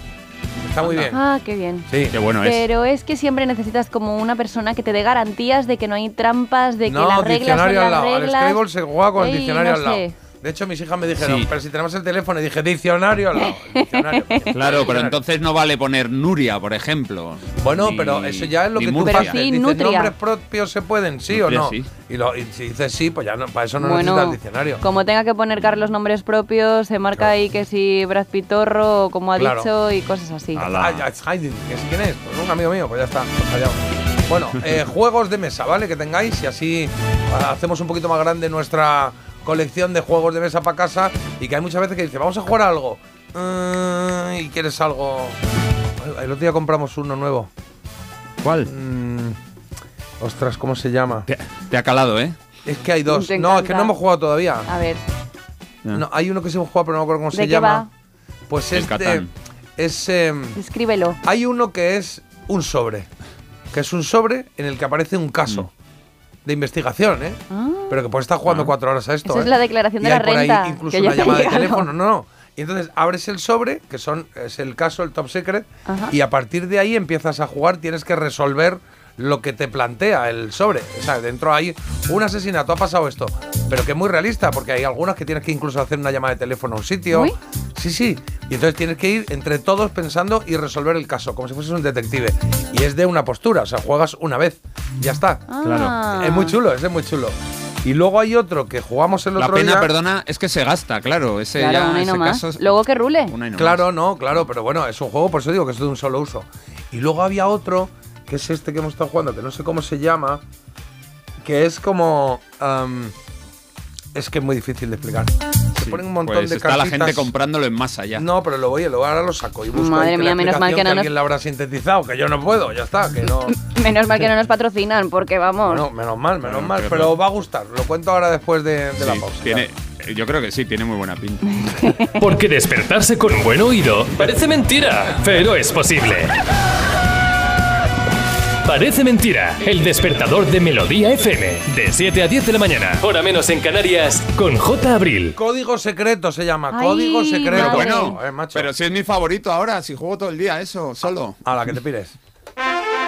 Speaker 1: Está muy bien.
Speaker 2: Ah, qué bien.
Speaker 1: Sí.
Speaker 3: Qué bueno es.
Speaker 2: Pero es que siempre necesitas como una persona que te dé garantías de que no hay trampas, de que
Speaker 1: no,
Speaker 2: las reglas son las
Speaker 1: al lado. Al
Speaker 2: reglas.
Speaker 1: Scrabble se juega con el
Speaker 2: Ey,
Speaker 1: diccionario
Speaker 2: no
Speaker 1: al lado.
Speaker 2: sé.
Speaker 1: De hecho, mis hijas me dijeron,
Speaker 3: Sí.
Speaker 1: pero si tenemos el teléfono, y dije, diccionario al lado. el diccionario.
Speaker 3: Claro, pero entonces no vale poner Nuria, por ejemplo.
Speaker 1: Bueno,
Speaker 3: Ni-
Speaker 1: pero eso ya es lo que tú
Speaker 2: sí,
Speaker 1: Dices,
Speaker 2: nutria.
Speaker 1: ¿nombres propios se pueden, sí
Speaker 3: Nutria,
Speaker 1: o no?
Speaker 3: sí.
Speaker 1: Y, lo- y si dices sí, pues ya no, para eso no
Speaker 2: bueno,
Speaker 1: necesitas el diccionario.
Speaker 2: como tenga que poner Carlos nombres propios, se marca ahí que si Brad Pitorro, como ha
Speaker 1: Claro.
Speaker 2: dicho, y cosas así.
Speaker 1: Ah, Haydn, que sí quién es, pues un amigo mío, pues ya está, pues callado. Bueno, eh, *laughs* juegos de mesa, ¿vale? Que tengáis y así ah, hacemos un poquito más grande nuestra colección de juegos de mesa para casa y que hay muchas veces que dice, vamos a jugar a algo Ah, y quieres algo... El otro día compramos uno nuevo.
Speaker 3: ¿Cuál?
Speaker 1: Mm, ostras, ¿cómo se llama?
Speaker 3: Te, te ha calado, ¿eh?
Speaker 1: Es que hay dos. No, es que no hemos jugado todavía.
Speaker 2: A ver,
Speaker 1: No, hay uno que se hemos jugado, pero no me acuerdo cómo
Speaker 2: ¿de
Speaker 1: se
Speaker 2: qué
Speaker 1: llama.
Speaker 2: va?
Speaker 1: Pues
Speaker 3: El
Speaker 1: es de-
Speaker 3: Catán.
Speaker 1: es em,
Speaker 2: Escríbelo.
Speaker 1: hay uno que es un sobre, que es un sobre en el que aparece un caso de investigación, ¿eh?
Speaker 2: Ah,
Speaker 1: Pero que puedes estar jugando cuatro horas a esto.
Speaker 2: Esa es
Speaker 1: ¿eh?
Speaker 2: la declaración
Speaker 1: Y
Speaker 2: de
Speaker 1: hay
Speaker 2: la
Speaker 1: por ahí
Speaker 2: renta,
Speaker 1: incluso
Speaker 2: que
Speaker 1: una llamada de teléfono, no, no. Y entonces abres el sobre, que son es el caso, el top secret,
Speaker 2: Ajá.
Speaker 1: y a partir de ahí empiezas a jugar, tienes que resolver lo que te plantea el sobre. O sea, dentro hay un asesinato, ha pasado esto, pero que es muy realista, porque hay algunas que tienes que incluso hacer una llamada de teléfono a un sitio.
Speaker 2: Uy.
Speaker 1: Sí, sí. Y entonces tienes que ir entre todos pensando y resolver el caso, como si fueses un detective. Y es de una postura, o sea, juegas una vez, ya está.
Speaker 2: Ah.
Speaker 1: Es muy chulo, ese es muy chulo. Y luego hay otro que jugamos el
Speaker 3: La
Speaker 1: otro
Speaker 3: pena,
Speaker 1: día.
Speaker 3: perdona, es que se gasta, claro. Ese
Speaker 2: Claro,
Speaker 3: ya,
Speaker 2: una y no
Speaker 3: ese
Speaker 2: más.
Speaker 3: caso es-
Speaker 2: Luego que rule.
Speaker 3: una y no
Speaker 1: Claro, no, claro, pero bueno, es un juego, por eso digo que es de un solo uso. Y luego había otro, que es este que hemos estado jugando, que no sé cómo se llama, que es como... am, es que es muy difícil de explicar. Se
Speaker 3: Sí,
Speaker 1: ponen un montón
Speaker 3: pues
Speaker 1: de
Speaker 3: está la gente comprándolo en masa ya.
Speaker 1: No, pero lo voy, luego ahora lo saco y busco
Speaker 2: Madre
Speaker 1: que
Speaker 2: mía,
Speaker 1: la
Speaker 2: menos mal
Speaker 1: explicación
Speaker 2: que no nos-
Speaker 1: alguien la habrá sintetizado, que yo no puedo, ya está, que no... *laughs*
Speaker 2: Menos mal que no nos patrocinan, porque vamos.
Speaker 1: Bueno, menos mal, menos
Speaker 3: Bueno,
Speaker 1: mal,
Speaker 3: qué
Speaker 1: pero
Speaker 3: horror.
Speaker 1: va a gustar. Lo cuento ahora después de, de la
Speaker 3: Sí,
Speaker 1: pausa.
Speaker 3: tiene, yo creo que sí, tiene muy buena pinta. *laughs*
Speaker 10: Porque despertarse con un buen oído parece mentira, pero es posible. Parece mentira. El despertador de Melodía FM. De 7 a 10 de la mañana. Hora menos en Canarias. Con J. Abril.
Speaker 1: Código secreto se llama,
Speaker 2: Ay,
Speaker 1: código secreto.
Speaker 3: Pero bueno,
Speaker 1: Eh, macho.
Speaker 3: pero si es mi favorito ahora, si juego todo el día eso, solo.
Speaker 1: A la que te pires.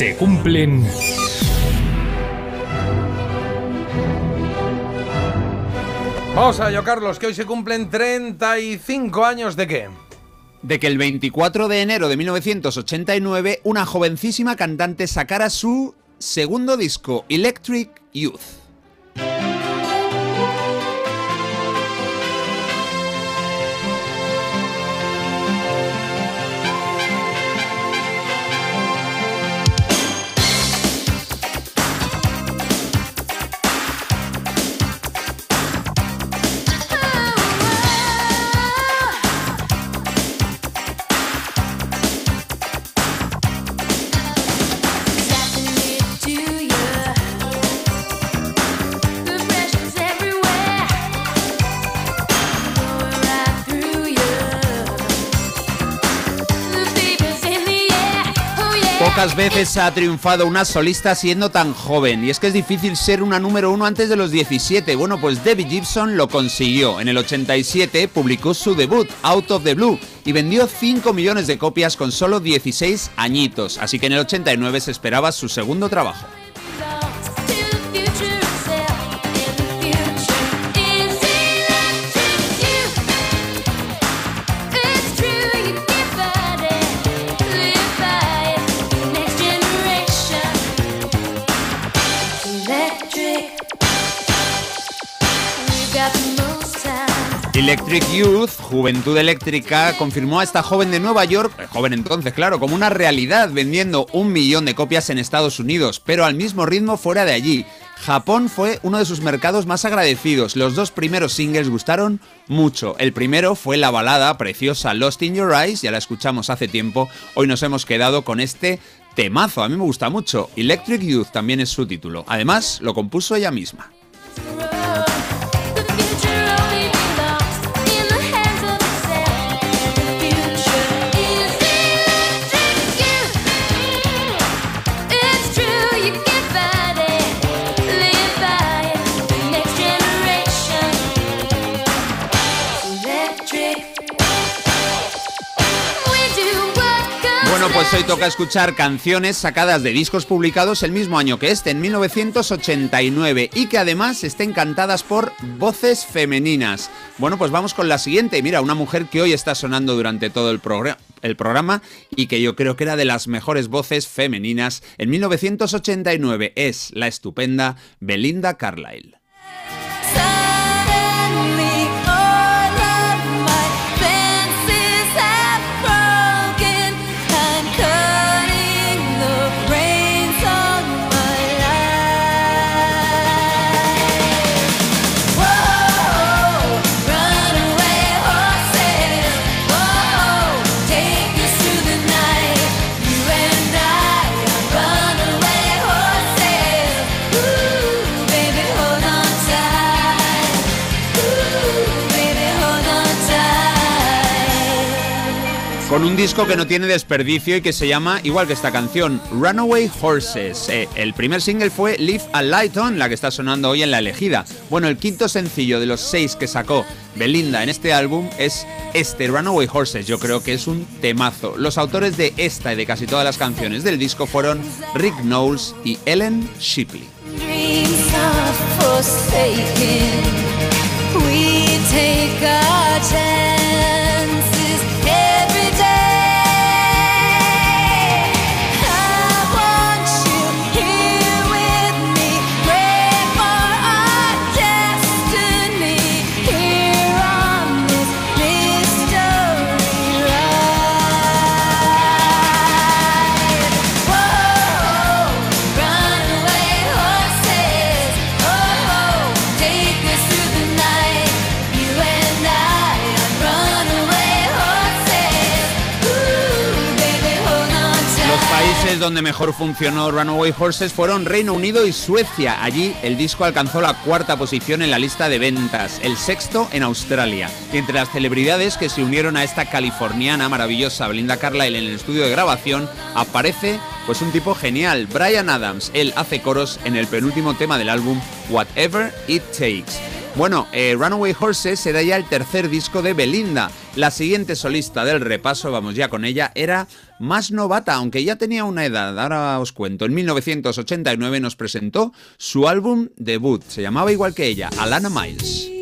Speaker 10: Se cumplen...
Speaker 1: Vamos a ello, Carlos, que hoy se cumplen 35 años de qué?
Speaker 3: De que el 24 de enero de 1989 una jovencísima cantante sacara su segundo disco, Electric Youth. Pocas veces ha triunfado una solista siendo tan joven, y es que es difícil ser una número uno antes de los 17. Bueno, pues Debbie Gibson lo consiguió. En el 87 publicó su debut, Out of the Blue, y vendió 5 millones de copias con solo 16 añitos, así que en el 89 se esperaba su segundo trabajo. Electric Youth, Juventud Eléctrica, confirmó a esta joven de Nueva York, eh, joven entonces, claro, como una realidad, vendiendo un millón de copias en Estados Unidos, pero al mismo ritmo fuera de allí. Japón fue uno de sus mercados más agradecidos. Los dos primeros singles gustaron mucho. El primero fue la balada preciosa Lost in Your Eyes, ya la escuchamos hace tiempo. Hoy nos hemos quedado con este temazo, a mí me gusta mucho. Electric Youth también es su título. Además, lo compuso ella misma. Pues hoy toca escuchar canciones sacadas de discos publicados el mismo año que este, en 1989, y que además estén cantadas por voces femeninas. Bueno, pues vamos con la siguiente. Mira, una mujer que hoy está sonando durante todo el, el programa y que yo creo que era de las mejores voces femeninas en 1989 es la estupenda Belinda Carlisle. Con un disco que no tiene desperdicio y que se llama, igual que esta canción, Runaway Horses. Eh, el primer single fue Leave a Light On, la que está sonando hoy en la elegida. Bueno, el quinto sencillo de los seis que sacó Belinda en este álbum es este, Runaway Horses. Yo creo que es un temazo. Los autores de esta y de casi todas las canciones del disco fueron Rick Knowles y Ellen Shipley.
Speaker 15: dreams
Speaker 3: donde mejor funcionó Runaway Horses fueron Reino Unido y Suecia. Allí el disco alcanzó la cuarta posición en la lista de ventas, el sexto en Australia. Y entre las celebridades que se unieron a esta californiana maravillosa Belinda Carlisle en el estudio de grabación aparece pues un tipo genial, Brian Adams. Él hace coros en el penúltimo tema del álbum Whatever It Takes. Bueno, eh, Runaway Horses será ya el tercer disco de Belinda. La siguiente solista del repaso, vamos ya con ella, era más novata, aunque ya tenía una edad. Ahora os cuento. En 1989 nos presentó su álbum debut. Se llamaba igual que ella, Alana Miles.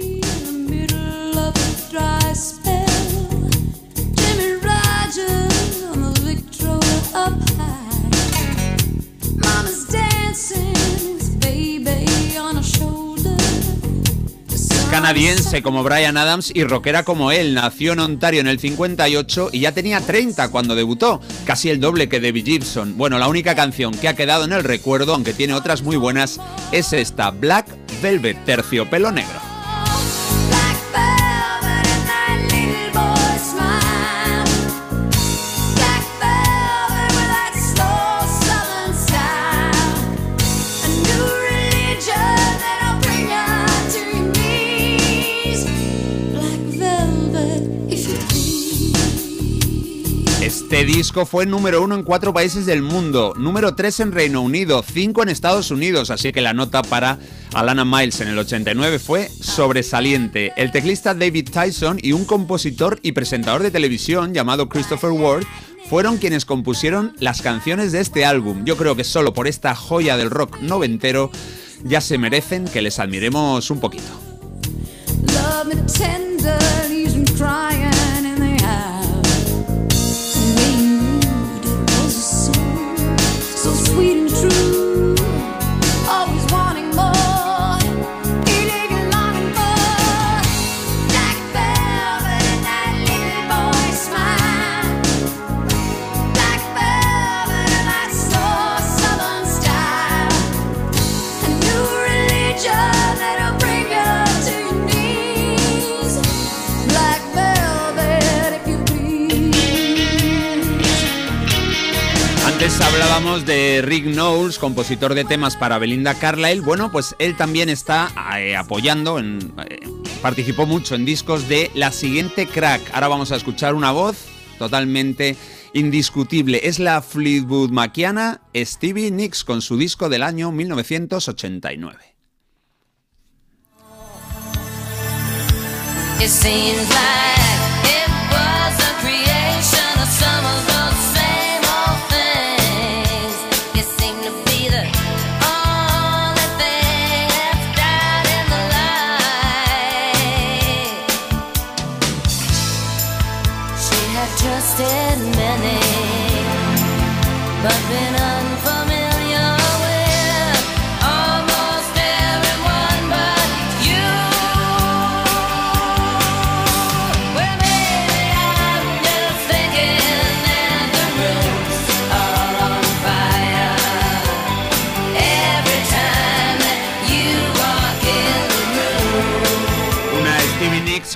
Speaker 3: Canadiense como Brian Adams y rockera como él. Nació en Ontario en el 58 y ya tenía 30 cuando debutó, casi el doble que Debbie Gibson. Bueno, la única canción que ha quedado en el recuerdo, aunque tiene otras muy buenas, es esta, Black Velvet, terciopelo negro. Este disco fue número uno en cuatro países del mundo, número tres en Reino Unido, cinco en Estados Unidos, así que la nota para Alana Miles en el 89 fue sobresaliente. El teclista David Tyson y un compositor y presentador de televisión llamado Christopher Ward fueron quienes compusieron las canciones de este álbum. Yo creo que solo por esta joya del rock noventero ya se merecen que les admiremos un poquito. Hablábamos de Rick Knowles, compositor de temas para Belinda Carlisle. Bueno, pues él también está eh, apoyando, eh, participó mucho en discos de la siguiente crack. Ahora vamos a escuchar una voz totalmente indiscutible. Es la Fleetwood Maciana Stevie Nicks con su disco del año 1989.
Speaker 15: It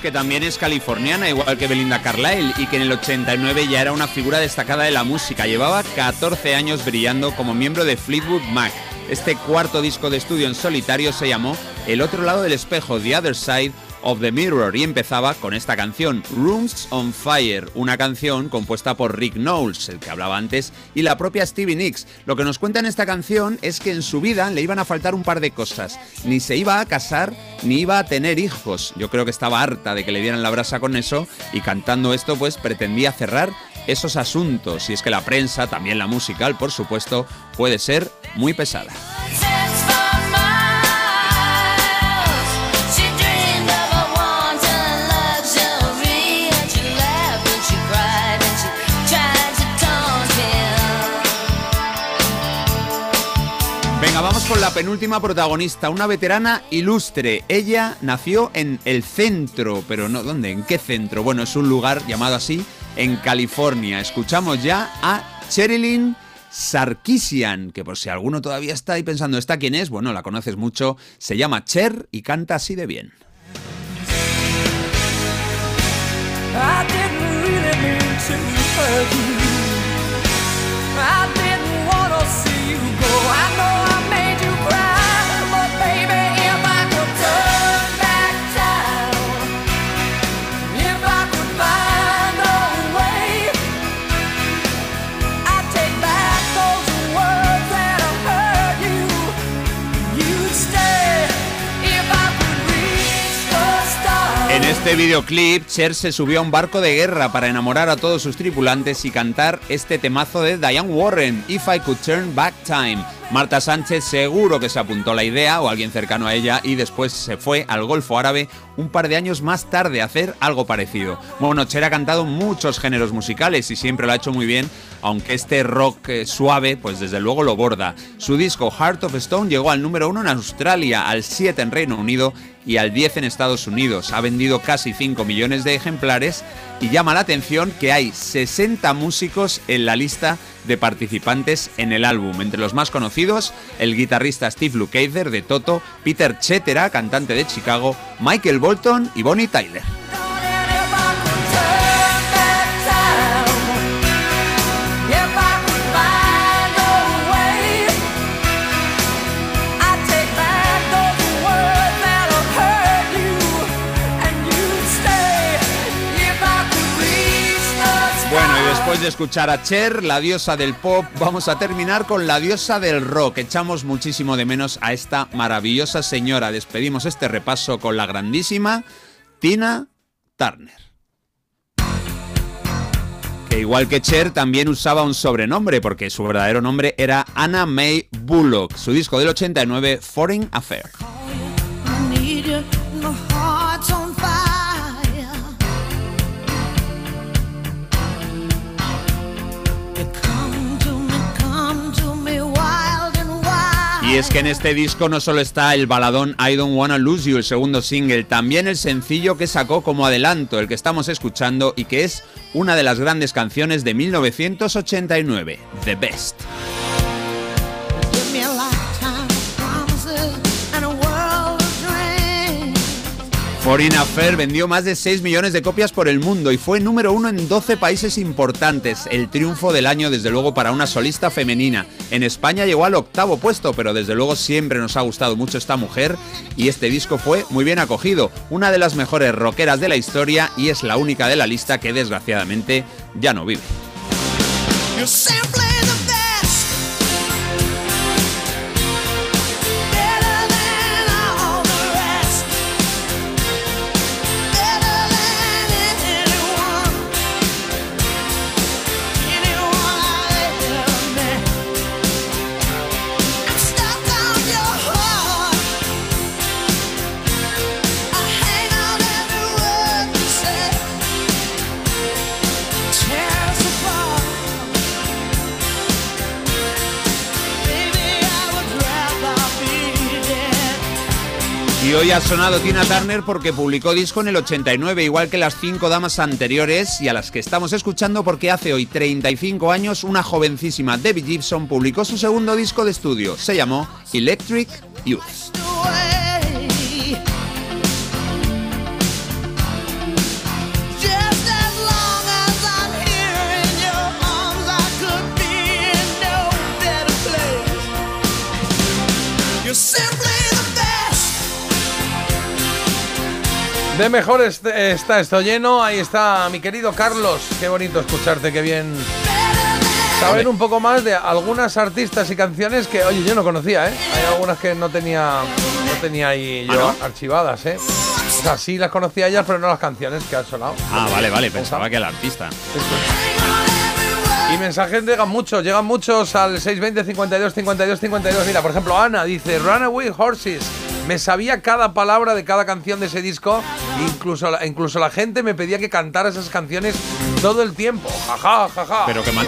Speaker 3: que también es californiana, igual que Belinda Carlisle, y que en el 89 ya era una figura destacada de la música. Llevaba 14 años brillando como miembro de Fleetwood Mac. Este cuarto disco de estudio en solitario se llamó El otro lado del espejo, The Other Side, of the Mirror y empezaba con esta canción, Rooms on Fire, una canción compuesta por Rick Knowles, el que hablaba antes, y la propia Stevie Nicks. Lo que nos cuenta en esta canción es que en su vida le iban a faltar un par de cosas. Ni se iba a casar, ni iba a tener hijos. Yo creo que estaba harta de que le dieran la brasa con eso y cantando esto pues pretendía cerrar esos asuntos. Y es que la prensa, también la musical por supuesto, puede ser muy pesada. Penúltima protagonista, una veterana ilustre. Ella nació en el centro, pero no, ¿dónde? ¿En qué centro? Bueno, es un lugar llamado así en California. Escuchamos ya a Cherilyn Sarkisian, que por si alguno todavía está ahí pensando, ¿esta quién es? Bueno, la conoces mucho, se llama Cher y canta así de bien. Este videoclip, Cher se subió a un barco de guerra para enamorar a todos sus tripulantes y cantar este temazo de Diane Warren, If I Could Turn Back Time. Marta Sánchez seguro que se apuntó la idea o alguien cercano a ella y después se fue al Golfo Árabe un par de años más tarde a hacer algo parecido. Bueno, Cher ha cantado muchos géneros musicales y siempre lo ha hecho muy bien, aunque este rock eh, suave, pues desde luego lo borda. Su disco Heart of Stone llegó al número uno en Australia, al 7 en Reino Unido y al 10 en Estados Unidos. Ha vendido casi 5 millones de ejemplares y llama la atención que hay 60 músicos en la lista de participantes en el álbum. Entre los más conocidos, el guitarrista Steve Lukather de Toto, Peter Cetera, cantante de Chicago, Michael Bolton y Bonnie Tyler. De escuchar a Cher, la diosa del pop, vamos a terminar con la diosa del rock. Echamos muchísimo de menos a esta maravillosa señora. Despedimos este repaso con la grandísima Tina Turner. Que igual que Cher también usaba un sobrenombre porque su verdadero nombre era Anna May Bullock. Su disco del 89, Foreign Affair. Y es que en este disco no solo está el baladón I Don't Wanna Lose You, el segundo single, también el sencillo que sacó como adelanto, el que estamos escuchando y que es una de las grandes canciones de 1989, The Best. Foreign Affair vendió más de 6 millones de copias por el mundo y fue número uno en 12 países importantes, el triunfo del año desde luego para una solista femenina. En España llegó al octavo puesto, pero desde luego siempre nos ha gustado mucho esta mujer y este disco fue muy bien acogido, una de las mejores rockeras de la historia y es la única de la lista que desgraciadamente ya no vive. Hoy ha sonado Tina Turner porque publicó disco en el 89, igual que las cinco damas anteriores y a las que estamos escuchando porque hace hoy 35 años una jovencísima Debbie Gibson publicó su segundo disco de estudio. Se llamó Electric Youth.
Speaker 1: De mejor est- está esto lleno. Ahí está mi querido Carlos. Qué bonito escucharte, qué bien. Saber un poco más de algunas artistas y canciones que, oye, yo no conocía, ¿eh? Hay algunas que no tenía, no tenía ahí yo
Speaker 3: ¿Ah,
Speaker 1: archivadas, ¿eh? O sea, sí las conocía ellas, pero no las canciones que han sonado.
Speaker 3: Ah, vale, vale, pensaba que el artista.
Speaker 1: Y mensajes llegan muchos, llegan muchos al 620 52 52 52. Mira, por ejemplo, Ana dice Runaway Horses. Me sabía cada palabra de cada canción de ese disco. Incluso la, incluso la gente me pedía que cantara esas canciones todo el tiempo. Jaja, jaja.
Speaker 3: Pero que, man-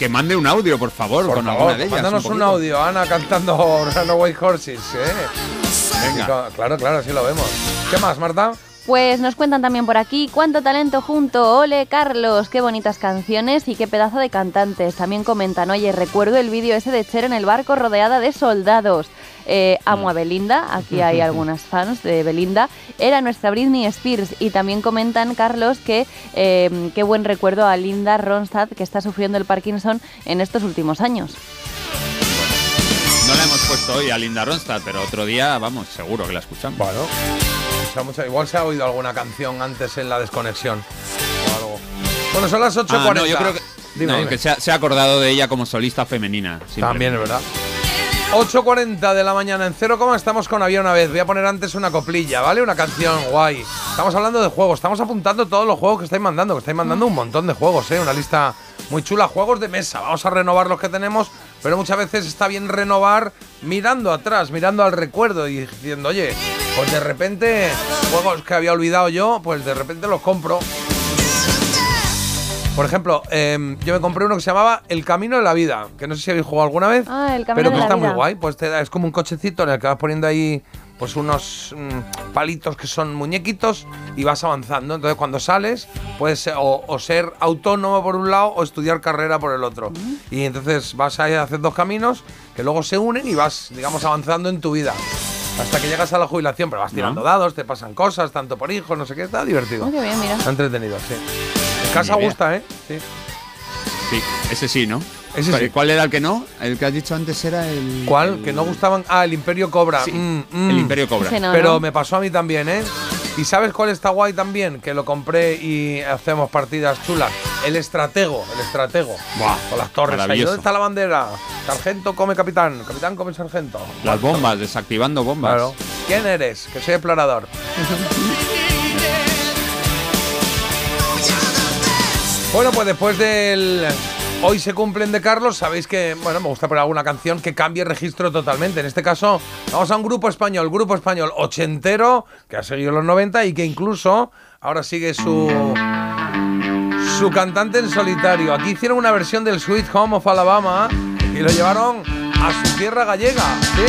Speaker 3: que mande un audio, por favor,
Speaker 1: Por
Speaker 3: con
Speaker 1: favor,
Speaker 3: alguna de ellas.
Speaker 1: mándanos un, audio, Ana cantando *laughs* Runaway Horses. ¿eh?
Speaker 3: Venga.
Speaker 1: Claro, claro, así lo vemos. ¿Qué más, Marta?
Speaker 2: Pues nos cuentan también por aquí cuánto talento junto, ole Carlos, qué bonitas canciones y qué pedazo de cantantes. También comentan, oye, recuerdo el vídeo ese de Cher en el barco rodeada de soldados. Eh, amo a Belinda, aquí hay *laughs* algunas fans de Belinda. Era nuestra Britney Spears y también comentan, Carlos, que eh, qué buen recuerdo a Linda Ronstadt que está sufriendo el Parkinson en estos últimos años.
Speaker 3: No la hemos puesto hoy a Linda Ronstadt, pero otro día, vamos, seguro que la escuchamos.
Speaker 1: Bueno. Igual se ha oído alguna canción antes en la desconexión o algo. Bueno, son las 8.40.
Speaker 3: Ah, no, yo creo que,
Speaker 1: Dime,
Speaker 3: no,
Speaker 1: dime.
Speaker 3: que se, ha, se ha acordado de ella como solista femenina.
Speaker 1: También es verdad. 8.40 de la mañana en cero coma estamos con Había una vez. Voy a poner antes una coplilla, ¿vale? Una canción guay. Estamos hablando de juegos, estamos apuntando todos los juegos que estáis mandando, que estáis mandando un montón de juegos, ¿eh? Una lista muy chula. Juegos de mesa, vamos a renovar los que tenemos, pero muchas veces está bien renovar mirando atrás, mirando al recuerdo y diciendo, oye, pues de repente, juegos que había olvidado yo, pues de repente los compro. Por ejemplo, em, yo me compré uno que se llamaba El Camino de la Vida, que no sé si habéis jugado alguna vez.
Speaker 2: Ah, el camino
Speaker 1: Pero
Speaker 2: de
Speaker 1: que
Speaker 2: la
Speaker 1: está
Speaker 2: vida.
Speaker 1: muy guay, pues te da- es como un cochecito en el que vas poniendo ahí pues unos mm, palitos que son muñequitos y vas avanzando. Entonces cuando sales puedes o, o ser autónomo por un lado o estudiar carrera por el otro. Y entonces vas a hacer dos caminos que luego se unen y vas, digamos, avanzando en tu vida. Hasta que llegas a la jubilación, pero vas tirando dados, te pasan cosas, tanto por hijos, no sé qué, está divertido.
Speaker 2: Ah, qué bien, mira.
Speaker 1: Está entretenido, sí. En casa gusta, ¿eh? Sí.
Speaker 3: Sí, ese sí, ¿no?
Speaker 1: Ese
Speaker 3: ¿Cuál-
Speaker 1: sí.
Speaker 3: ¿Cuál era el que no? El que has dicho antes era el.
Speaker 1: ¿Cuál?
Speaker 3: el-
Speaker 1: Que no gustaban. Ah, el Imperio Cobra.
Speaker 3: Sí,
Speaker 1: Mm, mm.
Speaker 3: el Imperio Cobra.
Speaker 2: No,
Speaker 1: Pero
Speaker 2: ¿no?
Speaker 1: me pasó a mí también, ¿eh? ¿Y sabes cuál está guay también? Que lo compré y hacemos partidas chulas. El estratego, el estratego.
Speaker 3: Buah,
Speaker 1: Con las torres ahí. ¿Dónde está la bandera? Sargento come capitán, capitán come sargento.
Speaker 3: Las bombas, desactivando bombas.
Speaker 1: Claro. ¿Quién eres? Que soy explorador. *laughs* bueno, pues después del Hoy se cumplen de Carlos, sabéis que, bueno, me gusta poner alguna canción que cambie registro totalmente. En este caso, vamos a un grupo español, grupo español ochentero, que ha seguido los 90 y que incluso ahora sigue su, su cantante en solitario. Aquí hicieron una versión del Sweet Home of Alabama y lo llevaron a su tierra gallega. Sí.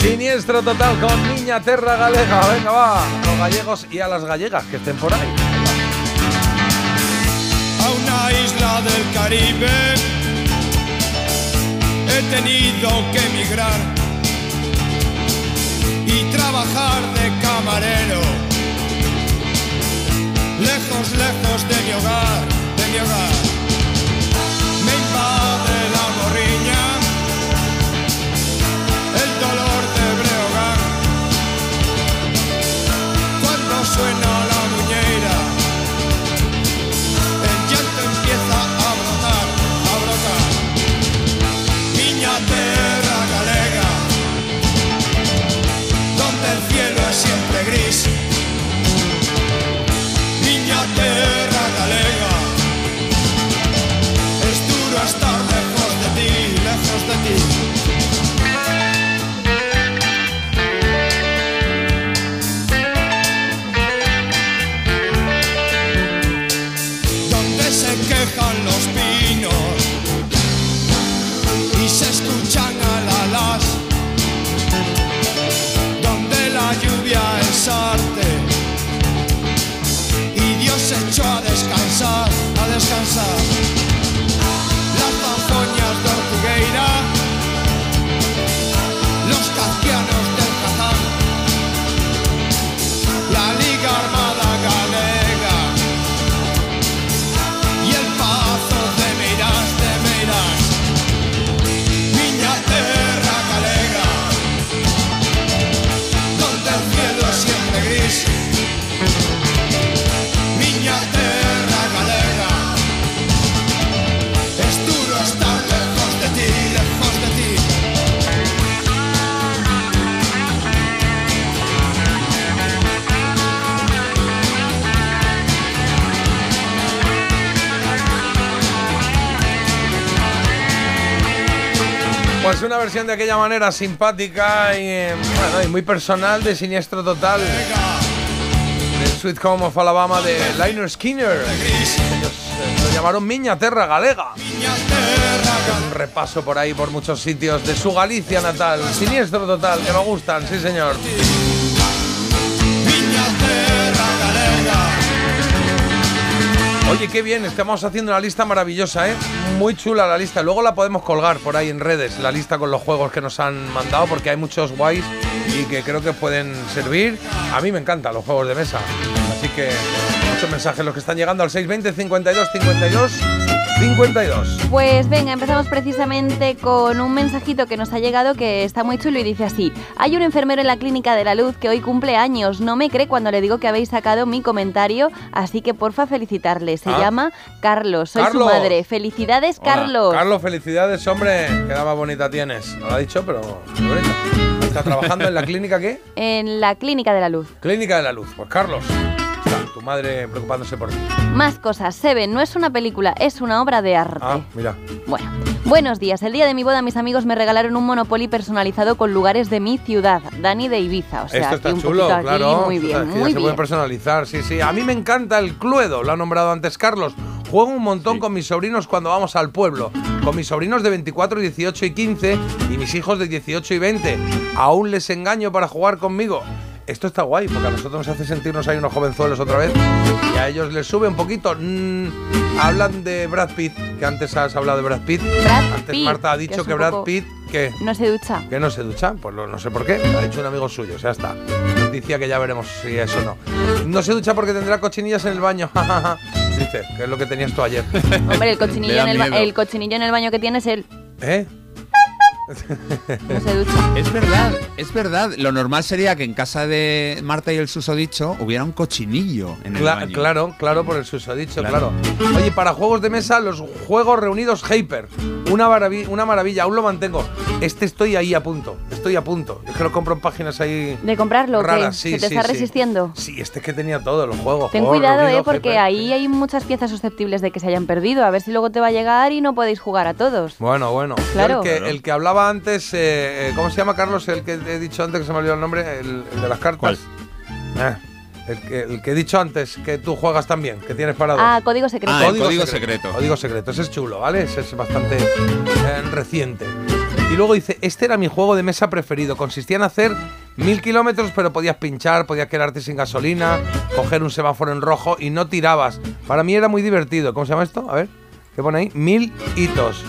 Speaker 1: Siniestro total con Niña Terra Galega. Venga, va. Los gallegos y a las gallegas que estén por ahí.
Speaker 17: Una isla del Caribe. He tenido que emigrar y trabajar de camarero. Lejos, lejos de mi hogar, de mi hogar. Me invade la morriña, el dolor de Breogán. Cuando suena
Speaker 1: Pues una versión de aquella manera simpática y, bueno, y muy personal de Siniestro Total. Del Sweet Home of Alabama de Liner Skinner. Ellos eh, lo llamaron Miña Terra Galega. Un repaso por ahí, por muchos sitios de su Galicia natal. Siniestro Total, que me gustan, sí señor. Oye, qué bien, estamos haciendo una lista maravillosa, ¿eh? Muy chula la lista. Luego la podemos colgar por ahí en redes, la lista con los juegos que nos han mandado, porque hay muchos guays y que creo que pueden servir. A mí me encantan los juegos de mesa. Así que muchos mensajes los que están llegando al 620 52 52 52.
Speaker 2: Pues venga, empezamos precisamente con un mensajito que nos ha llegado que está muy chulo y dice así: Hay un enfermero en la Clínica de la Luz que hoy cumple años. No me cree cuando le digo que habéis sacado mi comentario, así que porfa felicitarle. Se
Speaker 1: Ah.
Speaker 2: llama Carlos, soy
Speaker 1: Carlos.
Speaker 2: su madre. Felicidades,
Speaker 1: Hola.
Speaker 2: Carlos.
Speaker 1: Carlos, felicidades, hombre. Qué más bonita tienes. No lo ha dicho, pero muy bonita. ¿Está trabajando en la clínica qué?
Speaker 2: En la Clínica de la Luz.
Speaker 1: Clínica de la Luz. Pues Carlos, está tu madre preocupándose por ti.
Speaker 2: Más cosas. Seven no es una película, es una obra de arte.
Speaker 1: Ah, mira.
Speaker 2: Bueno, buenos días. El día de mi boda mis amigos me regalaron un Monopoly personalizado con lugares de mi ciudad, Dani de Ibiza. O sea,
Speaker 1: Esto
Speaker 2: aquí
Speaker 1: está
Speaker 2: un
Speaker 1: chulo,
Speaker 2: aquí,
Speaker 1: claro.
Speaker 2: muy bien,
Speaker 1: ya
Speaker 2: muy
Speaker 1: se puede
Speaker 2: bien.
Speaker 1: personalizar, sí, sí. A mí me encanta el Cluedo, lo ha nombrado antes Carlos. Juego un montón con mis sobrinos cuando vamos al pueblo. Con mis sobrinos de 24, 18 y 15 y mis hijos de 18 y 20. Aún les engaño para jugar conmigo. Esto está guay, porque a nosotros nos hace sentirnos ahí unos jovenzuelos otra vez. Y a ellos les sube un poquito. Mm, hablan de Brad Pitt, que antes has hablado de Brad Pitt. antes
Speaker 2: Pitt,
Speaker 1: Marta ha dicho que, Brad Pitt, que...
Speaker 2: No se ducha.
Speaker 1: ¿Que no se ducha? Pues lo- no sé por qué. Lo ha dicho un amigo suyo, ya está. Noticia que ya veremos si es o no. No se ducha porque tendrá cochinillas en el baño. *laughs* Dice, que es lo que tenías tú ayer.
Speaker 2: Hombre, el *laughs* cochinillo, en el, cochinillo en el baño que tiene es él.
Speaker 1: ¿Eh?
Speaker 2: No se ducha.
Speaker 3: Es verdad, es verdad. Lo normal sería que en casa de Marta y el susodicho hubiera un cochinillo en el
Speaker 1: Cla-
Speaker 3: baño.
Speaker 1: claro, claro, por el susodicho, claro.
Speaker 3: Claro.
Speaker 1: Oye, para juegos de mesa, los juegos reunidos Hyper. Una, maravi- una maravilla, aún lo mantengo. Este estoy ahí a punto, estoy a punto. Es que lo compro en páginas ahí
Speaker 2: De comprarlo,
Speaker 1: raras. Sí,
Speaker 2: ¿Se te
Speaker 1: sí,
Speaker 2: está
Speaker 1: sí.
Speaker 2: resistiendo?
Speaker 1: Sí, este es que tenía todos los juegos.
Speaker 2: Ten
Speaker 1: juegos
Speaker 2: cuidado, ¿eh? Porque
Speaker 1: Hyper.
Speaker 2: ahí hay muchas piezas susceptibles de que se hayan perdido. A ver si luego te va a llegar y no podéis jugar a todos.
Speaker 1: Bueno, bueno.
Speaker 2: Claro.
Speaker 1: El que,
Speaker 2: Claro.
Speaker 1: el que hablaba antes, eh, eh, ¿cómo se llama Carlos? El que he dicho antes que se me olvidó el nombre, el, el de las cartas. Eh, el, que, el que he dicho antes, que tú juegas también, que tienes parado.
Speaker 2: Ah, código secreto.
Speaker 3: Ah, el código secreto.
Speaker 1: Código secreto, ese es chulo, ¿vale? Ese es bastante eh, reciente. Y luego dice, este era mi juego de mesa preferido. Consistía en hacer mil kilómetros, pero podías pinchar, podías quedarte sin gasolina, coger un semáforo en rojo y no tirabas. Para mí era muy divertido. ¿Cómo se llama esto? A ver, ¿qué pone ahí? Mil hitos.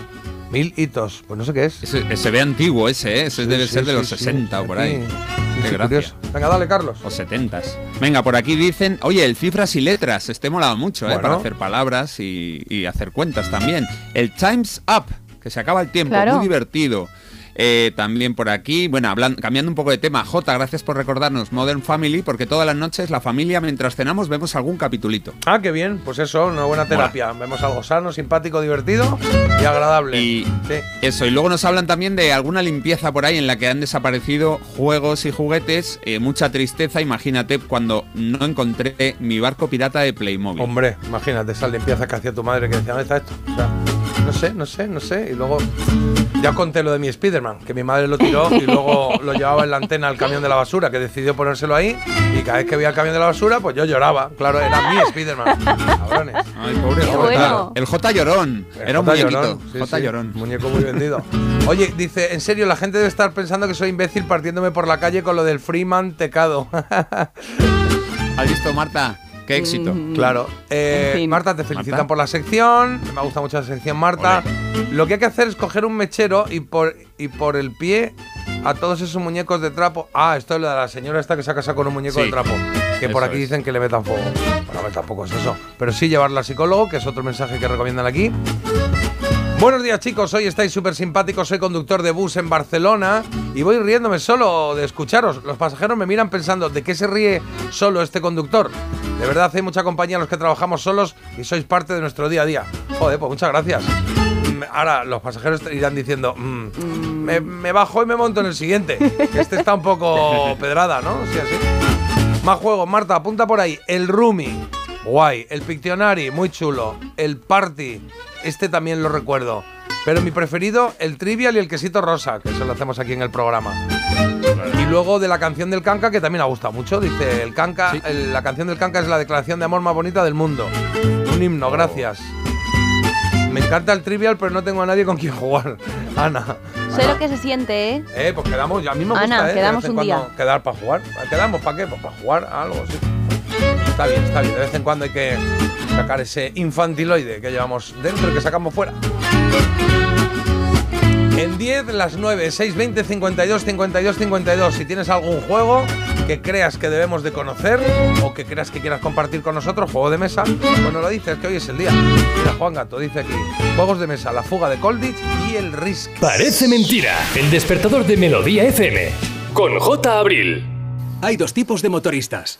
Speaker 1: Mil hitos. Pues no sé qué es.
Speaker 3: Ese, se ve antiguo ese, ¿eh? Ese
Speaker 1: Sí,
Speaker 3: debe
Speaker 1: sí,
Speaker 3: ser de
Speaker 1: sí,
Speaker 3: los
Speaker 1: sí.
Speaker 3: 60 o por ahí.
Speaker 1: Sí,
Speaker 3: Qué
Speaker 1: sí,
Speaker 3: gracia.
Speaker 1: Venga, dale, Carlos.
Speaker 3: O 70 Venga, por aquí dicen, oye, el cifras y letras, este molaba mucho, ¿eh?
Speaker 1: Bueno.
Speaker 3: Para hacer palabras y, y hacer cuentas también. El Time's Up, que se acaba el tiempo,
Speaker 2: Claro.
Speaker 3: muy divertido. Eh, también por aquí, bueno, cambiando un poco de tema, J, gracias por recordarnos Modern Family, porque todas las noches la familia, mientras cenamos, vemos algún capitulito.
Speaker 1: Ah, qué bien. Pues eso, una buena terapia. Vemos algo sano, simpático, divertido y agradable.
Speaker 3: Y
Speaker 1: Sí.
Speaker 3: eso, y luego nos hablan también de alguna limpieza por ahí en la que han desaparecido juegos y juguetes, eh, mucha tristeza, imagínate cuando no encontré mi barco pirata de Playmobil.
Speaker 1: Hombre, imagínate esa limpieza que hacía tu madre que decía, ¿dónde está esto? O sea, no sé, no sé, no sé. Y luego ya conté lo de mi Spiderman, que mi madre lo tiró y luego lo llevaba en la antena al camión de la basura, que decidió ponérselo ahí. Y cada vez que veía el camión de la basura, pues yo lloraba. Claro, era mi Spiderman. Cabrones.
Speaker 3: Ay, pobre
Speaker 2: bueno.
Speaker 3: El J llorón.
Speaker 1: El
Speaker 3: Era un
Speaker 1: J
Speaker 3: muñequito.
Speaker 1: llorón, sí,
Speaker 3: J
Speaker 1: sí.
Speaker 3: llorón.
Speaker 1: Muñeco muy vendido. Oye, dice, en serio, la gente debe estar pensando que soy imbécil partiéndome por la calle con lo del Freeman tecado.
Speaker 3: ¿Has visto, Marta? Qué éxito.
Speaker 2: Mm.
Speaker 1: Claro. Eh,
Speaker 2: En fin.
Speaker 1: Marta, te felicitan
Speaker 3: Marta.
Speaker 1: por la sección. Me gusta mucho la sección, Marta. Lo que hay que hacer es coger un mechero y por, y por el pie a todos esos muñecos de trapo. Ah, esto es lo de la señora esta que se ha casado con un muñeco
Speaker 3: Sí.
Speaker 1: de trapo. Que por aquí
Speaker 3: es.
Speaker 1: dicen que le metan fuego. Bueno, tampoco es eso. Pero sí llevarla al psicólogo, que es otro mensaje que recomiendan aquí. Buenos días chicos, hoy estáis súper simpáticos, soy conductor de bus en Barcelona y voy riéndome solo de escucharos. Los pasajeros me miran pensando, ¿de qué se ríe solo este conductor? De verdad hay mucha compañía en los que trabajamos solos y sois parte de nuestro día a día. Joder, pues muchas gracias. Mm, Ahora los pasajeros irán diciendo, "Mm, me, me bajo y me monto en el siguiente. Este está un poco *laughs* pedrada, ¿no? Sí, así. Más juegos, Marta, apunta por ahí. El Rumi, guay. El Pictionary, muy chulo. El Party, este también lo recuerdo. Pero mi preferido, el trivial y el quesito rosa, que eso lo hacemos aquí en el programa. Y luego de la canción del canca, que también ha gustado mucho. Dice, el canca, el- la canción del canca es la declaración de amor más bonita del mundo. Un himno, gracias. Me encanta el trivial, pero no tengo a nadie con quien jugar. *laughs* Ana.
Speaker 2: Sé lo que se siente, ¿eh?
Speaker 1: Eh, pues quedamos, a mí me gusta,
Speaker 2: Ana,
Speaker 1: eh,
Speaker 2: quedamos un día.
Speaker 1: quedar para jugar. ¿Quedamos para qué? Pues para jugar a algo, sí. Está bien, está bien. De vez en cuando hay que sacar ese infantiloide que llevamos dentro y que sacamos fuera. En 10, las 9, 6, 20, 52, 52, 52. Si tienes algún juego que creas que debemos de conocer o que creas que quieras compartir con nosotros, juego de mesa, bueno, lo dices, que hoy es el día. Mira, Juan Gato dice aquí, juegos de mesa, la fuga de Colditch y el Risk.
Speaker 10: Parece mentira. El despertador de Melodía FM. Con J. Abril.
Speaker 13: Hay dos tipos de motoristas.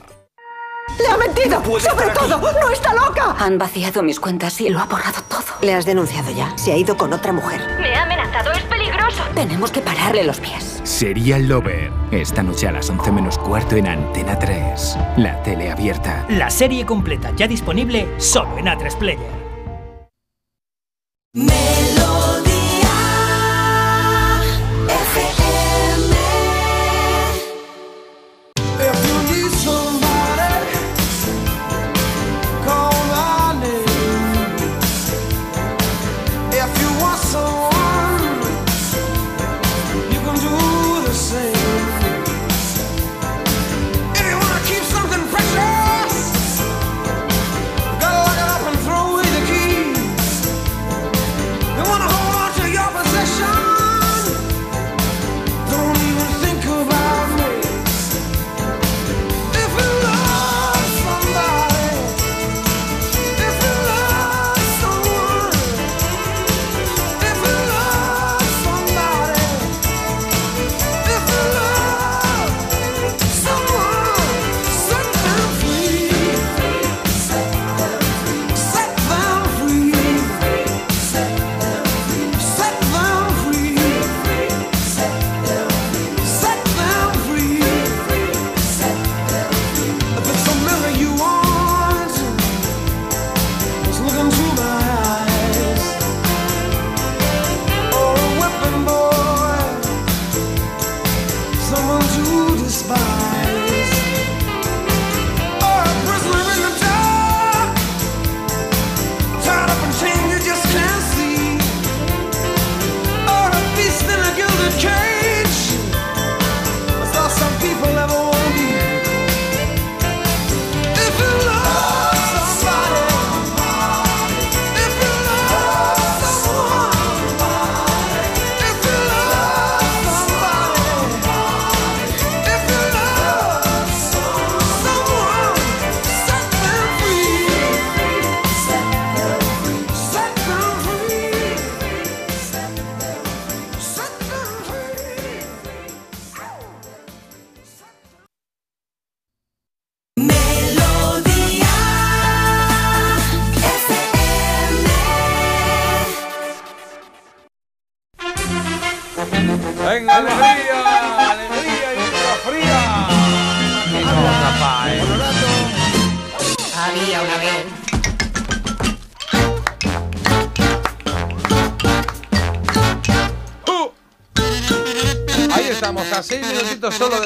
Speaker 11: ¡Le ha mentido! ¡Sobre todo! ¡No está loca! Han vaciado mis cuentas y lo ha borrado todo. ¿Le has denunciado ya? Se ha ido con otra mujer.
Speaker 7: Me ha amenazado, es peligroso.
Speaker 11: Tenemos que pararle los pies.
Speaker 13: Serial Lover. Esta noche a las 11 menos cuarto en Antena 3. La tele abierta.
Speaker 18: La serie completa ya disponible solo en A3 Player.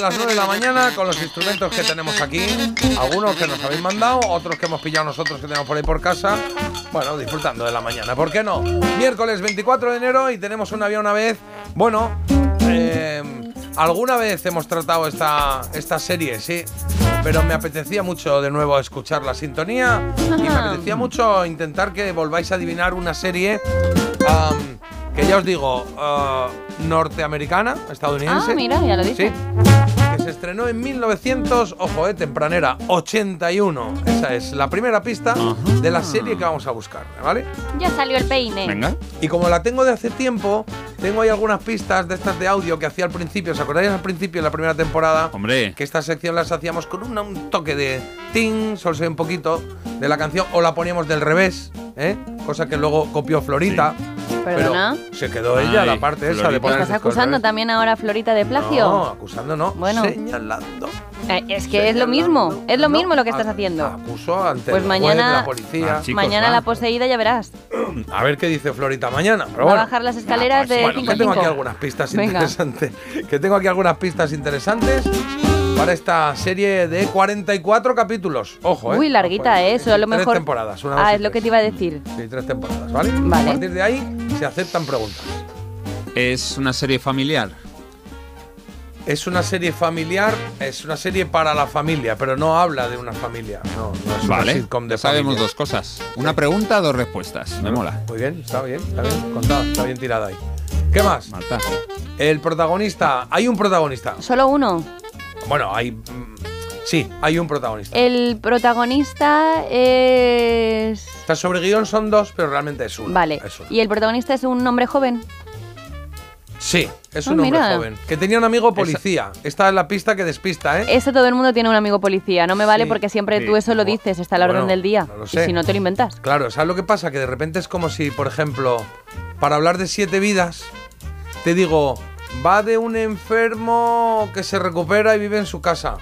Speaker 1: Las 9 de la mañana con los instrumentos que tenemos aquí. Algunos que nos habéis mandado, otros que hemos pillado nosotros que tenemos por ahí por casa. Bueno, disfrutando de la mañana, ¿por qué no? Miércoles 24 de enero y tenemos un había una vez. Bueno, eh, alguna vez hemos tratado esta, esta serie, sí. Pero me apetecía mucho de nuevo escuchar la sintonía y me apetecía mucho intentar que volváis a adivinar una serie am, que ya os digo, eh, norteamericana, estadounidense.
Speaker 2: Ah, mira, ya lo dice.
Speaker 1: Sí. Estrenó en 1900, ojo, eh, tempranera, 81. Esa es la primera pista de la serie que vamos a buscar, ¿vale?
Speaker 2: Ya salió el peine.
Speaker 1: Y como la tengo de hace tiempo, tengo ahí algunas pistas de estas de audio que hacía al principio. ¿Os acordáis al principio de la primera temporada?
Speaker 3: Hombre.
Speaker 1: Que esta sección las hacíamos con un toque de ting, solo se ve un poquito de la canción, o la poníamos del revés, ¿eh? Cosa que luego copió Florita.
Speaker 2: Perdona.
Speaker 1: Pero se quedó ella
Speaker 3: Ay,
Speaker 1: la parte esa de poner
Speaker 2: ¿Estás acusando
Speaker 1: revés.
Speaker 2: también ahora a Florita de plagio?
Speaker 1: No, acusando no.
Speaker 2: Bueno.
Speaker 1: Señalando.
Speaker 2: Eh, es que es lo mismo, es lo
Speaker 1: No,
Speaker 2: mismo lo que estás
Speaker 1: a-
Speaker 2: haciendo.
Speaker 1: Acuso ante
Speaker 2: Pues
Speaker 1: el juez,
Speaker 2: mañana,
Speaker 1: la policía.
Speaker 2: mañana la poseída ya verás. *clears throat*
Speaker 1: A ver qué dice Florita mañana. Pero
Speaker 2: Va a
Speaker 1: bueno.
Speaker 2: bajar las escaleras de
Speaker 1: Bueno,
Speaker 2: 5
Speaker 1: que tengo aquí algunas pistas
Speaker 2: Venga.
Speaker 1: interesantes. *laughs* Que tengo aquí algunas pistas interesantes para esta serie de 44 capítulos. Ojo, ¿eh?
Speaker 2: Uy, larguita, ¿eh? Eso a lo
Speaker 1: Tres
Speaker 2: mejor.
Speaker 1: temporadas, una,
Speaker 2: ah, es lo
Speaker 1: tres.
Speaker 2: que te iba a decir.
Speaker 1: Sí, tres temporadas, ¿vale?
Speaker 2: Vale.
Speaker 1: A partir de ahí se aceptan preguntas.
Speaker 3: Es una serie familiar.
Speaker 1: Es una serie familiar, es una serie para la familia, pero no habla de una familia. No, no es una
Speaker 3: Vale.
Speaker 1: sitcom de
Speaker 3: Sabemos
Speaker 1: familia.
Speaker 3: dos cosas. Una pregunta, dos respuestas. Me mola.
Speaker 1: Muy bien, está bien, está bien contada, está bien tirada ahí. ¿Qué más?
Speaker 3: Marta.
Speaker 1: El protagonista, hay un protagonista.
Speaker 2: Solo uno.
Speaker 1: Bueno, hay. mm, Sí, hay un protagonista.
Speaker 2: El protagonista es.
Speaker 1: Está sobre guion, son dos, pero realmente es uno.
Speaker 2: Vale.
Speaker 1: Es uno.
Speaker 2: Y el protagonista es un hombre joven.
Speaker 1: Sí, es
Speaker 2: Ah,
Speaker 1: un hombre
Speaker 2: mira.
Speaker 1: joven. Que tenía un amigo policía. Esta es la pista que despista, ¿eh?
Speaker 2: Eso todo el mundo tiene un amigo policía. No me vale
Speaker 1: Sí,
Speaker 2: porque siempre
Speaker 1: sí.
Speaker 2: tú eso lo dices, está a la orden
Speaker 1: Bueno,
Speaker 2: del día.
Speaker 1: no lo
Speaker 2: y
Speaker 1: sé.
Speaker 2: si no te lo inventas.
Speaker 1: Claro, ¿sabes lo que pasa? Que de repente es como si, por ejemplo, para hablar de siete vidas, te digo, va de un enfermo que se recupera y vive en su casa.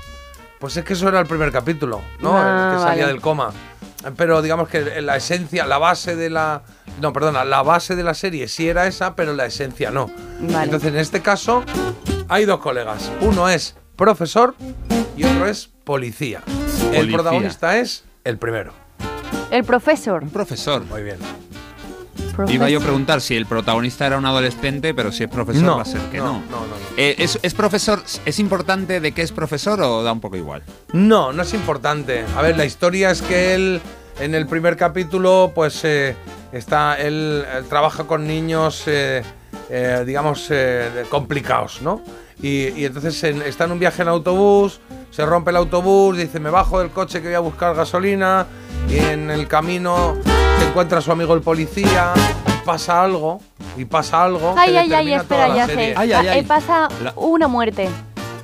Speaker 1: Pues es que eso era el primer capítulo, ¿no?
Speaker 2: Ah,
Speaker 1: el que salía
Speaker 2: vale.
Speaker 1: del coma. Pero digamos que la esencia, la base de la. No, perdona, la base de la serie sí era esa, pero la esencia no.
Speaker 2: Vale.
Speaker 1: Entonces, en este caso, hay dos colegas. Uno es profesor y otro es policía. El
Speaker 3: Policía.
Speaker 1: protagonista es el primero.
Speaker 2: El profesor.
Speaker 3: Un profesor.
Speaker 1: Muy bien.
Speaker 3: Iba yo a preguntar si el protagonista era un adolescente, pero si es profesor
Speaker 1: No,
Speaker 3: va a ser que
Speaker 1: no,
Speaker 3: no.
Speaker 1: no, no, no.
Speaker 3: Eh, ¿es, es profesor? ¿Es importante de qué es profesor o da un poco igual?
Speaker 1: No, no es importante. A ver, la historia es que él, en el primer capítulo, pues eh, está, él, eh, trabaja con niños, eh, eh, digamos, eh, complicados, ¿no? Y, y entonces en- está en un viaje en autobús, se rompe el autobús, dice, me bajo del coche que voy a buscar gasolina, y en el camino se encuentra a su amigo el policía, y pasa algo, y pasa algo.
Speaker 2: Ay,
Speaker 1: que
Speaker 2: ay, ay, espera,
Speaker 1: toda la
Speaker 2: ya
Speaker 1: serie.
Speaker 2: sé. Pa- eh, pasa una muerte.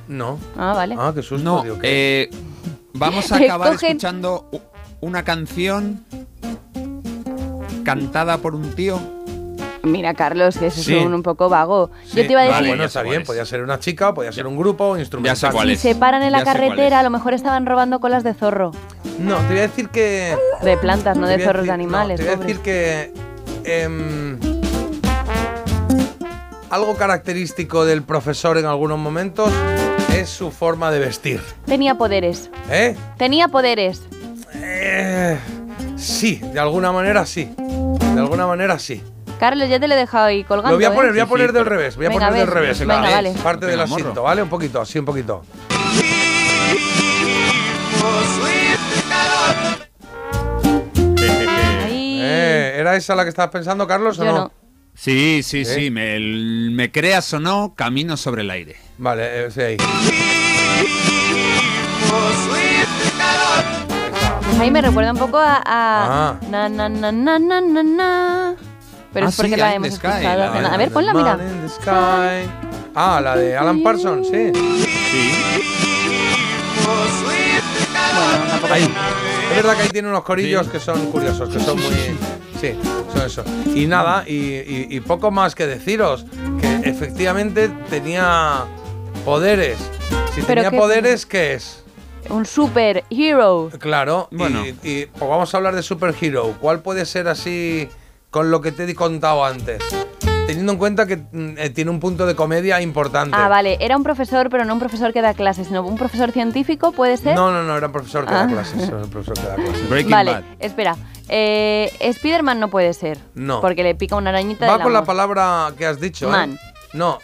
Speaker 1: No.
Speaker 2: Ah, vale.
Speaker 1: Ah, qué susto.
Speaker 3: No,
Speaker 1: digo, ¿qué?
Speaker 3: eh, vamos a *laughs* acabar
Speaker 2: cogen-
Speaker 3: escuchando una canción cantada por un tío.
Speaker 2: Mira, Carlos, que eso
Speaker 1: Sí.
Speaker 2: es un, un poco vago.
Speaker 1: Sí,
Speaker 2: Yo te iba a
Speaker 1: vale,
Speaker 2: decir,
Speaker 1: bueno,
Speaker 3: ya
Speaker 1: está
Speaker 3: sé
Speaker 1: bien, podía ser una chica, podía ser un grupo instrumental.
Speaker 3: cuál
Speaker 2: si
Speaker 3: es.
Speaker 2: se paran en la
Speaker 3: Ya sé
Speaker 2: carretera, a lo mejor estaban robando colas de zorro.
Speaker 1: No, te voy a decir que.
Speaker 2: De plantas, no de zorros de animales.
Speaker 1: no, te voy a decir que. em, algo característico del profesor en algunos momentos es su forma de vestir.
Speaker 2: Tenía poderes.
Speaker 1: ¿Eh?
Speaker 2: Tenía poderes.
Speaker 1: Eh, sí, de alguna manera sí. De alguna manera sí.
Speaker 2: Carlos, ya te lo he dejado ahí colgando.
Speaker 1: Lo voy a poner,
Speaker 2: ¿eh?
Speaker 1: voy a poner
Speaker 3: sí,
Speaker 1: del revés. Voy a
Speaker 2: Venga,
Speaker 1: poner del revés.
Speaker 2: venga,
Speaker 1: la-
Speaker 2: vale.
Speaker 1: Parte del
Speaker 3: morro.
Speaker 1: asiento, ¿vale? Un poquito, así un poquito.
Speaker 2: Ahí.
Speaker 1: Eh, ¿Era esa la que estabas pensando, Carlos, o no?
Speaker 2: no.
Speaker 3: Sí, sí,
Speaker 1: ¿Eh?
Speaker 3: sí. Me, me creas o no, camino sobre el aire.
Speaker 1: Vale, eh, sí, ahí.
Speaker 2: Pues ahí me recuerda un poco a. a
Speaker 1: Ah.
Speaker 2: Na, na, na, na, na, na, na. Pero
Speaker 3: Ah,
Speaker 2: es porque
Speaker 3: sí,
Speaker 2: la hemos escuchado.
Speaker 3: la-.
Speaker 2: A ver, ponla, mira.
Speaker 1: Ah, la de Alan Parsons, sí.
Speaker 3: Sí.
Speaker 2: Bueno, tampoco-
Speaker 1: Ahí. Es verdad que ahí tiene unos corillos que son curiosos, que son muy. Sí, son eso. Y nada, y, y- y poco más que deciros. Que efectivamente tenía poderes. Si
Speaker 2: Pero
Speaker 1: tenía
Speaker 2: qué-
Speaker 1: poderes, ¿qué es?
Speaker 2: Un super hero.
Speaker 1: Claro, y-
Speaker 3: Bueno.
Speaker 1: y, pues vamos a hablar de Superhero. ¿Cuál puede ser así con lo que te he contado antes? Teniendo en cuenta que mm, eh, tiene un punto de comedia importante.
Speaker 2: Ah, vale. Era un profesor, pero no un profesor que da clases, sino un profesor científico, ¿puede ser?
Speaker 1: No, no, no, era un profesor que
Speaker 2: Ah.
Speaker 1: da clases. Era un profesor que da *laughs* clases.
Speaker 3: Breaking
Speaker 2: vale,
Speaker 3: Bad.
Speaker 2: espera. Eh, Spiderman no puede ser.
Speaker 1: No.
Speaker 2: Porque le pica una arañita
Speaker 1: Va
Speaker 2: del
Speaker 1: con la palabra que has dicho, ¿eh?
Speaker 2: Man.
Speaker 1: No.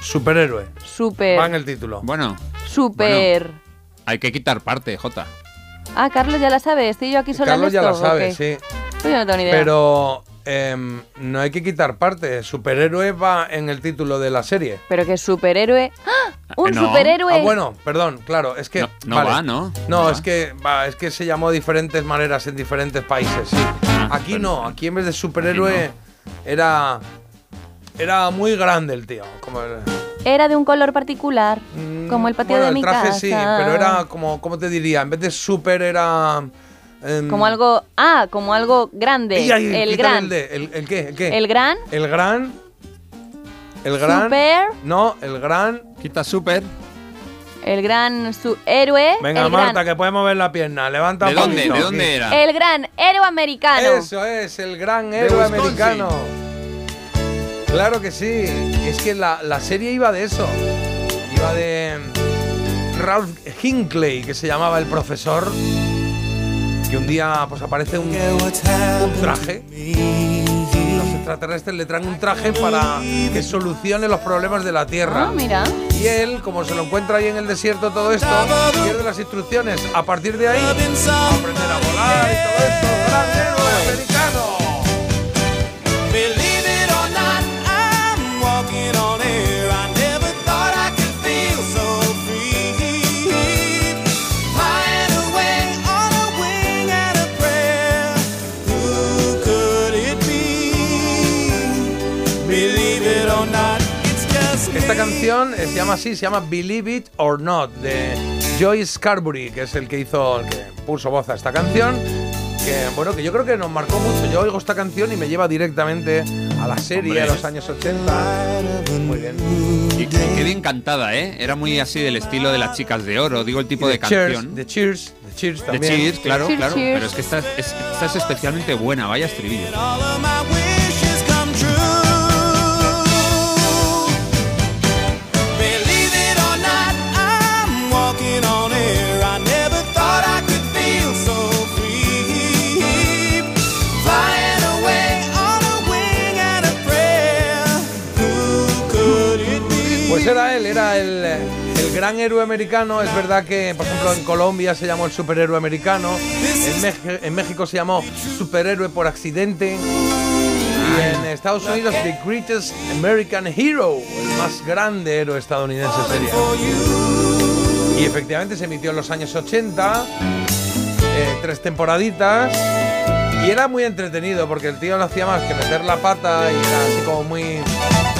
Speaker 1: Superhéroe.
Speaker 2: Super.
Speaker 1: Va en el título.
Speaker 3: Bueno,
Speaker 2: Super.
Speaker 3: hay que quitar parte, Jota.
Speaker 2: Ah, Carlos ya la sabe. Estoy yo aquí sola
Speaker 1: Carlos
Speaker 2: en
Speaker 1: ya
Speaker 2: esto.
Speaker 1: la sabe, sí.
Speaker 2: Yo no tengo ni idea.
Speaker 1: Pero em, no hay que quitar parte. Superhéroe va en el título de la serie.
Speaker 2: Pero que superhéroe. ¡Ah! ¡Un
Speaker 1: No.
Speaker 2: superhéroe!
Speaker 1: Ah, bueno, perdón, claro, es que.
Speaker 3: No, no
Speaker 1: vale.
Speaker 3: va, ¿no?
Speaker 1: No, es que va, es que se llamó de diferentes maneras en diferentes países, sí. Aquí no, aquí en vez de superhéroe era. Era muy grande el tío. Como el,
Speaker 2: Era de un color particular, como el patio
Speaker 1: bueno,
Speaker 2: de
Speaker 1: el
Speaker 2: mi
Speaker 1: traje
Speaker 2: casa.
Speaker 1: sí, pero era como, ¿cómo te diría? En vez de super era.
Speaker 2: Como algo. Ah, como algo grande.
Speaker 1: ¡Ay, ay,
Speaker 2: el gran.
Speaker 1: El, de, el, el qué? ¿El qué?
Speaker 2: El gran.
Speaker 1: El gran. El gran.
Speaker 2: Super.
Speaker 1: No, el gran.
Speaker 3: Quita super.
Speaker 2: El gran su héroe.
Speaker 1: Venga,
Speaker 2: el
Speaker 1: Marta,
Speaker 2: gran,
Speaker 1: que puedes mover la pierna. Levanta
Speaker 3: ¿De
Speaker 1: un
Speaker 3: dónde?
Speaker 1: poquito.
Speaker 3: ¿De dónde era?
Speaker 2: el gran héroe americano.
Speaker 1: Eso es, el gran héroe americano. Claro que sí. Es que la, la serie iba de eso. Iba de Ralph Hinckley, que se llamaba el profesor. Que un día pues aparece un, un traje. Los extraterrestres le traen un traje para que solucione los problemas de la Tierra.
Speaker 2: Ah, mira.
Speaker 1: Y él, como se lo encuentra ahí en el desierto todo esto, pierde las instrucciones. A partir de ahí, aprender a volar y todo esto. ¡Gran americano! Canción eh, se llama así, se llama Believe It or Not, de Joy Scarbury, que es el que hizo, el que puso voz a esta canción. Que bueno, que yo creo que nos marcó mucho. Yo oigo esta canción y me lleva directamente a la serie,
Speaker 3: Hombre.
Speaker 1: a los años 80. Muy bien.
Speaker 3: Y, y qué bien cantada, ¿eh? Era muy así del estilo de las chicas de oro, digo el tipo
Speaker 1: Y
Speaker 3: de,
Speaker 1: Cheers,
Speaker 3: canción.
Speaker 1: de Cheers, de Cheers
Speaker 3: De
Speaker 1: también.
Speaker 3: Cheers, claro,
Speaker 2: Cheers,
Speaker 3: claro.
Speaker 2: cheers.
Speaker 3: Pero es que esta es, esta es especialmente buena, vaya estribillo.
Speaker 1: Era el, el gran héroe americano. Es verdad que, por ejemplo, en Colombia se llamó el superhéroe americano. En México se llamó superhéroe por accidente. Y en Estados Unidos, The Greatest American Hero, el más grande héroe estadounidense sería. Y efectivamente se emitió en los años 80, eh, tres temporaditas. Y era muy entretenido porque el tío no hacía más que meter la pata y era así como muy.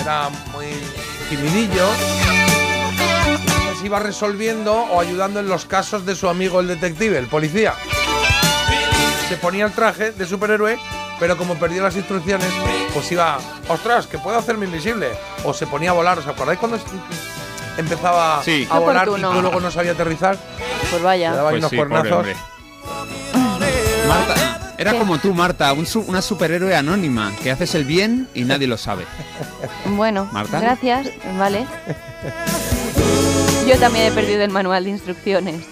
Speaker 1: Era muy timidillo. Se iba resolviendo o ayudando en los casos de su amigo el detective, el policía. Se ponía el traje de superhéroe, pero como perdió las instrucciones, pues iba, ostras, que puedo hacerme invisible. O se ponía a volar. ¿Os acordáis cuando empezaba
Speaker 3: Sí.
Speaker 1: a volar y tú luego no sabía aterrizar?
Speaker 2: Pues
Speaker 1: Le
Speaker 2: vaya.
Speaker 1: daba ahí
Speaker 3: Pues
Speaker 1: unos
Speaker 3: sí. Marta, era
Speaker 2: ¿Qué?
Speaker 3: como tú, Marta, un una superhéroe anónima, que haces el bien y nadie lo sabe.
Speaker 2: Bueno,
Speaker 3: Marta.
Speaker 2: gracias. Vale. Yo también he perdido el manual de instrucciones.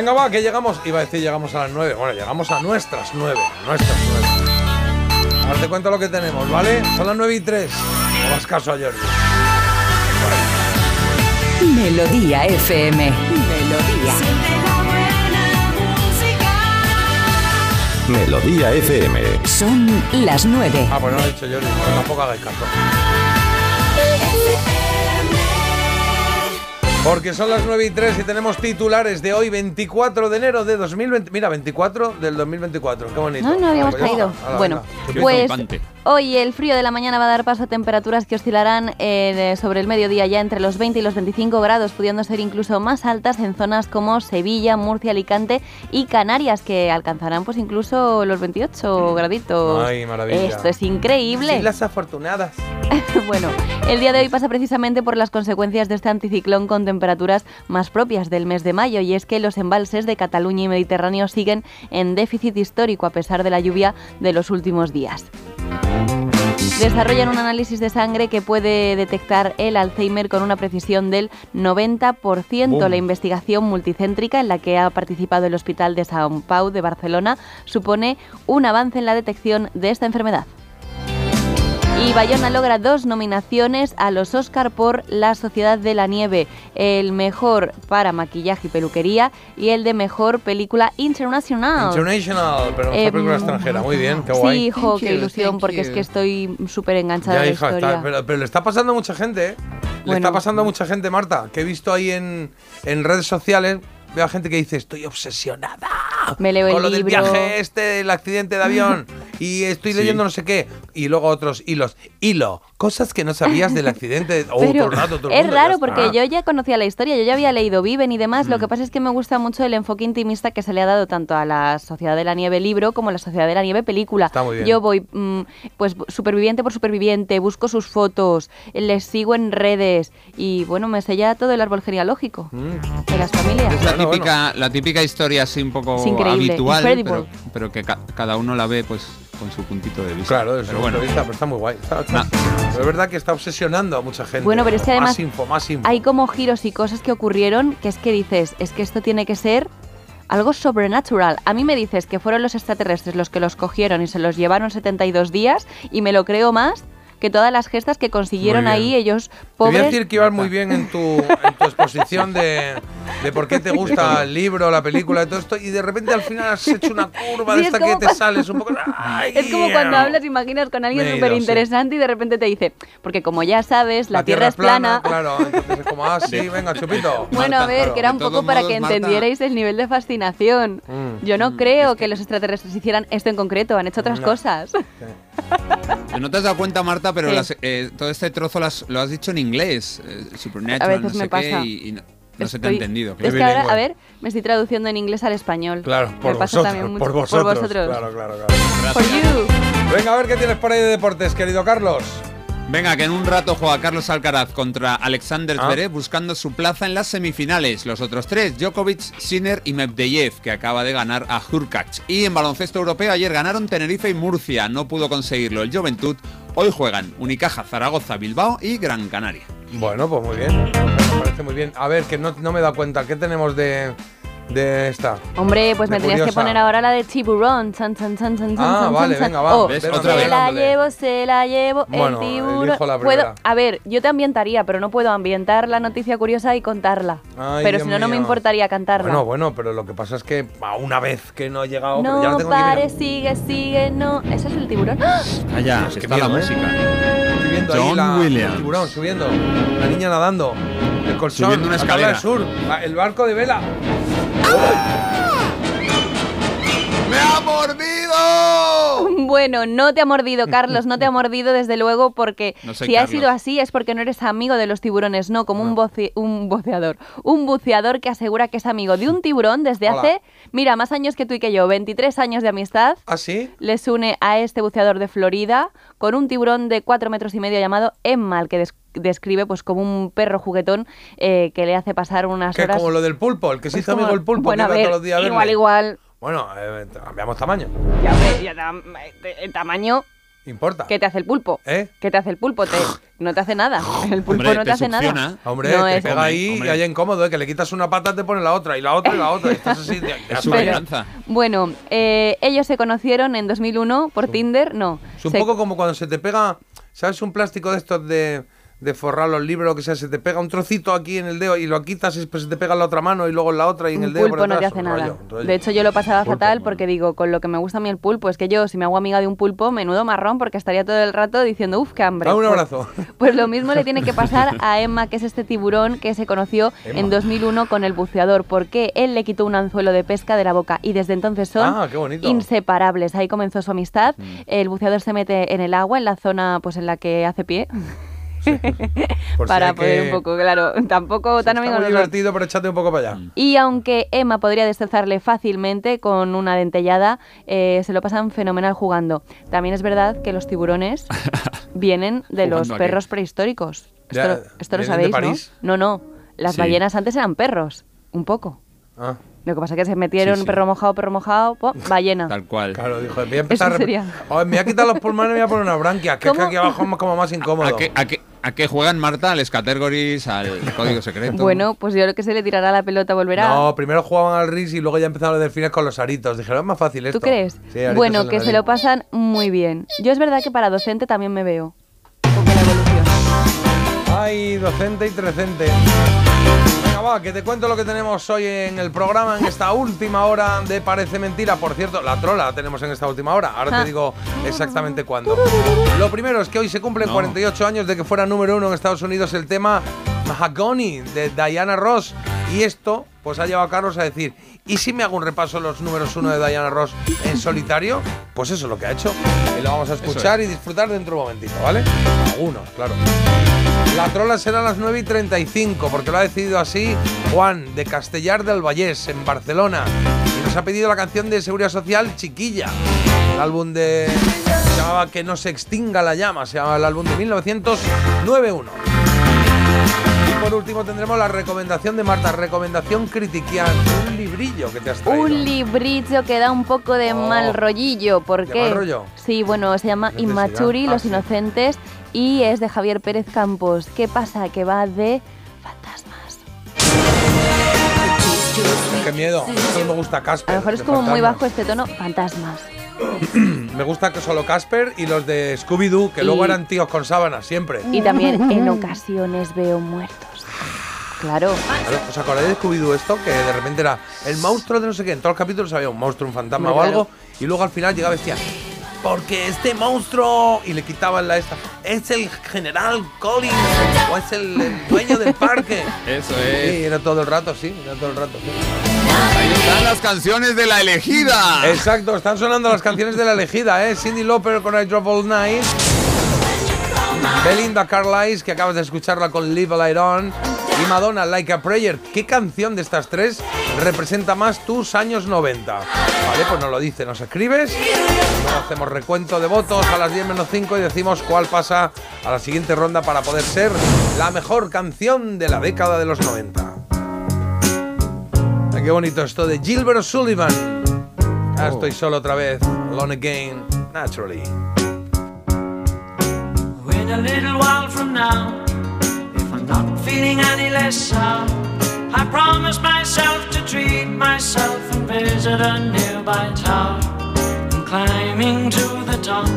Speaker 1: Venga, va, que llegamos. Iba a decir llegamos a las 9. Bueno, llegamos a nuestras 9. a Nuestras 9. Ahora te cuento lo que tenemos, ¿vale? Son las 9 y 3. No hagas caso a Jordi.
Speaker 11: Melodía FM. Melodía.
Speaker 19: Melodía FM.
Speaker 11: Son las nueve.
Speaker 1: Ah, pues no lo he dicho Jordi. Tampoco hagáis caso. Porque son las 9 y 3 y tenemos titulares de hoy, 24 de enero de 2020. Mira, 24 del 2024. Qué bonito.
Speaker 2: No, no habíamos traído.
Speaker 1: Hala,
Speaker 2: Bueno, pues hoy el frío de la mañana va a dar paso a temperaturas que oscilarán eh, sobre el mediodía ya entre los 20 y los 25 grados, pudiendo ser incluso más altas en zonas como Sevilla, Murcia, Alicante y Canarias, que alcanzarán pues incluso los 28 graditos.
Speaker 1: Ay, maravilla.
Speaker 2: Esto es increíble.
Speaker 1: Sí, las afortunadas. *laughs*
Speaker 2: bueno, el día de hoy pasa precisamente por las consecuencias de este anticiclón con temperaturas más propias del mes de mayo y es que los embalses de Cataluña y Mediterráneo siguen en déficit histórico a pesar de la lluvia de los últimos días. Desarrollan un análisis de sangre que puede detectar el Alzheimer con una precisión del 90%.
Speaker 19: Boom.
Speaker 2: La investigación multicéntrica en la que ha participado el Hospital de São Pau de Barcelona supone un avance en la detección de esta enfermedad. Y Bayona logra dos nominaciones a los Oscar por La Sociedad de la Nieve, el mejor para maquillaje y peluquería y el de mejor película internacional.
Speaker 1: International, pero mejor
Speaker 2: Em,
Speaker 1: película extranjera. Muy bien, qué guay.
Speaker 2: Sí, hijo,
Speaker 3: Thank
Speaker 2: qué
Speaker 3: you,
Speaker 2: ilusión, porque es que estoy súper enganchada
Speaker 1: Ya,
Speaker 2: a la
Speaker 1: hija,
Speaker 2: historia.
Speaker 1: está- pero, pero le está pasando a mucha gente, ¿eh? Le
Speaker 2: Bueno.
Speaker 1: está pasando a mucha gente, Marta, que he visto ahí en, en redes sociales. Veo a gente que dice, estoy obsesionada
Speaker 2: Me leo el
Speaker 1: con lo del viaje este, el accidente de avión, *laughs* y estoy
Speaker 3: Sí.
Speaker 1: leyendo no sé qué. Y luego otros hilos. Hilo, cosas que no sabías del accidente. Oh,
Speaker 2: Pero
Speaker 1: todo el rato, todo el
Speaker 2: es raro porque yo ya conocía la historia, yo ya había leído Viven y demás. Lo
Speaker 1: Mm.
Speaker 2: que pasa es que me gusta mucho el enfoque intimista que se le ha dado tanto a la Sociedad de la Nieve libro como a la Sociedad de la Nieve película.
Speaker 1: Está muy bien.
Speaker 2: Yo voy, mm, pues, superviviente por superviviente, busco sus fotos, les sigo en redes y bueno, me sella todo el árbol genealógico
Speaker 1: Mm.
Speaker 2: de las familias.
Speaker 3: La
Speaker 1: Bueno,
Speaker 3: típica, la típica historia así un poco habitual, pero, pero que ca- cada uno la ve pues con su puntito de vista.
Speaker 1: Claro, desde
Speaker 3: pero
Speaker 1: su punto
Speaker 3: bueno.
Speaker 1: de vista, pero está muy guay. Está- está-
Speaker 3: Na-
Speaker 1: pero es verdad que está obsesionando a mucha gente.
Speaker 2: Bueno, pero es que además
Speaker 1: Más info, más info.
Speaker 2: hay como giros y cosas que ocurrieron que es que dices, es que esto tiene que ser algo sobrenatural. A mí me dices que fueron los extraterrestres los que los cogieron y se los llevaron 72 días y me lo creo más que todas las gestas que consiguieron ahí ellos
Speaker 1: Te voy a
Speaker 2: pobres.
Speaker 1: decir que ibas muy bien en tu, en tu exposición de, de por qué te gusta *laughs* el libro, la película y todo esto, y de repente al final has hecho una curva
Speaker 2: Sí,
Speaker 1: de
Speaker 2: es
Speaker 1: esta que te
Speaker 2: cuando-
Speaker 1: sales un poco. *laughs* ¡Ay!
Speaker 2: Es como cuando hablas, imaginas con alguien súper interesante y de repente te dice, porque como ya sabes, la, tierra, es plana.
Speaker 1: Claro, entonces es como, ah, sí, *laughs* venga, chupito.
Speaker 2: Bueno, a ver,
Speaker 1: Claro.
Speaker 2: que era un poco para
Speaker 3: modos,
Speaker 2: que
Speaker 3: Marta-
Speaker 2: entendierais el nivel de fascinación.
Speaker 1: Mm.
Speaker 2: Yo no creo que... los extraterrestres hicieran esto en concreto, han hecho otras
Speaker 1: No.
Speaker 2: cosas.
Speaker 3: No te has dado cuenta, Marta, pero
Speaker 2: Sí.
Speaker 3: las- eh, todo este trozo lo has, lo has dicho en inglés. eh, supernatural,
Speaker 2: A veces
Speaker 3: no sé
Speaker 2: me
Speaker 3: qué,
Speaker 2: pasa.
Speaker 3: y, y no, no se te
Speaker 2: Estoy-
Speaker 3: ha entendido.
Speaker 2: Es que ahora, a ver, me estoy traduciendo en inglés al español.
Speaker 1: Claro, por
Speaker 2: me
Speaker 1: vosotros,
Speaker 2: también mucho.
Speaker 1: por vosotros.
Speaker 2: vosotros.
Speaker 1: Claro, claro, claro.
Speaker 2: For you.
Speaker 1: Venga, a ver qué tienes por ahí de deportes, querido Carlos.
Speaker 3: Venga, que en un rato juega Carlos Alcaraz contra Alexander
Speaker 1: Ah.
Speaker 3: Zverev buscando su plaza en las semifinales. Los otros tres, Djokovic, Sinner y Medvedev, que acaba de ganar a Hurkacz. Y en baloncesto europeo ayer ganaron Tenerife y Murcia. No pudo conseguirlo el Juventud. Hoy juegan Unicaja, Zaragoza, Bilbao y Gran Canaria.
Speaker 1: Bueno, pues muy bien. Me parece muy bien. A ver, que no, no me he dado cuenta. ¿Qué tenemos de, de esta?
Speaker 2: Hombre, pues
Speaker 1: De
Speaker 2: me tenías que
Speaker 1: curiosa.
Speaker 2: poner ahora la de tiburón. Chan, chan, chan, chan, chan,
Speaker 1: Ah,
Speaker 2: chan,
Speaker 1: vale,
Speaker 2: chan.
Speaker 1: venga, va.
Speaker 2: Oh,
Speaker 1: ¿Ves?
Speaker 2: se
Speaker 1: Otra vez
Speaker 2: la llevo, se la llevo,
Speaker 1: Bueno,
Speaker 2: el tiburón.
Speaker 1: la
Speaker 2: Puedo, a ver, yo te ambientaría, pero no puedo ambientar la noticia curiosa y contarla.
Speaker 1: Ay,
Speaker 2: pero si no, no me importaría cantarla.
Speaker 1: Bueno, bueno, pero lo que pasa es que a una vez que no he llegado, pero ya la
Speaker 2: no
Speaker 1: tengo aquí.
Speaker 2: pare, sigue, sigue, no. ¿Ese es el tiburón? ¡Ah!
Speaker 3: Allá,
Speaker 1: Qué
Speaker 3: está la
Speaker 1: miedo, ¿eh?
Speaker 3: música.
Speaker 1: Estoy viendo ahí
Speaker 3: John
Speaker 1: la,
Speaker 3: Williams.
Speaker 1: el tiburón subiendo, la niña nadando, el colchón,
Speaker 3: Subiendo una
Speaker 1: la tabla del
Speaker 3: escalera.
Speaker 1: sur, la- el barco de vela.
Speaker 3: Oh! Mordido! *laughs*
Speaker 2: Bueno, no te ha mordido, Carlos, no te ha mordido desde luego porque *laughs*
Speaker 3: No
Speaker 2: si ha
Speaker 3: Carlos.
Speaker 2: sido así es porque no eres amigo de los tiburones, no, como un, boce- un boceador, un buceador que asegura que es amigo de un *laughs* tiburón desde
Speaker 1: Hola.
Speaker 2: hace, mira, más años que tú y que yo, 23 años de amistad.
Speaker 1: ¿Ah, sí?
Speaker 2: Les une a este buceador de Florida con un tiburón de 4 metros y medio llamado Emma, al que des- describe pues como un perro juguetón eh, que le hace pasar unas
Speaker 1: Que
Speaker 2: horas.
Speaker 1: como lo del pulpo, el que se
Speaker 2: Pues
Speaker 1: hizo
Speaker 2: como-
Speaker 1: amigo el pulpo,
Speaker 2: bueno,
Speaker 1: que
Speaker 2: a ver,
Speaker 1: todos los días
Speaker 2: igual, igual.
Speaker 1: Bueno, eh, cambiamos tamaño.
Speaker 2: Ya, hombre, ya tam- el tamaño
Speaker 1: Importa.
Speaker 2: ¿Qué te hace el pulpo?
Speaker 1: ¿Eh?
Speaker 2: ¿Qué te hace el pulpo? Te- *gasps* no te hace nada. El pulpo
Speaker 3: Hombre,
Speaker 2: no te,
Speaker 3: te
Speaker 2: hace nada.
Speaker 3: succiona.
Speaker 1: Hombre,
Speaker 2: No
Speaker 1: te
Speaker 2: es-
Speaker 1: pega ahí
Speaker 3: Hombre.
Speaker 1: y ahí incómodo, ¿eh? que le quitas una pata, te pone la otra, y la otra, y la otra, y estás así. de-
Speaker 3: Es su
Speaker 2: Pero-. Bueno, eh, ellos se conocieron en 2001 por Tinder, no.
Speaker 1: Es un
Speaker 2: se-
Speaker 1: poco como cuando se te pega, ¿sabes? Un plástico de estos de, de forrar los libros, lo que sea, se te pega un trocito aquí en el dedo y lo quitas y después se te pega en la otra mano y luego en la otra y en el dedo. por
Speaker 2: pulpo no te hace nada.
Speaker 1: rollo, un rollo.
Speaker 2: De hecho, yo lo pasaba
Speaker 1: Pulpo,
Speaker 2: fatal porque digo, con lo que me gusta a mí el pulpo, es que yo, si me hago amiga de un pulpo, menudo marrón, porque estaría todo el rato diciendo, uff, qué hambre.
Speaker 1: Un
Speaker 2: Pues-
Speaker 1: abrazo. *laughs*
Speaker 2: Pues lo mismo le tiene que pasar a Emma, que es este tiburón que se conoció *laughs*
Speaker 1: Emma.
Speaker 2: en 2001 con el buceador, porque él le quitó un anzuelo de pesca de la boca y desde entonces son
Speaker 1: Ah,
Speaker 2: inseparables. Ahí comenzó su amistad.
Speaker 1: Mm.
Speaker 2: El buceador se mete en el agua, en la zona pues en la que hace pie. *laughs* Para poder
Speaker 1: que-
Speaker 2: un poco, claro, tampoco tan
Speaker 1: Está
Speaker 2: amigos
Speaker 1: muy divertido, pero échate un poco para allá.
Speaker 2: Y aunque Emma podría destrozarle fácilmente con una dentellada, eh, se lo pasan fenomenal jugando. También es verdad que los tiburones *laughs* vienen de los perros prehistóricos.
Speaker 1: Ya,
Speaker 2: Esto, esto lo
Speaker 1: ¿vienen de
Speaker 2: sabéis,
Speaker 1: París?
Speaker 2: ¿no? No, no. Las
Speaker 3: Sí.
Speaker 2: ballenas antes eran perros, un poco.
Speaker 1: Ah.
Speaker 2: Lo que pasa es que se metieron
Speaker 3: Sí, sí.
Speaker 2: perro mojado, perro mojado, po, *laughs* ballena.
Speaker 3: Tal cual.
Speaker 1: Claro, dijo, voy a empezar
Speaker 2: Eso
Speaker 1: a
Speaker 2: sería.
Speaker 1: Oye, me voy a quitar los pulmones y me voy a poner una branquia, que es que aquí abajo es como más incómodo.
Speaker 3: ¿A qué, a, qué, ¿A qué juegan, Marta? ¿Al Categories? ¿Al código secreto?
Speaker 2: Bueno, pues yo creo que se le tirará la pelota, volverá.
Speaker 1: No, primero jugaban al RIS y luego ya empezaron los delfines con los aritos. Dijeron, es más fácil esto.
Speaker 2: ¿Tú crees?
Speaker 1: Sí,
Speaker 2: bueno,
Speaker 1: en la
Speaker 2: que se lo pasan muy bien. Yo es verdad que para docente también me veo.
Speaker 1: Ay, docente y trecente. Venga, va, que te cuento lo que tenemos hoy en el programa, en esta última hora de Parece Mentira. Por cierto, la trola la tenemos en esta última hora. Ahora
Speaker 2: Ah.
Speaker 1: te digo exactamente cuándo. Lo primero es que hoy se cumplen
Speaker 3: No.
Speaker 1: 48 años de que fuera número uno en Estados Unidos el tema Mahagony de Diana Ross. Y esto, pues ha llevado a Carlos a decir, ¿y si me hago un repaso de los números uno de Diana Ross en solitario? Pues eso es lo que ha hecho. Y lo vamos a escuchar y disfrutar dentro de un momentito, ¿vale? Algunos, claro. La trola será a las 9 y 35, porque lo ha decidido así Juan, de Castellar del Vallés, en Barcelona. Y nos ha pedido la canción de Seguridad Social Chiquilla. El álbum de. Se llamaba Que no se extinga la llama, se llama el álbum de 1991. Por último tendremos la recomendación de Marta, recomendación critiquian, un librillo que te has traído.
Speaker 2: Un librillo que da un poco de mal rollillo. ¿Por
Speaker 1: ¿De
Speaker 2: qué?
Speaker 1: mal rollo?
Speaker 2: Sí, bueno, se llama. Immaturi,
Speaker 1: Ah,
Speaker 2: Los
Speaker 1: sí.
Speaker 2: Inocentes y es de Javier Pérez Campos. ¿Qué pasa? Que va de
Speaker 1: Qué miedo. Esto no me gusta Casper.
Speaker 2: A lo mejor es como muy
Speaker 1: fantasmas.
Speaker 2: bajo este tono, fantasmas. *clears throat*
Speaker 1: Me gusta que solo Casper y los de Scooby-Doo, que
Speaker 2: Y-
Speaker 1: luego eran tíos con sábanas, siempre.
Speaker 2: Y también en *laughs* ocasiones veo muertos. Claro.
Speaker 1: Claro, ¿Os acordáis de Scooby-Doo esto? Que de repente era el monstruo de no sé qué. En todos los capítulos había un monstruo, un fantasma o algo.
Speaker 2: claro.
Speaker 1: Y luego al final llegaba y decía, porque este monstruo... Y le quitaban la esta. Es el general Collins o es el, el dueño del parque. *laughs*
Speaker 3: Eso
Speaker 1: Sí,
Speaker 3: es.
Speaker 1: era todo el rato, sí, era todo el rato. sí.
Speaker 3: Ahí están las canciones de la elegida.
Speaker 1: Exacto, están sonando las canciones de la elegida, ¿eh? Cindy Lauper con I Drop All Night. Belinda Carlisle, que acabas de escucharla con Live a Light On. Y Madonna, Like a Prayer. ¿Qué canción de estas tres representa más tus años 90? Vale, pues nos lo dice, nos escribes. Luego hacemos recuento de votos a las 10 menos 5 y decimos cuál pasa a la siguiente ronda para poder ser la mejor canción de la década de los 90. Ay, qué bonito esto de Gilbert O'Sullivan. Ya estoy solo otra vez. Alone again, naturally.
Speaker 4: A little while from now, if I'm not feeling any less sound, I promise myself to treat myself and visit a nearby tower. And climbing to the top,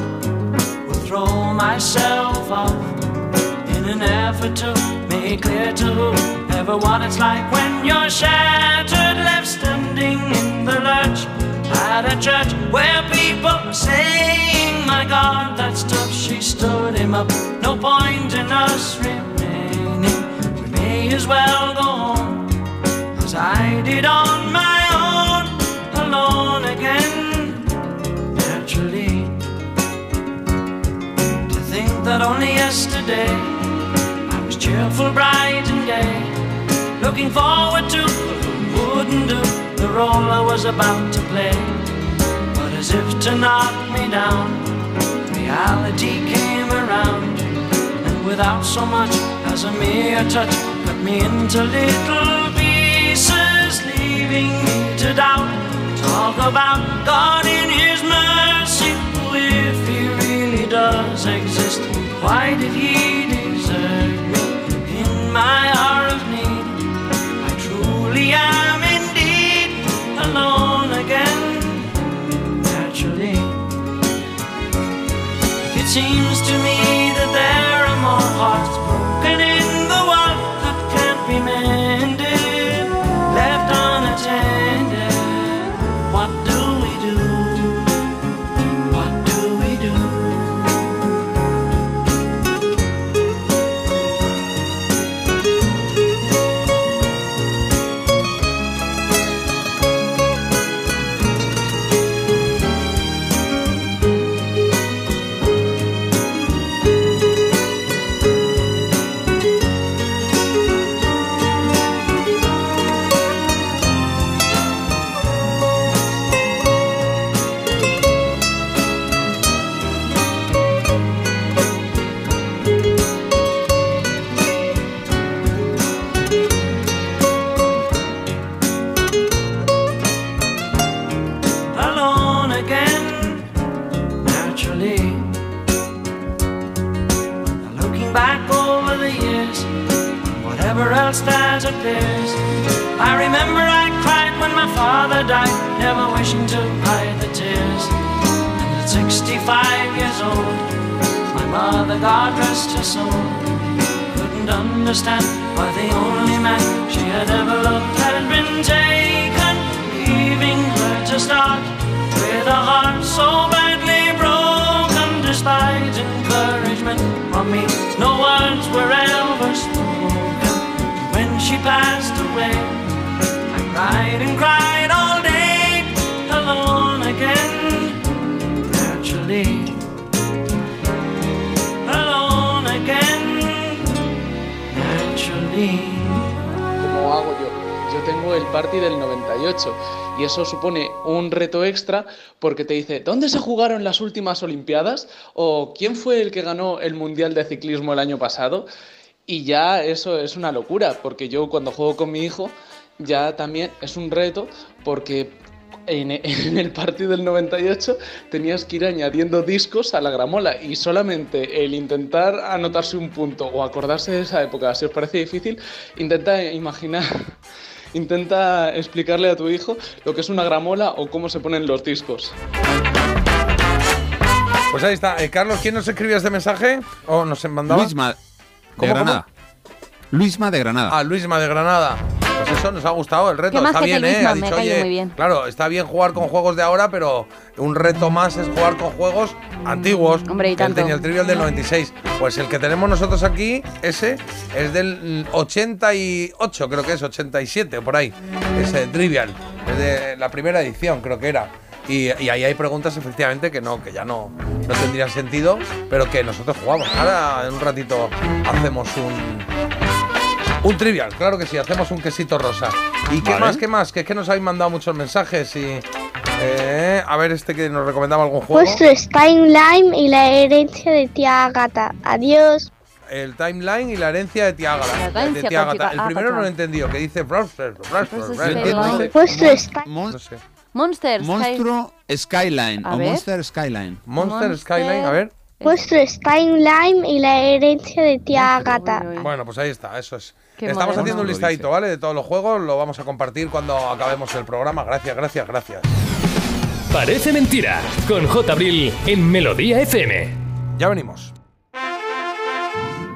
Speaker 4: will throw myself off in an effort to make clear to whoever what it's like when you're shattered, left standing in the lurch at a church where people were saying, My God, that tough. She stood him up. No point in us remaining. We may as well go home as I did on my own, alone again. Naturally, to think that only yesterday I was cheerful, bright, and gay, looking forward to wouldn't do role I was about to play. But as if to knock me down, reality came around, and without so much as a mere touch, cut me into little pieces, leaving me to doubt. Talk about God in His mercy, if He really does exist. Why did He desert me in my hour of need? I truly am alone again. Naturally, it seems to me that there are more hearts
Speaker 19: disappears. I remember I cried when my father died, never wishing to hide the tears. And at 65 years old, my mother, God rest her soul, couldn't understand why the only man she had ever loved had been taken, leaving her to start with a heart so badly broken. Despite encouragement from me, no words were ever spoken. She passed away, I cried and cried all day, alone again. Naturally, alone again. Naturally.
Speaker 20: ¿Cómo hago yo? Yo tengo el party del 98 y eso supone un reto extra porque te dice, ¿dónde se jugaron las últimas Olimpiadas? ¿O quién fue el que ganó el Mundial de Ciclismo el año pasado? Y ya eso es una locura, porque yo cuando juego con mi hijo ya también es un reto porque en, el partido del 98 tenías que ir añadiendo discos a la gramola y solamente el intentar anotarse un punto o acordarse de esa época, si os parece difícil, intenta imaginar, *laughs* intenta explicarle a tu hijo lo que es una gramola o cómo se ponen los discos.
Speaker 1: Pues ahí está. Eh, Carlos, ¿quién nos escribía este mensaje? ¿O nos mandaba?
Speaker 3: Luisma de
Speaker 1: ¿Cómo,
Speaker 3: Granada. Luisma de Granada.
Speaker 1: Ah, Luisma de Granada. Pues eso nos ha gustado el reto.
Speaker 2: Qué
Speaker 1: Está bien, ¿eh? Ha dicho, oye,
Speaker 2: muy bien.
Speaker 1: claro, está bien jugar con juegos de ahora, pero un reto más es jugar con juegos antiguos.
Speaker 2: Hombre, y
Speaker 1: él
Speaker 2: tanto.
Speaker 1: tenía el trivial del 96. Pues el que tenemos nosotros aquí, ese, es del mm, 88, creo que es 87 o por ahí. Ese trivial. Es de la primera edición, creo que era. Y, y ahí hay preguntas efectivamente que no, que ya no, no tendrían sentido, pero que nosotros jugamos. Ahora en un ratito hacemos un, un trivial, claro que sí, hacemos un quesito rosa. ¿Y qué
Speaker 21: Vale.
Speaker 1: más, qué más? Que es que nos habéis mandado muchos mensajes y... eh, a ver, este que nos recomendaba algún juego.
Speaker 22: Vuestro Steinlein y la herencia de tía Agata. Adiós.
Speaker 1: El timeline y la herencia de Tía de. Tía El primero
Speaker 22: Ágata.
Speaker 1: no lo he entendido, que dice Browser. Browser.
Speaker 22: Stein-
Speaker 1: No sé.
Speaker 2: Monsters.
Speaker 3: Monstruo Skyline
Speaker 2: A
Speaker 3: o
Speaker 2: ver.
Speaker 3: Monster Skyline.
Speaker 1: Monster Skyline, a ver.
Speaker 22: Vuestro Steinlein y la herencia de tía Agata.
Speaker 1: Bueno, pues ahí está, eso es.
Speaker 22: Qué
Speaker 1: Estamos
Speaker 22: moderno.
Speaker 1: haciendo un listadito, ¿vale? De todos los juegos, lo vamos a compartir cuando acabemos el programa. Gracias, gracias, gracias.
Speaker 10: Parece mentira con J. Abril en Melodía FM.
Speaker 1: Ya venimos.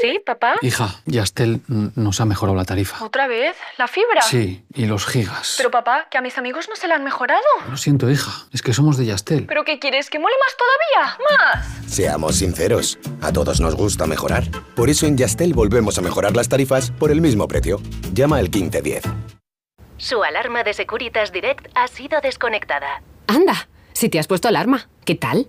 Speaker 23: ¿Sí, papá?
Speaker 24: Hija, Yastel nos ha mejorado la tarifa.
Speaker 23: ¿Otra vez? ¿La fibra?
Speaker 24: Sí, y los gigas.
Speaker 23: Pero papá, que a mis amigos no se la han mejorado.
Speaker 24: Lo siento, hija, es que somos de Yastel.
Speaker 23: ¿Pero qué quieres? ¿Que mole más todavía? ¡Más!
Speaker 25: Seamos sinceros, a todos nos gusta mejorar. Por eso en Yastel volvemos a mejorar las tarifas por el mismo precio. Llama al 1510.
Speaker 7: Su alarma de Securitas Direct ha sido desconectada.
Speaker 8: Anda, si te has puesto alarma, ¿qué tal?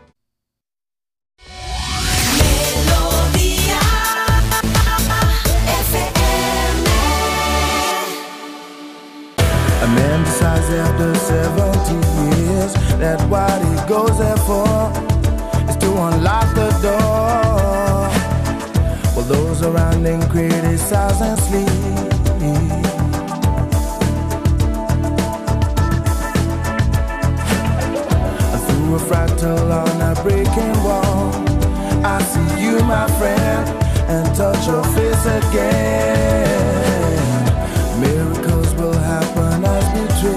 Speaker 4: size after 70 years. that what he goes there for, is to unlock the door. Well, those around him criticize and sleep. And through a fractal on a breaking wall, I see you, my friend, and touch your face again. But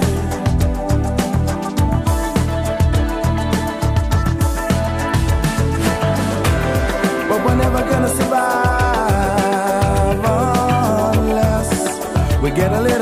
Speaker 4: we're never gonna survive unless we get a little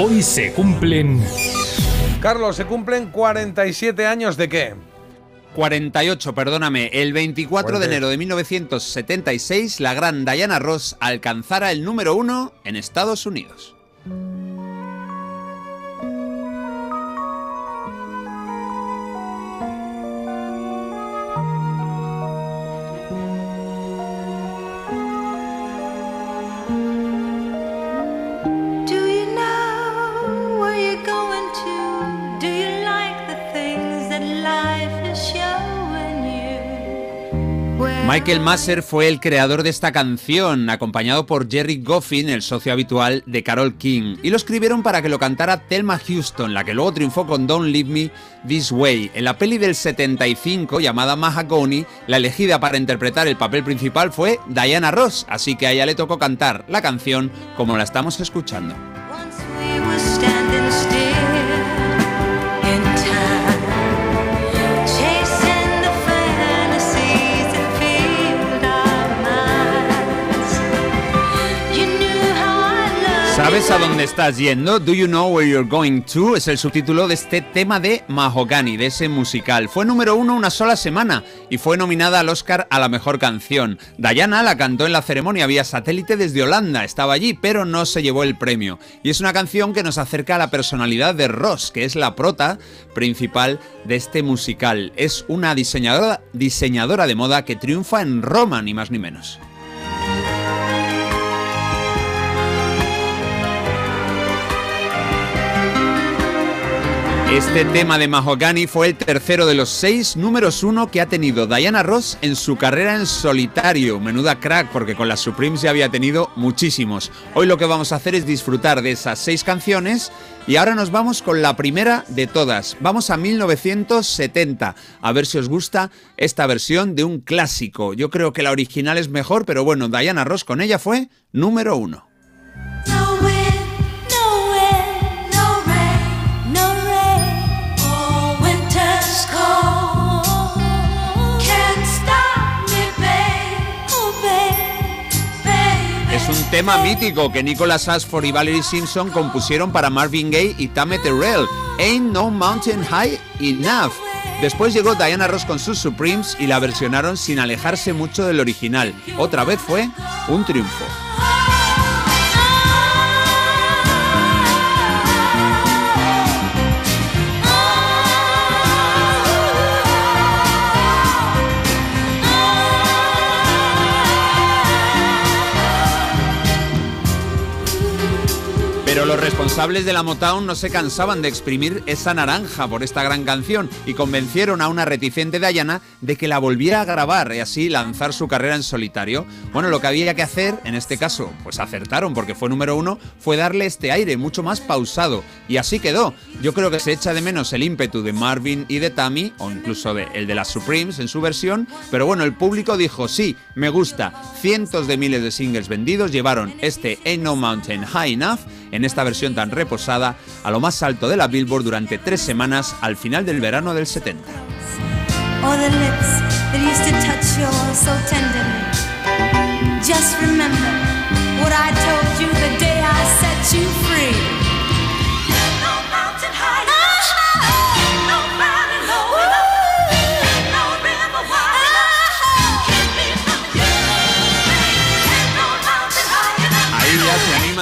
Speaker 10: Hoy se cumplen
Speaker 1: Carlos, se cumplen 47 años de qué?
Speaker 3: 48, perdóname. El 24 de
Speaker 1: Fuerte.
Speaker 3: enero de 1976, la gran Diana Ross alcanzara el número uno en Estados Unidos. Michael Masser fue el creador de esta canción, acompañado por Jerry Goffin, el socio habitual de Carol King, y lo escribieron para que lo cantara Thelma Houston, la que luego triunfó con Don't Leave Me This Way. En la peli del 75 llamada Mahagony, la elegida para interpretar el papel principal fue Diana Ross, así que a ella le tocó cantar la canción como la estamos escuchando. ¿Sabes a dónde estás yendo? Do you know where you're going to? Es el subtítulo de este tema de Mahogany, de ese musical. Fue número uno una sola semana y fue nominada al Oscar a la mejor canción. Diana la cantó en la ceremonia vía satélite desde Holanda, estaba allí, pero no se llevó el premio. Y es una canción que nos acerca a la personalidad de Ross, que es la prota principal de este musical. Es una diseñadora, diseñadora de moda que triunfa en Roma, ni más ni menos. Este tema de Mahogany fue el tercero de los seis números uno que ha tenido Diana Ross en su carrera en solitario. Menuda crack, porque con las Supremes ya había tenido muchísimos. Hoy lo que vamos a hacer es disfrutar de esas seis canciones y ahora nos vamos con la primera de todas. Vamos a 1970, a ver si os gusta esta versión de un clásico. Yo creo que la original es mejor, pero bueno, Diana Ross con ella fue número uno. Un tema mítico que Nicholas Ashford y Valerie Simpson compusieron para Marvin Gaye y Tammy Terrell. Ain't No Mountain High Enough. Después llegó Diana Ross con sus Supremes y la versionaron sin alejarse mucho del original. Otra vez fue un triunfo. Pero los responsables de la Motown no se cansaban de exprimir esa naranja por esta gran canción y convencieron a una reticente Diana de que la volviera a grabar y así lanzar su carrera en solitario. Bueno, lo que había que hacer, en este caso, pues acertaron porque fue número uno, fue darle este aire mucho más pausado y así quedó. Yo creo que se echa de menos el ímpetu de Marvin y de Tammy, o incluso el de las Supremes en su versión, pero bueno, el público dijo, sí, me gusta. Cientos de miles de singles vendidos llevaron este Ain't No Mountain High Enough en esta versión tan reposada a lo más alto de la Billboard durante tres semanas al final del verano del 70.
Speaker 26: Or the lips that used to touch yours so tenderly. Just remember what I told you the day I set you free.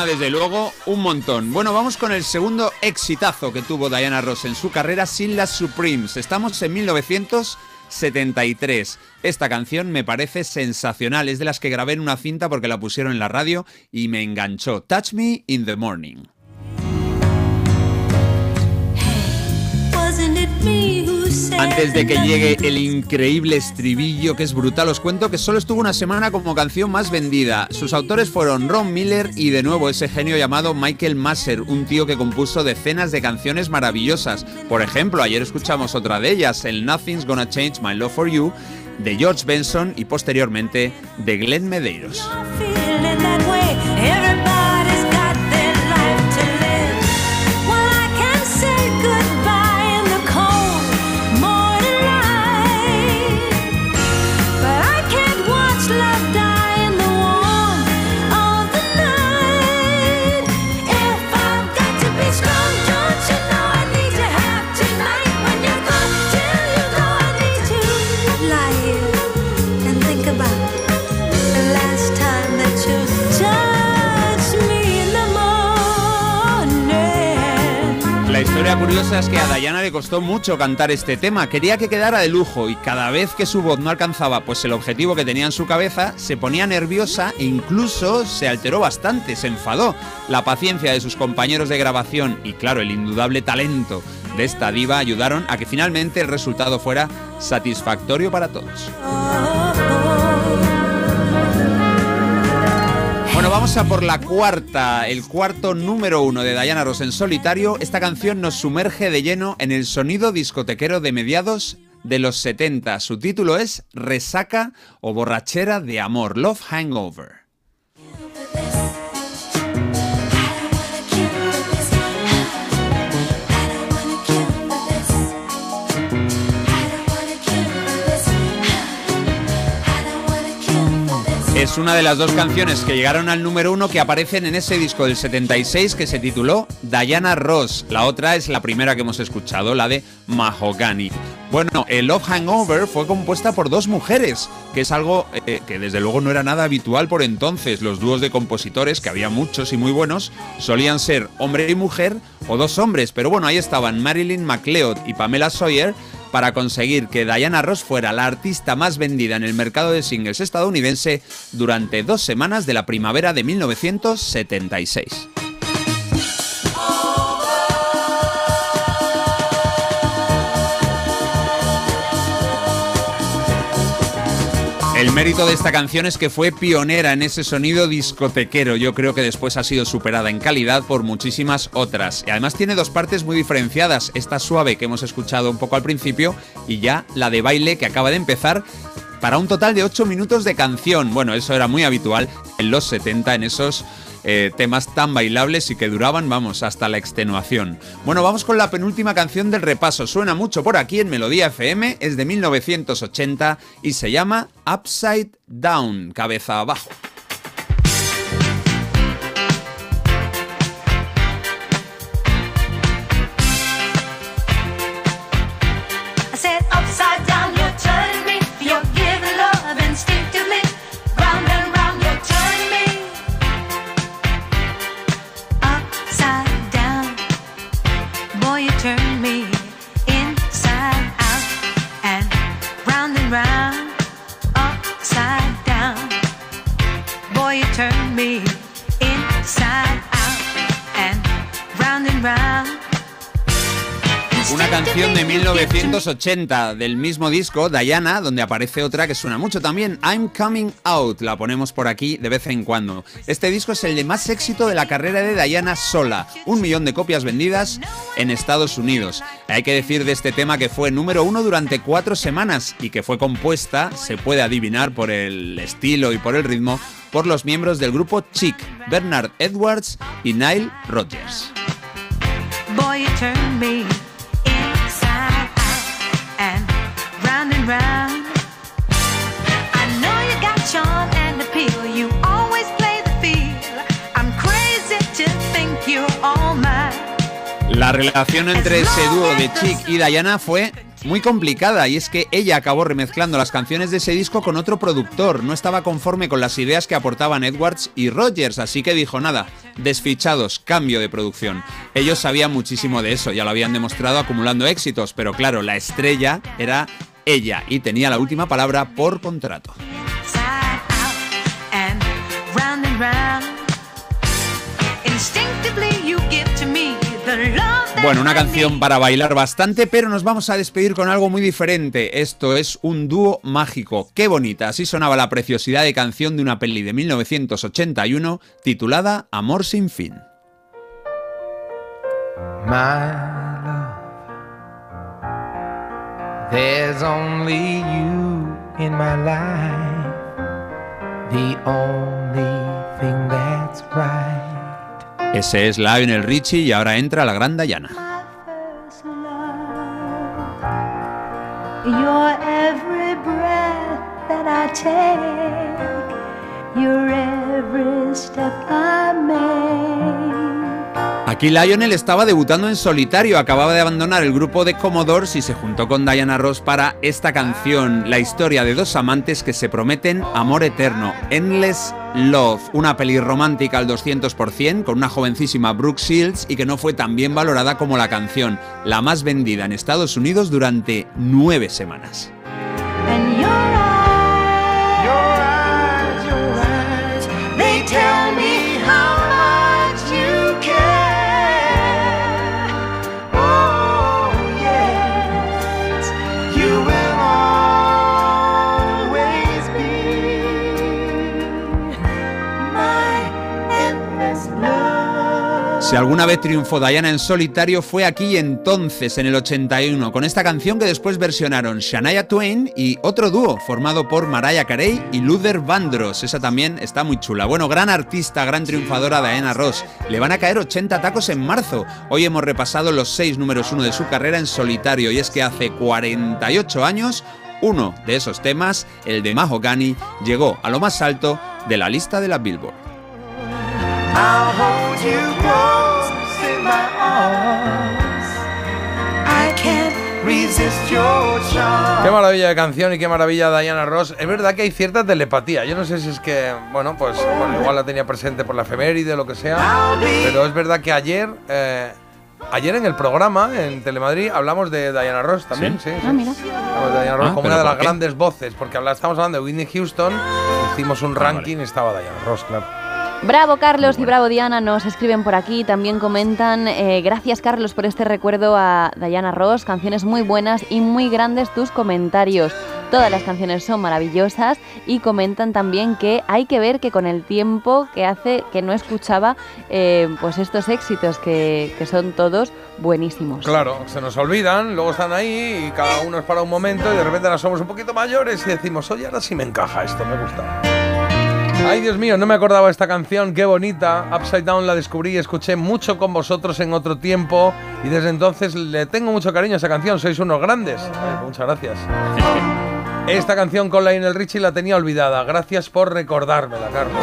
Speaker 3: Desde luego un montón. Bueno, vamos con el segundo exitazo que tuvo Diana Ross en su carrera sin las Supremes. Estamos en 1973. Esta canción me parece sensacional, es de las que grabé en una cinta porque la pusieron en la radio y me enganchó. Touch Me in the Morning. Antes de que llegue el increíble estribillo, que es brutal, os cuento que solo estuvo una semana como canción más vendida. Sus autores fueron Ron Miller y de nuevo ese genio llamado Michael Masser, un tío que compuso decenas de canciones maravillosas. Por ejemplo, ayer escuchamos otra de ellas, el Nothing's Gonna Change My Love for You, de George Benson y posteriormente de Glenn Medeiros. Curiosa es que a Diana le costó mucho cantar este tema, quería que quedara de lujo y cada vez que su voz no alcanzaba pues el objetivo que tenía en su cabeza, se ponía nerviosa e incluso se alteró bastante, se enfadó. La paciencia de sus compañeros de grabación y claro, el indudable talento de esta diva ayudaron a que finalmente el resultado fuera satisfactorio para todos. Vamos a por la cuarta, el cuarto número uno de Diana Ross en solitario. Esta canción nos sumerge de lleno en el sonido discotequero de mediados de los 70. Su título es Resaca o Borrachera de Amor, Love Hangover. Es una de las dos canciones que llegaron al número uno que aparecen en ese disco del 76 que se tituló Diana Ross. La otra es la primera que hemos escuchado, la de Mahogany. Bueno, el Love Hangover fue compuesta por dos mujeres, que es algo eh, que desde luego no era nada habitual por entonces. Los dúos de compositores, que había muchos y muy buenos, solían ser hombre y mujer o dos hombres. Pero bueno, ahí estaban Marilyn McLeod y Pamela Sawyer para conseguir que Diana Ross fuera la artista más vendida en el mercado de singles estadounidense durante dos semanas de la primavera de 1976. El mérito de esta canción es que fue pionera en ese sonido discotequero. Yo creo que después ha sido superada en calidad por muchísimas otras. Y además tiene dos partes muy diferenciadas. Esta suave que hemos escuchado un poco al principio y ya la de baile que acaba de empezar para un total de 8 minutos de canción. Bueno, eso era muy habitual en los 70 en esos eh, temas tan bailables y que duraban, vamos, hasta la extenuación. Bueno, vamos con la penúltima canción del repaso. Suena mucho por aquí en Melodía FM, es de 1980 y se llama Upside Down, cabeza abajo. Una canción de 1980 del mismo disco, Diana, donde aparece otra que suena mucho también, I'm Coming Out. La ponemos por aquí de vez en cuando. Este disco es el de más éxito de la carrera de Diana sola. Un millón de copias vendidas en Estados Unidos. Hay que decir de este tema que fue número uno durante cuatro semanas y que fue compuesta, se puede adivinar por el estilo y por el ritmo, por los miembros del grupo Chic, Bernard Edwards y Nile Rodgers. Relación entre ese dúo de Chic y Diana fue muy complicada y es que ella acabó remezclando las canciones de ese disco con otro productor. No estaba conforme con las ideas que aportaban Edwards y Rogers, así que dijo nada, desfichados, cambio de producción. Ellos sabían muchísimo de eso, ya lo habían demostrado acumulando éxitos, pero claro, la estrella era ella y tenía la última palabra por contrato. Bueno, una canción para bailar bastante, pero nos vamos a despedir con algo muy diferente. Esto es un dúo mágico. Qué bonita. Así sonaba la preciosidad de canción de una peli de 1981 titulada Amor sin fin.
Speaker 27: My love, there's only you in my life, the only thing that's right.
Speaker 3: Ese es Lionel Richie y ahora entra la gran
Speaker 26: breath that I take, every step I make.
Speaker 3: Aquí Lionel estaba debutando en solitario, acababa de abandonar el grupo de Commodores y se juntó con Diana Ross para esta canción, la historia de dos amantes que se prometen amor eterno, Endless Love, una peli romántica al 200% con una jovencísima Brooke Shields y que no fue tan bien valorada como la canción, la más vendida en Estados Unidos durante nueve semanas. Si alguna vez triunfó Diana en solitario fue aquí entonces, en el 81, con esta canción que después versionaron Shania Twain y otro dúo formado por Mariah Carey y Luther Vandross. Esa también está muy chula. Bueno, gran artista, gran triunfadora Diana Ross. Le van a caer 80 tacos en marzo. Hoy hemos repasado los seis números uno de su carrera en solitario y es que hace 48 años uno de esos temas, el de Mahogany, llegó a lo más alto de la lista de la Billboard.
Speaker 27: I'll hold you close in my arms. I can't resist your charm.
Speaker 1: Qué maravilla de canción y qué maravilla Diana Ross. Es verdad que hay cierta telepatía. Yo no sé si es que, bueno, pues bueno, igual la tenía presente por la efeméride o lo que sea. Pero es verdad que ayer, eh, ayer en el programa, en Telemadrid, hablamos de Diana Ross también. Sí, sí.
Speaker 2: Ah, mira.
Speaker 1: Hablamos de Diana Ross
Speaker 3: Ah,
Speaker 1: como
Speaker 3: ¿pero
Speaker 1: una de las
Speaker 3: qué?
Speaker 1: grandes voces. Porque estamos hablando de Whitney Houston. Hicimos un ranking y estaba Diana Ross, claro.
Speaker 2: Bravo Carlos y bravo Diana nos escriben por aquí, también comentan, eh, gracias Carlos por este recuerdo a Diana Ross, canciones muy buenas y muy grandes tus comentarios. Todas las canciones son maravillosas y comentan también que hay que ver que con el tiempo que hace que no escuchaba eh, pues estos éxitos que, que son todos buenísimos.
Speaker 1: Claro, se nos olvidan, luego están ahí y cada uno es para un momento y de repente ahora somos un poquito mayores y decimos, oye, ahora sí me encaja esto, me gusta. Ay, Dios mío, no me acordaba de esta canción, qué bonita. Upside Down la descubrí y escuché mucho con vosotros en otro tiempo y desde entonces le tengo mucho cariño a esa canción, sois unos grandes. Ay, muchas gracias. *laughs* Esta canción con Lionel Richie la tenía olvidada, gracias por recordármela, Carlos.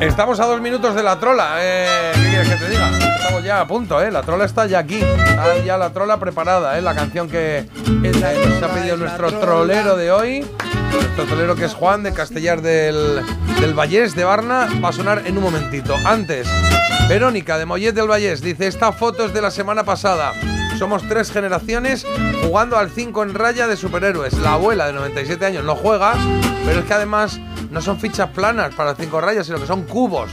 Speaker 1: Estamos a dos minutos de la trola. eh, ¿Qué quieres que te diga? Estamos ya a punto, ¿eh? La trola está ya aquí. Está ya la trola preparada, ¿eh? La canción que nos ha pedido nuestro trolero de hoy. Nuestro trolero que es Juan de Castellar del, del Vallés de Barna. Va a sonar en un momentito. Antes, Verónica de Mollet del Vallés dice: Esta foto es de la semana pasada. Somos tres generaciones jugando al 5 en raya de superhéroes. La abuela de 97 años no juega, pero es que además no son fichas planas para el 5 rayas, sino que son cubos.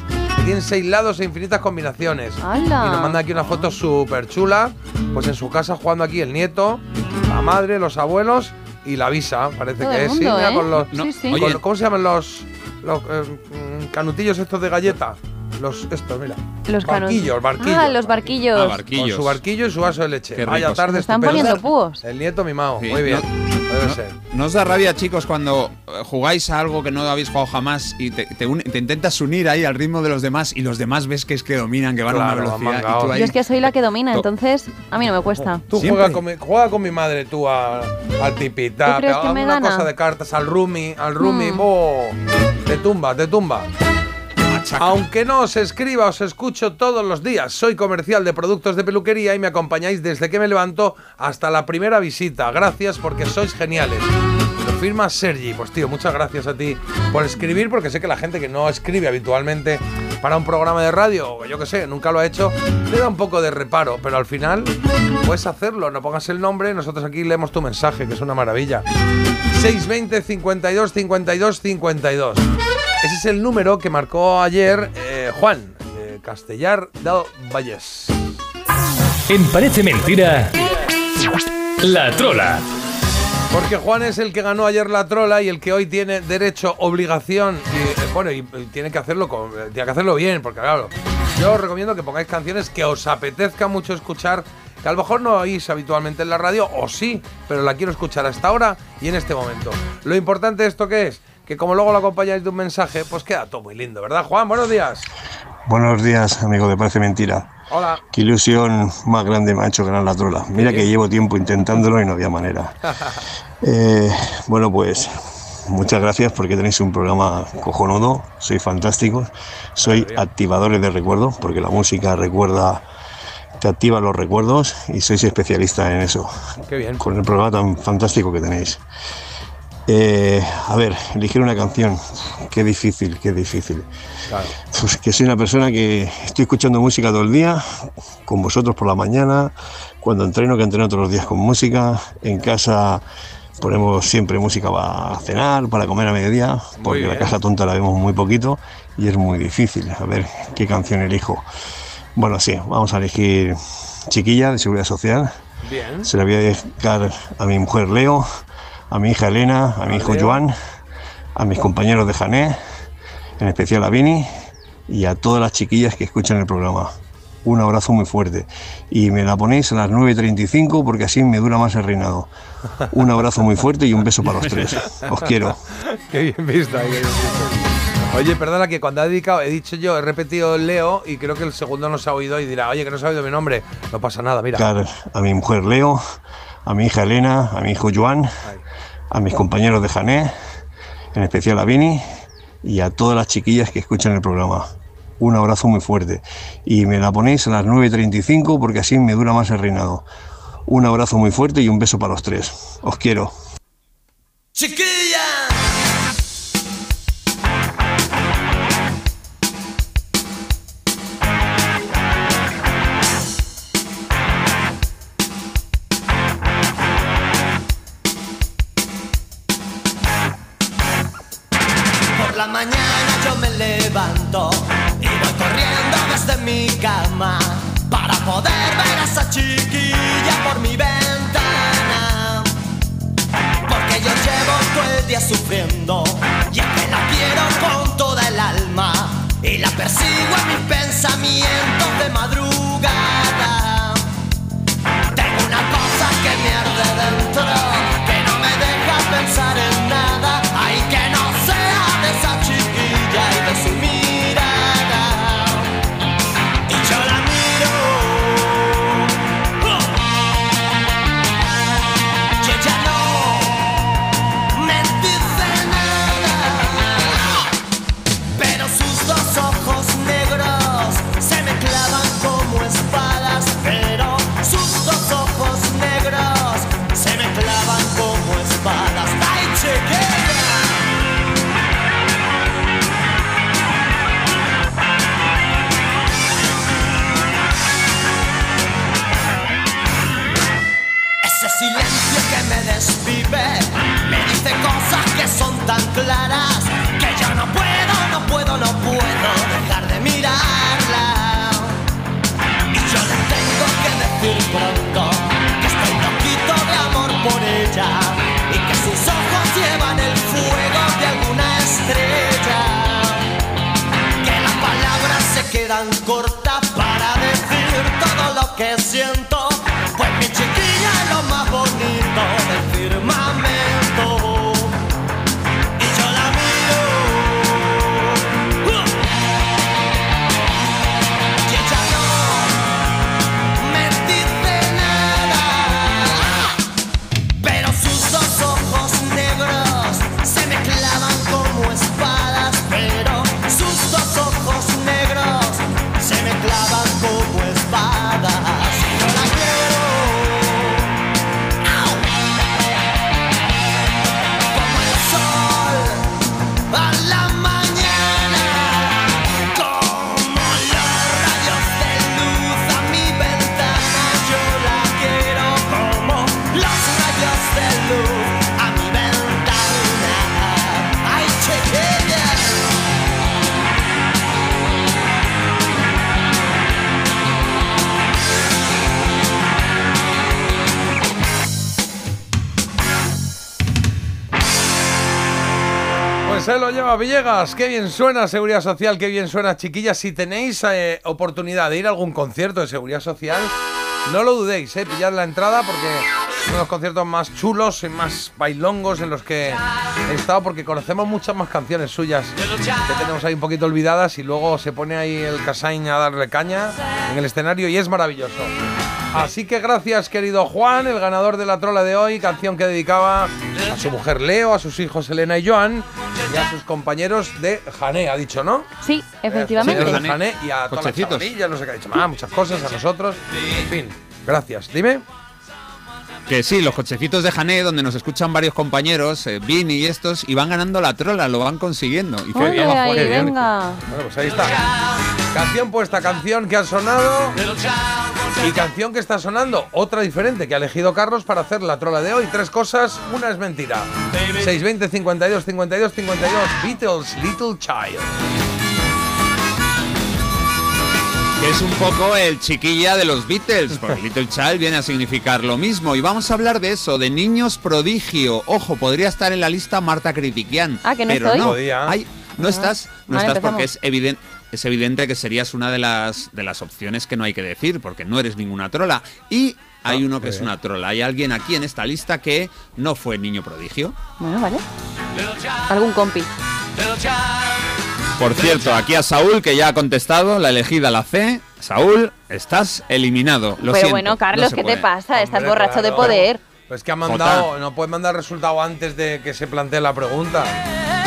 Speaker 1: Tienen seis lados e infinitas combinaciones.
Speaker 2: ¡Hala!
Speaker 1: Y nos manda aquí una foto súper chula. Pues en su casa jugando aquí el nieto, la madre, los abuelos y la visa. Parece
Speaker 2: Todo
Speaker 1: que
Speaker 2: el
Speaker 1: es.
Speaker 2: mundo,
Speaker 1: sí, mira,
Speaker 2: ¿eh?
Speaker 1: con los,
Speaker 2: Sí, sí.
Speaker 1: con-
Speaker 3: Oye.
Speaker 1: ¿Cómo se llaman los, los eh, canutillos estos de galleta? Los estos, mira.
Speaker 2: Los
Speaker 1: barquillos, barquillos.
Speaker 2: Ah, los barquillos.
Speaker 3: Ah,
Speaker 1: Con
Speaker 3: barquillos.
Speaker 1: su barquillo y su vaso de leche.
Speaker 3: Qué
Speaker 1: Vaya tarde
Speaker 2: están poniendo púos.
Speaker 1: El nieto mimado.
Speaker 3: Sí,
Speaker 1: Muy bien.
Speaker 3: no-
Speaker 1: Debe
Speaker 3: no-
Speaker 1: ser.
Speaker 3: ¿No os da rabia, chicos, cuando eh, jugáis a algo que no habéis jugado jamás y te, te une- te intentas unir ahí al ritmo de los demás y los demás ves que es que dominan, que van a
Speaker 1: Claro,
Speaker 3: una
Speaker 1: van
Speaker 3: velocidad y
Speaker 1: mangaos.
Speaker 3: tú ahí...
Speaker 2: Yo es que soy la que domina,
Speaker 3: To-
Speaker 2: entonces a mí no me cuesta.
Speaker 1: Tú juega con, mi, juega con mi madre, tú a- al tipita.
Speaker 2: ¿Tú crees que me
Speaker 1: una
Speaker 2: gana?
Speaker 1: cosa de cartas, al rumi, al rumi.
Speaker 2: Hmm.
Speaker 1: ¡oh! Te tumba, te tumba. Aunque no os escriba, os escucho todos los días. Soy comercial de productos de peluquería y me acompañáis desde que me levanto hasta la primera visita. Gracias porque sois geniales. Lo firma Sergi. Pues tío, muchas gracias a ti por escribir, porque sé que la gente que no escribe habitualmente para un programa de radio, o yo que sé, nunca lo ha hecho, le da un poco de reparo, pero al final puedes hacerlo, no pongas el nombre, nosotros aquí leemos tu mensaje, que es una maravilla. 620 52 52 52. Ese es el número que marcó ayer eh, Juan, de Castellar del Vallés.
Speaker 10: En Parece Mentira, La Trola.
Speaker 1: Porque Juan es el que ganó ayer la trola y el que hoy tiene derecho, obligación y eh, bueno, y, y tiene que hacerlo con- eh, tiene que hacerlo bien, porque claro, yo os recomiendo que pongáis canciones que os apetezca mucho escuchar, que a lo mejor no oís habitualmente en la radio, o sí, pero la quiero escuchar hasta ahora y en este momento. Lo importante de esto que es, que como luego lo acompañáis de un mensaje, pues queda todo muy lindo, ¿verdad, Juan? Buenos días.
Speaker 28: Buenos días, amigo de Parece Mentira.
Speaker 1: Hola.
Speaker 28: Qué ilusión más grande me ha hecho ganar la trola. Mira que llevo tiempo intentándolo y no había manera. *laughs* Eh, bueno, pues muchas gracias porque tenéis un programa cojonudo, sois fantásticos, soy activadores de recuerdos porque la música recuerda, te activa los recuerdos y sois especialistas en eso,
Speaker 1: Qué bien.
Speaker 28: con el programa tan fantástico que tenéis. Eh, a ver, elegir una canción, qué difícil, qué difícil. Pues que soy una persona que estoy escuchando música todo el día, con vosotros por la mañana, cuando entreno, que entreno todos los días con música, en casa ponemos siempre música para cenar, para comer a mediodía, porque la caja tonta la vemos muy poquito y es muy difícil. A ver qué canción elijo. Bueno, sí, vamos a elegir Chiquilla de Seguridad Social.
Speaker 1: Bien.
Speaker 28: Se la voy a dedicar a mi mujer Leo, a mi hija Elena, a mi hijo. Joan, a mis compañeros de Jané, en especial a Vini y a todas las chiquillas que escuchan el programa. Un abrazo muy fuerte. Y me la ponéis a las 9.35 porque así me dura más el reinado. Un abrazo muy fuerte y un beso para los tres. Os quiero. *laughs*
Speaker 1: Qué bien visto, qué bien visto. Oye, perdona que cuando ha dedicado, he dicho yo, he repetido Leo y creo que el segundo no se ha oído y dirá, oye, que no se ha oído mi nombre. No pasa nada, mira.
Speaker 28: dedicar a mi mujer Leo, a mi hija Elena, a mi hijo Joan, a mis compañeros de Jané, en especial a Vini y a todas las chiquillas que escuchan el programa. Un abrazo muy fuerte. Y me la ponéis a las 9.35 porque así me dura más el reinado. Un abrazo muy fuerte y un beso para los tres. Os quiero.
Speaker 29: Por mi ventana. Porque yo llevo todo el día sufriendo y es que la quiero con toda el alma y la persigo en mis pensamientos de madrugada. Tengo una cosa que me arde dentro, tan claras que yo no puedo, no puedo, no puedo dejar de mirarla. Y yo le tengo que decir pronto que estoy loquito de amor por ella y que sus ojos llevan el fuego de alguna estrella. Que las palabras se quedan cortas para decir todo lo que siento. Lo
Speaker 1: lleva Villegas. Qué bien suena Seguridad Social, qué bien suena, chiquillas. Si tenéis eh, oportunidad de ir a algún concierto de Seguridad Social, no lo dudéis, eh, pillad la entrada porque uno de los conciertos más chulos y más bailongos en los que he estado porque conocemos muchas más canciones suyas que tenemos ahí un poquito olvidadas y luego se pone ahí el Casain a darle caña en el escenario y es maravilloso. Así que gracias querido Juan, el ganador de la trola de hoy, canción que dedicaba a su mujer Leo, a sus hijos Elena y Joan y a sus compañeros de Jané, ha dicho, ¿no?
Speaker 2: Sí, efectivamente.
Speaker 1: Compañeros de Jané y a todas las no sé qué ha dicho más, muchas cosas, a nosotros. En fin, gracias. Dime.
Speaker 3: Que sí, los cochecitos de Jané, donde nos escuchan varios compañeros, eh, Vini y estos, y van ganando la trola, lo van consiguiendo. Y qué bien,
Speaker 2: ahí,
Speaker 3: bien.
Speaker 2: venga.
Speaker 1: Bueno, pues ahí está. Canción puesta, canción que ha sonado. Y canción que está sonando, otra diferente que ha elegido Carlos para hacer la trola de hoy. Tres cosas, una es mentira. 620 52 52 52 Beatles Little Child.
Speaker 3: Que es un poco el chiquilla de los Beatles, porque *laughs* Little Child viene a significar lo mismo. Y vamos a hablar de eso, de niños prodigio. Ojo, podría estar en la lista Marta Critiquian.
Speaker 2: Ah, que no
Speaker 3: pero
Speaker 2: estoy.
Speaker 3: no.
Speaker 1: Podía.
Speaker 3: Ay, no
Speaker 2: Ah.
Speaker 3: estás, no
Speaker 2: Vale,
Speaker 3: estás porque
Speaker 2: empezamos.
Speaker 3: es evidente. Es evidente que serías una de las, de las opciones que no hay que decir, porque no eres ninguna trola. Y hay uno que es una trola. Hay alguien aquí en esta lista que no fue niño prodigio.
Speaker 2: Bueno, vale. Algún compi.
Speaker 3: Por cierto, aquí a Saúl, que ya ha contestado, la elegida la C. Saúl, estás eliminado. Lo
Speaker 2: Pero
Speaker 3: siento,
Speaker 2: bueno,
Speaker 3: no
Speaker 2: Carlos, ¿qué te pasa? Estás
Speaker 1: Hombre,
Speaker 2: borracho de poder.
Speaker 1: Pues que ha mandado, no puedes mandar resultado antes de que se plantee la pregunta.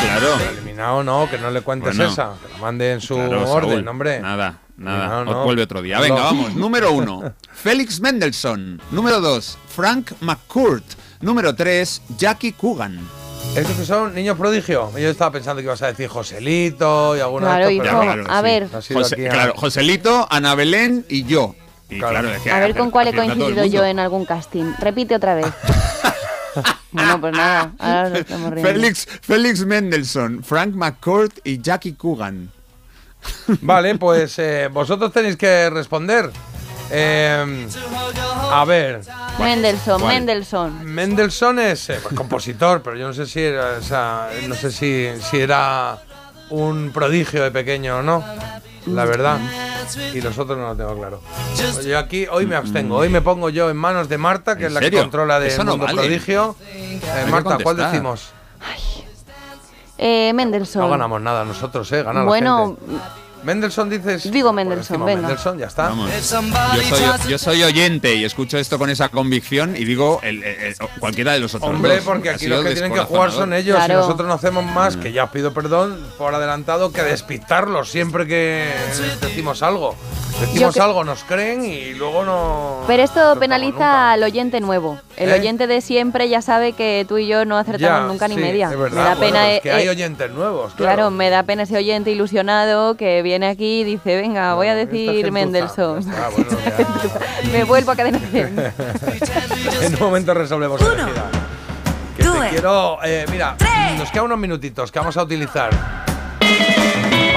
Speaker 3: Claro.
Speaker 1: Pero eliminado no, que no le cuentes
Speaker 3: Bueno.
Speaker 1: esa, que la mande en su
Speaker 3: Claro,
Speaker 1: orden,
Speaker 3: Saúl.
Speaker 1: hombre.
Speaker 3: Nada, nada.
Speaker 1: No, no.
Speaker 3: Vuelve otro día. Venga, vamos. Número uno, *laughs* Félix Mendelssohn. Número dos, Frank McCourt. Número tres, Jackie Coogan.
Speaker 1: Estos que son niños prodigio. Yo estaba pensando que ibas a decir Joselito y alguna
Speaker 2: Claro,
Speaker 1: de estos,
Speaker 2: hijo.
Speaker 1: pero
Speaker 2: A ver.
Speaker 3: José-
Speaker 1: aquí
Speaker 3: claro, Joselito, Ana Belén y yo. Y claro,
Speaker 2: A ver con cuál he coincidido yo en algún casting. Repite otra vez. *laughs* bueno, pues nada, ahora nos estamos riendo.
Speaker 3: Félix, Félix Mendelssohn, Frank McCourt y Jackie Coogan.
Speaker 1: Vale, pues eh, vosotros tenéis que responder. Eh, a ver.
Speaker 2: Mendelssohn,
Speaker 1: ¿Cuál?
Speaker 2: Mendelssohn.
Speaker 1: Mendelssohn es eh, pues, compositor, pero yo no sé si era, o sea, no sé si, si era un prodigio de pequeño o no. La verdad. Y los otros no lo tengo claro. Yo aquí hoy me abstengo. Hoy me pongo yo en manos de Marta, que
Speaker 3: ¿En
Speaker 1: es la que
Speaker 3: serio?
Speaker 1: controla de
Speaker 3: no
Speaker 1: Mundo
Speaker 3: vale.
Speaker 1: Prodigio. Eh,
Speaker 3: que
Speaker 1: Marta, ¿cuál decimos?
Speaker 2: Eh, Mendelssohn.
Speaker 1: No ganamos nada nosotros, ¿eh? Gana la
Speaker 2: bueno,
Speaker 1: gente. Mendelssohn dices.
Speaker 2: digo Mendelssohn, venga.
Speaker 1: Mendelssohn, ya está.
Speaker 3: Vamos. Yo soy, yo soy oyente y escucho esto con esa convicción y digo el- el- el- cualquiera de los otros
Speaker 1: Hombre,
Speaker 3: dos,
Speaker 1: porque aquí los que tienen que jugar son ellos
Speaker 2: Claro.
Speaker 1: y nosotros no hacemos más, que ya os pido perdón por adelantado, que despistarlos siempre que decimos algo. Decimos
Speaker 2: que-
Speaker 1: algo, nos creen y luego no...
Speaker 2: pero esto
Speaker 1: no
Speaker 2: penaliza al oyente nuevo. El
Speaker 1: ¿Eh?
Speaker 2: oyente de siempre ya sabe que tú y yo no acertamos
Speaker 1: Ya,
Speaker 2: nunca ni
Speaker 1: sí,
Speaker 2: media.
Speaker 1: es
Speaker 2: me
Speaker 1: verdad.
Speaker 2: da
Speaker 1: Bueno,
Speaker 2: pena.
Speaker 1: es
Speaker 2: eh,
Speaker 1: que hay
Speaker 2: eh,
Speaker 1: oyentes nuevos,
Speaker 2: Claro,
Speaker 1: claro.
Speaker 2: me da pena ese oyente ilusionado que viene aquí y dice, venga, voy a decir Mendelssohn.
Speaker 1: Ah, *laughs* bueno,
Speaker 2: me vuelvo a cadena *laughs* 100.
Speaker 1: en un momento resolvemos la elegida. Que te quiero... eh, mira, nos quedan unos minutitos que vamos a utilizar.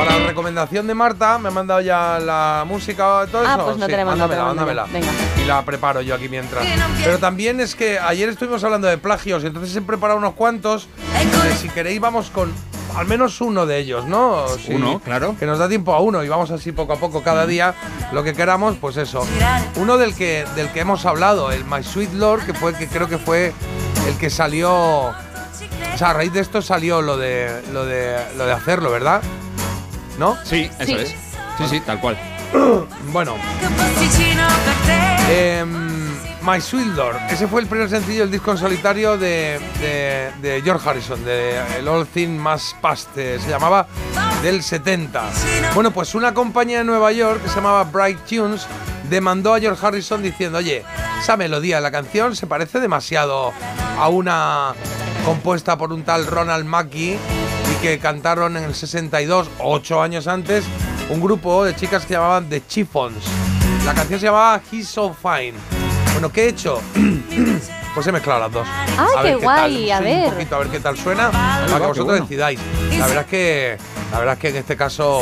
Speaker 1: Para la recomendación de Marta, me ha mandado ya la música, todo
Speaker 2: Ah,
Speaker 1: eso.
Speaker 2: pues no
Speaker 1: Sí,
Speaker 2: te la he mandado,
Speaker 1: mándamela,
Speaker 2: pero
Speaker 1: mándamela.
Speaker 2: mándamela.
Speaker 1: Y la preparo yo aquí mientras. Pero también es que ayer estuvimos hablando de plagios, entonces he preparado unos cuantos. Eh, si queréis, vamos con al menos uno de ellos, ¿no? Si-
Speaker 3: Uno, claro.
Speaker 1: Que nos da tiempo a uno y vamos así poco a poco cada día, lo que queramos, pues eso. Uno del que, del que hemos hablado, el My Sweet Lord, que fue que creo que fue el que salió. O sea, a raíz de esto salió lo de lo de lo de hacerlo, ¿verdad? ¿No?
Speaker 3: Sí, eso
Speaker 2: Sí.
Speaker 3: es. Sí, sí, tal cual. *clears throat*
Speaker 1: Bueno. Em, My Sweet Lord. Ese fue el primer sencillo del disco en solitario de, de- de George Harrison, de el All Thing Más Past, eh, se llamaba del 70. Bueno, pues una compañía de Nueva York que se llamaba Bright Tunes demandó a George Harrison diciendo, oye, esa melodía de la canción se parece demasiado a una compuesta por un tal Ronald Mackie y que cantaron en el 62, ocho años antes, un grupo de chicas que llamaban The Chiffons. La canción se llamaba He's So Fine. Bueno, ¿qué he hecho? *clears throat* pues he mezclado las dos.
Speaker 2: ¡Ay,
Speaker 1: A ver
Speaker 2: qué
Speaker 1: qué
Speaker 2: guay!
Speaker 1: tal,
Speaker 2: A
Speaker 1: un
Speaker 2: ver.
Speaker 1: poquito a ver qué tal suena, para que
Speaker 3: qué
Speaker 1: vosotros
Speaker 3: bueno.
Speaker 1: decidáis. La verdad es que, la verdad es que en este caso,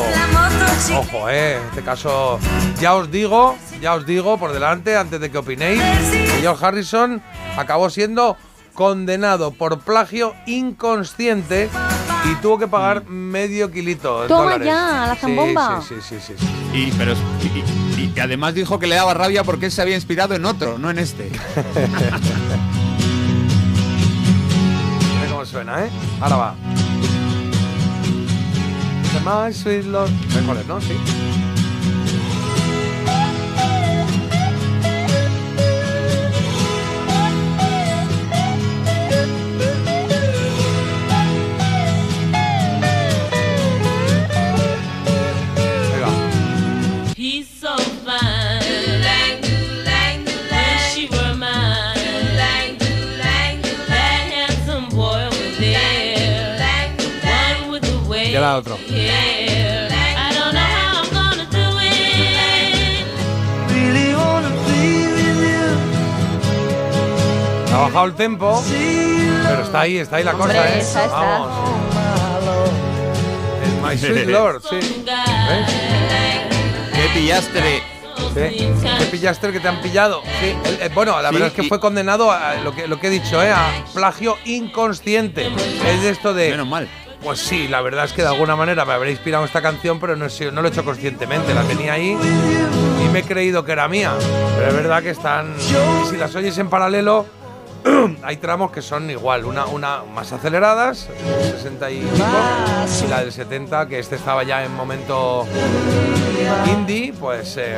Speaker 1: ojo, eh, en este caso, ya os digo, ya os digo por delante, antes de que opinéis, que George Harrison acabó siendo condenado por plagio inconsciente y tuvo que pagar medio kilito. de
Speaker 2: Toma
Speaker 1: dólares.
Speaker 2: ya, la
Speaker 1: Sí,
Speaker 2: zambomba.
Speaker 1: Sí, sí, sí, sí. sí.
Speaker 3: Y, pero, y, y- y además dijo que le daba rabia porque él se había inspirado en otro, no en este. *laughs*
Speaker 1: Mira cómo suena, ¿eh? Ahora va. My sweet Lord. Mejores, ¿no? Sí.
Speaker 21: With
Speaker 27: you.
Speaker 1: Ha bajado el tempo, pero está ahí, está ahí la
Speaker 2: Hombre,
Speaker 1: cosa, ¿eh?
Speaker 2: está, está.
Speaker 1: Vamos. El My Sweet Lord, sí. ¿Ves?
Speaker 3: ¡Qué pillastre!
Speaker 1: Sí. ¿Qué pillaste el que te han pillado? Sí. el- el- bueno, la
Speaker 3: Sí,
Speaker 1: verdad es que fue condenado a lo que, lo que he dicho, ¿eh? A plagio inconsciente. Es de esto de.
Speaker 3: Menos mal.
Speaker 1: Pues sí, la verdad es que de alguna manera me habré inspirado esta canción, pero no, he no lo he hecho conscientemente. La tenía ahí y me he creído que era mía. Pero es verdad que están. Y si las oyes en paralelo, *clears throat* hay tramos que son igual. Una, una más aceleradas, 60 y la del 70, que este estaba ya en momento indie, pues eh,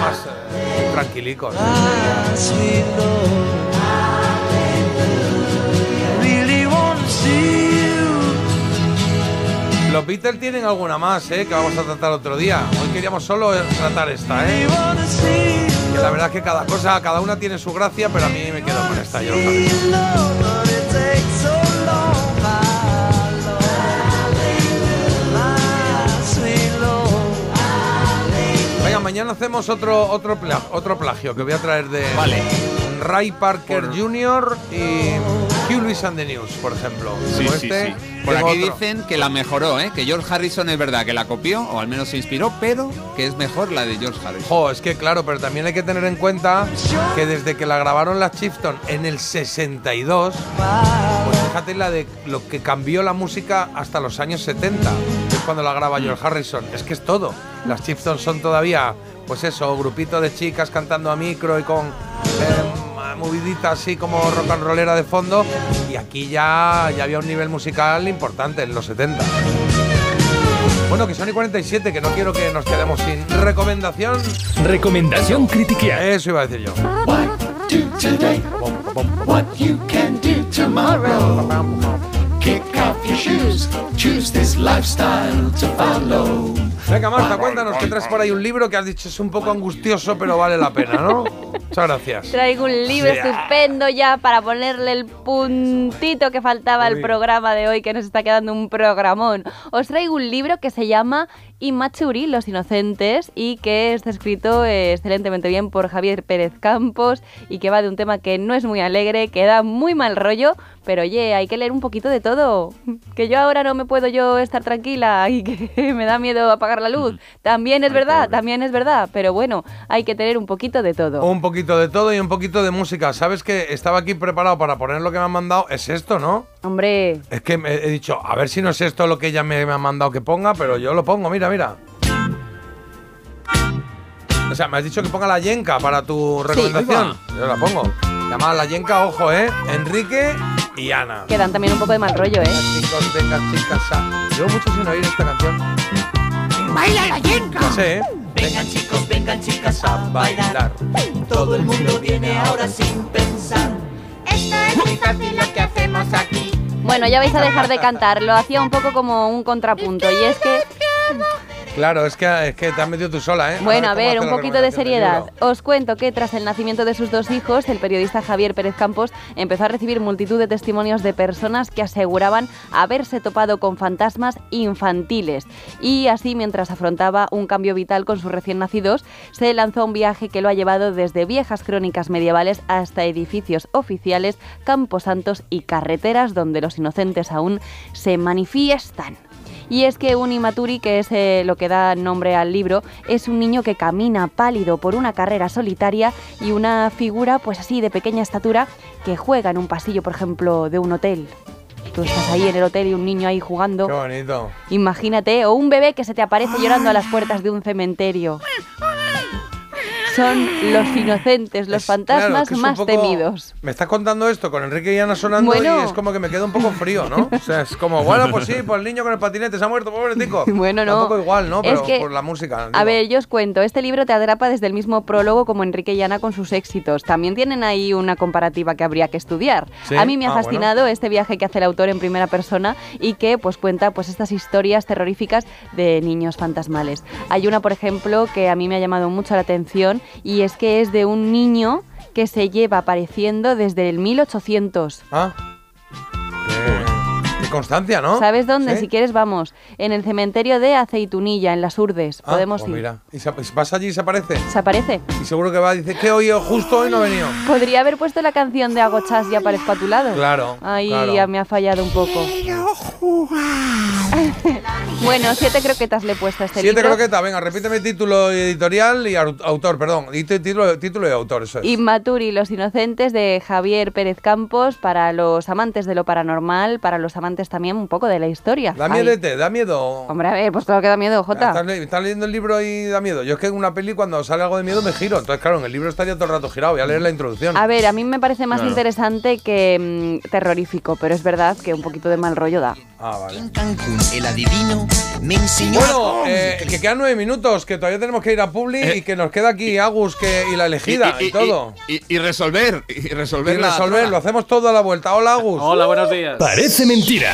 Speaker 1: más eh, tranquilicos. Los Beatles tienen alguna más, ¿eh? Que vamos a tratar otro día. Hoy queríamos solo tratar esta, ¿eh? Que la verdad es que cada cosa, cada una tiene su gracia, pero a mí me quedo con esta. Yo lo sabía. Mañana hacemos otro, otro, pla- otro plagio que voy a traer de
Speaker 3: Vale.
Speaker 1: Ray Parker Jr. y Hugh Lewis and the News, por ejemplo.
Speaker 3: Sí, sí,
Speaker 1: este,
Speaker 3: sí. Por aquí
Speaker 1: otro.
Speaker 3: dicen que la mejoró, ¿eh? Que George Harrison es verdad que la copió, o al menos se inspiró, pero que es mejor la de George Harrison.
Speaker 1: Jo, es que claro, pero también hay que tener en cuenta que desde que la grabaron las Chiefton en el 62, pues fíjate la de lo que cambió la música hasta los años 70, que es cuando la graba George Harrison. Es que es todo. Las Chiefton son todavía, pues eso, grupito de chicas cantando a micro y con eh, movidita así como rock and rollera de fondo. Y aquí ya, ya había un nivel musical importante en los 70. Bueno, que son y 47, que no quiero que nos quedemos sin recomendación.
Speaker 10: Recomendación critiquear.
Speaker 1: Eso iba a decir yo.
Speaker 27: Do today what you can do tomorrow. Kick off your shoes, choose this lifestyle to follow.
Speaker 1: Venga, Marta, cuéntanos que traes por ahí un libro que has dicho es un poco angustioso, pero vale la pena, ¿no? Muchas gracias.
Speaker 2: Traigo un libro
Speaker 1: Sí.
Speaker 2: estupendo ya para ponerle el puntito que faltaba al programa de hoy, que nos está quedando un programón. Os traigo un libro que se llama Immature, Los Inocentes, y que está escrito eh, excelentemente bien por Javier Pérez Campos, y que va de un tema que no es muy alegre, que da muy mal rollo, pero oye, hay que leer un poquito de todo. *laughs* Que yo ahora no me puedo yo estar tranquila y que *laughs* me da miedo apagar la luz. También es verdad, también es verdad, pero bueno, hay que tener un poquito de todo.
Speaker 1: Un poquito de todo y un poquito de música. ¿Sabes que estaba aquí preparado para poner lo que me han mandado? Es esto, ¿no?
Speaker 2: Hombre,
Speaker 1: Es que me he dicho, a ver si no es esto lo que ella me, me ha mandado que ponga, pero yo lo pongo, mira, mira. O sea, me has dicho que ponga la yenca para tu recomendación. Yo la pongo. Llamada la yenca, ojo, ¿eh? Enrique y Ana.
Speaker 2: que dan también un poco de mal rollo, ¿eh?
Speaker 1: Chicos, venga, chicas, a- Llevo mucho sin oír esta canción.
Speaker 27: Baila la yenca.
Speaker 1: Ya sé, ¿eh?
Speaker 27: Vengan chicos, vengan chicas a bailar. Todo el mundo viene ahora sin pensar. Esto es muy fácil lo que hacemos aquí.
Speaker 2: Bueno, ya vais a dejar de cantar. Lo hacía un poco como un contrapunto. Y es que,
Speaker 1: Claro, es que, es que te has metido tú sola, ¿eh?
Speaker 2: bueno, a ver,
Speaker 1: hace
Speaker 2: un
Speaker 1: la
Speaker 2: poquito de seriedad. Os cuento que tras el nacimiento de sus dos hijos, el periodista Javier Pérez Campos empezó a recibir multitud de testimonios de personas que aseguraban haberse topado con fantasmas infantiles. Y así, mientras afrontaba un cambio vital con sus recién nacidos, se lanzó a un viaje que lo ha llevado desde viejas crónicas medievales hasta edificios oficiales, camposantos y carreteras donde los inocentes aún se manifiestan. Y es que un Imaturi, que es eh, lo que da nombre al libro, es un niño que camina pálido por una carrera solitaria y una figura, pues así, de pequeña estatura, que juega en un pasillo, por ejemplo, de un hotel. tú estás ahí en el hotel y un niño ahí jugando.
Speaker 1: Qué bonito.
Speaker 2: Imagínate, o un bebé que se te aparece llorando a las puertas de un cementerio. Son los inocentes, los fantasmas más
Speaker 1: poco-
Speaker 2: temidos.
Speaker 1: Me estás contando esto con Enrique y Ana sonando
Speaker 2: Bueno.
Speaker 1: y es como que me queda un poco frío, ¿no? O sea, es como, bueno, pues sí, pues el niño con el patinete se ha muerto, pobretico. *laughs*
Speaker 2: Bueno, no.
Speaker 1: Un poco igual, ¿no?
Speaker 2: Es
Speaker 1: Pero
Speaker 2: que-
Speaker 1: por la música.
Speaker 2: A ver, yo os cuento, este libro te atrapa desde el mismo prólogo como Enrique y Ana con sus éxitos. También tienen ahí una comparativa que habría que estudiar.
Speaker 1: ¿Sí?
Speaker 2: A mí me ha
Speaker 1: Ah,
Speaker 2: fascinado este viaje que hace el autor en primera persona y que pues cuenta pues estas historias terroríficas de niños fantasmales. Hay una, por ejemplo, que a mí me ha llamado mucho la atención y es que es de un niño que se lleva apareciendo desde el 1800.
Speaker 1: Ah. Constancia, ¿no?
Speaker 2: ¿Sabes dónde?
Speaker 1: ¿Sí?
Speaker 2: Si quieres vamos. En el cementerio de Aceitunilla, en las Urdes.
Speaker 1: Ah,
Speaker 2: Podemos
Speaker 1: pues
Speaker 2: ir.
Speaker 1: mira. ¿Y se, vas allí y se aparece?
Speaker 2: ¿Se aparece?
Speaker 1: Y seguro que va y dice que hoy justo hoy no he venido.
Speaker 2: Podría haber puesto la canción de Agochas y aparezco a tu lado.
Speaker 1: Claro,
Speaker 2: Ahí
Speaker 1: claro.
Speaker 2: ya me ha fallado un poco. *laughs* bueno, siete croquetas le he puesto a este
Speaker 1: Siete
Speaker 2: libro.
Speaker 1: croquetas, venga, repíteme título editorial y au- autor, perdón. Título, título y autor, eso es.
Speaker 2: Inmaturi, Los Inocentes de Javier Pérez Campos para los amantes de lo paranormal, para los amantes también un poco de la historia.
Speaker 1: Da
Speaker 2: Ahí.
Speaker 1: miedete, da miedo.
Speaker 2: Hombre, a ver, pues todo que da miedo, Jota.
Speaker 1: ¿Estás, le- estás leyendo el libro y da miedo? Yo es que en una peli cuando sale algo de miedo me giro. Entonces, claro, en el libro estaría todo el rato girado. Voy a leer la introducción.
Speaker 2: A ver, a mí me parece más
Speaker 1: Claro.
Speaker 2: interesante que mm, terrorífico, pero es verdad que un poquito de mal rollo da.
Speaker 1: Ah, vale.
Speaker 30: El adivino me enseñó
Speaker 1: Bueno, eh, que quedan nueve minutos, que todavía tenemos que ir a Publi
Speaker 3: Eh.
Speaker 1: y que nos queda aquí Agus que, y la elegida y, todo.
Speaker 3: Y, y resolver, y resolver
Speaker 1: Y resolver, lo hacemos todo a la vuelta. Hola, Agus.
Speaker 10: Hola, buenos días. Parece mentira.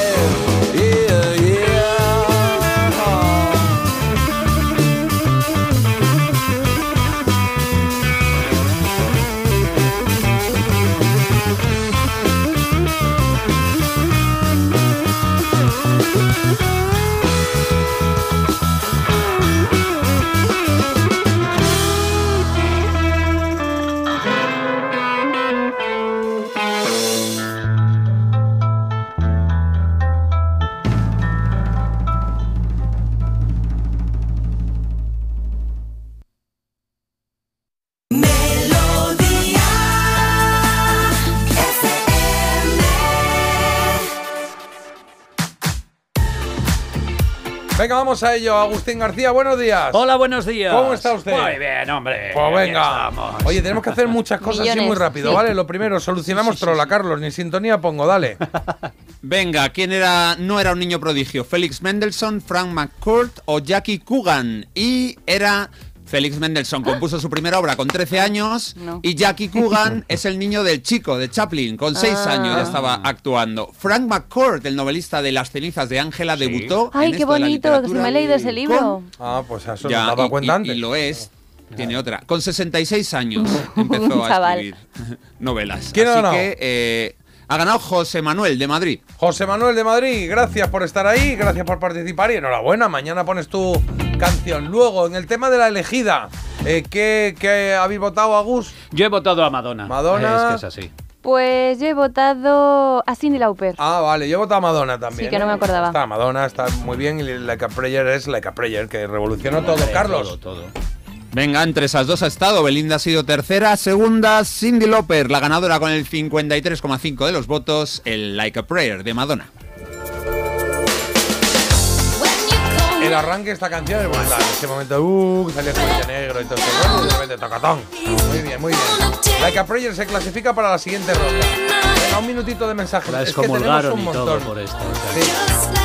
Speaker 1: Vamos a ello. Agustín García, buenos días.
Speaker 31: Hola, buenos días.
Speaker 1: ¿Cómo está usted?
Speaker 31: Muy bien, hombre.
Speaker 1: Pues venga. Oye, tenemos que hacer muchas cosas así
Speaker 3: Millones,
Speaker 1: muy rápido,
Speaker 3: sí.
Speaker 1: ¿vale? Lo primero, solucionamos trola, Carlos. Ni sintonía pongo, dale. *laughs*
Speaker 3: Venga, ¿quién era, no era un niño prodigio? ¿Félix Mendelssohn, Frank McCourt o Jackie Coogan? Y era... Félix Mendelssohn compuso su primera obra con 13 años y Jackie Coogan es el niño del chico, de Chaplin, con 6
Speaker 2: Ah.
Speaker 3: años ya estaba actuando. Frank McCourt, el novelista de Las cenizas de Ángela, debutó
Speaker 2: Ay,
Speaker 3: en
Speaker 2: qué
Speaker 3: esto de la
Speaker 2: bonito, que se me he leído ese libro.
Speaker 1: Ah, pues eso
Speaker 3: Ya,
Speaker 1: nos daba
Speaker 3: y-
Speaker 1: cuenta
Speaker 3: y-
Speaker 1: antes.
Speaker 3: y lo es. Tiene otra. Con 66 años *laughs* empezó a escribir *laughs* novelas.
Speaker 1: ¿Quién ha
Speaker 3: Así que eh, ha ganado José Manuel de Madrid.
Speaker 1: José Manuel de Madrid, gracias por estar ahí, gracias por participar y enhorabuena. Mañana pones tu canción. Luego, en el tema de la elegida, eh, ¿qué, qué habéis votado, Agus?
Speaker 31: Yo he votado a Madonna.
Speaker 1: Madonna.
Speaker 31: Es que es así.
Speaker 2: Pues yo he votado a Cindy Lauper.
Speaker 1: Ah, vale, yo he votado a Madonna también.
Speaker 2: Sí, que no
Speaker 1: ¿eh?
Speaker 2: me acordaba.
Speaker 1: Está Madonna, está muy bien y Like a Prayer es Like a Prayer, que revolucionó todo. Carlos.
Speaker 3: Venga, entre esas dos ha estado. Belinda ha sido tercera. Segunda, Cindy Lauper, la ganadora con el 53,5 de los votos. El Like a Prayer de Madonna.
Speaker 1: El arranque de esta canción es brutal. Ese momento, uh, salía el negro y todo eso. Y de tocatón. Muy bien, muy bien. Like a Prayer se clasifica para la siguiente ronda. Venga, un minutito de mensaje.
Speaker 31: La
Speaker 1: Es que tenemos un montón.
Speaker 31: por esto. o sea,
Speaker 1: Sí.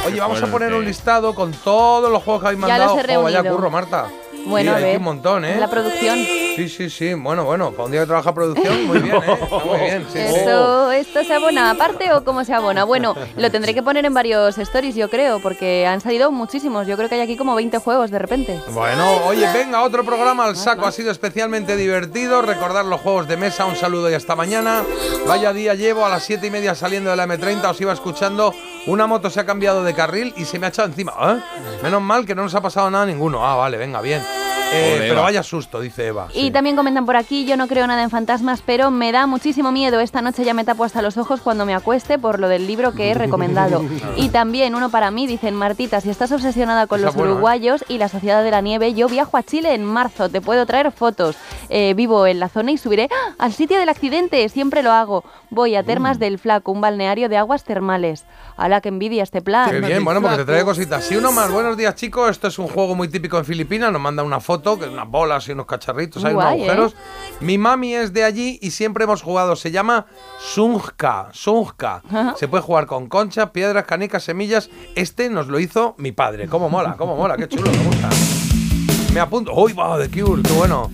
Speaker 1: Oye, vamos a poner un listado con todos los juegos que habéis
Speaker 2: Ya los
Speaker 1: mandado.
Speaker 2: he
Speaker 1: Jo, vaya curro, Marta.
Speaker 2: Bueno,
Speaker 1: Sí,
Speaker 2: a
Speaker 1: hay
Speaker 2: ver.
Speaker 1: un montón, ¿eh?
Speaker 2: La producción.
Speaker 1: Sí, sí, sí. Bueno, bueno, para un día que trabaja producción, muy bien, ¿eh? Está muy bien. Sí, sí.
Speaker 2: ¿Esto, ¿Esto se abona aparte o cómo se abona? Bueno, lo tendré que poner en varios stories, yo creo, porque han salido muchísimos. Yo creo que hay aquí como 20 juegos de repente.
Speaker 1: Bueno, oye, venga, otro programa al saco. Ha sido especialmente divertido. Recordar los juegos de mesa. Un saludo y hasta mañana. Vaya día llevo a las 7 y media saliendo de la M30. Os iba escuchando. Una moto se ha cambiado de carril y se me ha echado encima. ¿Eh? Menos mal que no nos ha pasado nada a ninguno. Ah, vale, venga, bien. Eh, pero vaya susto, dice Eva.
Speaker 2: Y también comentan por aquí, yo no creo nada en fantasmas, pero me da muchísimo miedo. Esta noche ya me tapo hasta los ojos cuando me acueste por lo del libro que he *laughs* recomendado. y también uno para mí, dicen Martita, si estás obsesionada con
Speaker 1: Esa
Speaker 2: los
Speaker 1: buena, ¿eh?
Speaker 2: uruguayos y la Sociedad de la Nieve, yo viajo a Chile en marzo, te puedo traer fotos. Eh, vivo en la zona y subiré ¡ah! al sitio del accidente, siempre lo hago. Voy a
Speaker 1: Mm.
Speaker 2: Termas del Flaco, un balneario de aguas termales. A la que envidia este plan.
Speaker 1: Qué bien, bueno, porque te trae cositas. Sí, uno más. Buenos días, chicos. Esto es un juego muy típico en Filipinas. Nos manda una foto, que unas bolas y unos cacharritos, hay unos
Speaker 2: ¿eh?
Speaker 1: agujeros. Mi mami es de allí y siempre hemos jugado. Se llama Sungka. Sungka. Se puede jugar con conchas, piedras, canicas, semillas. Este nos lo hizo mi padre. ¿Cómo mola? ¿Cómo mola? Qué chulo, me gusta. Me apunto. ¡Uy, va! de Cure, qué bueno.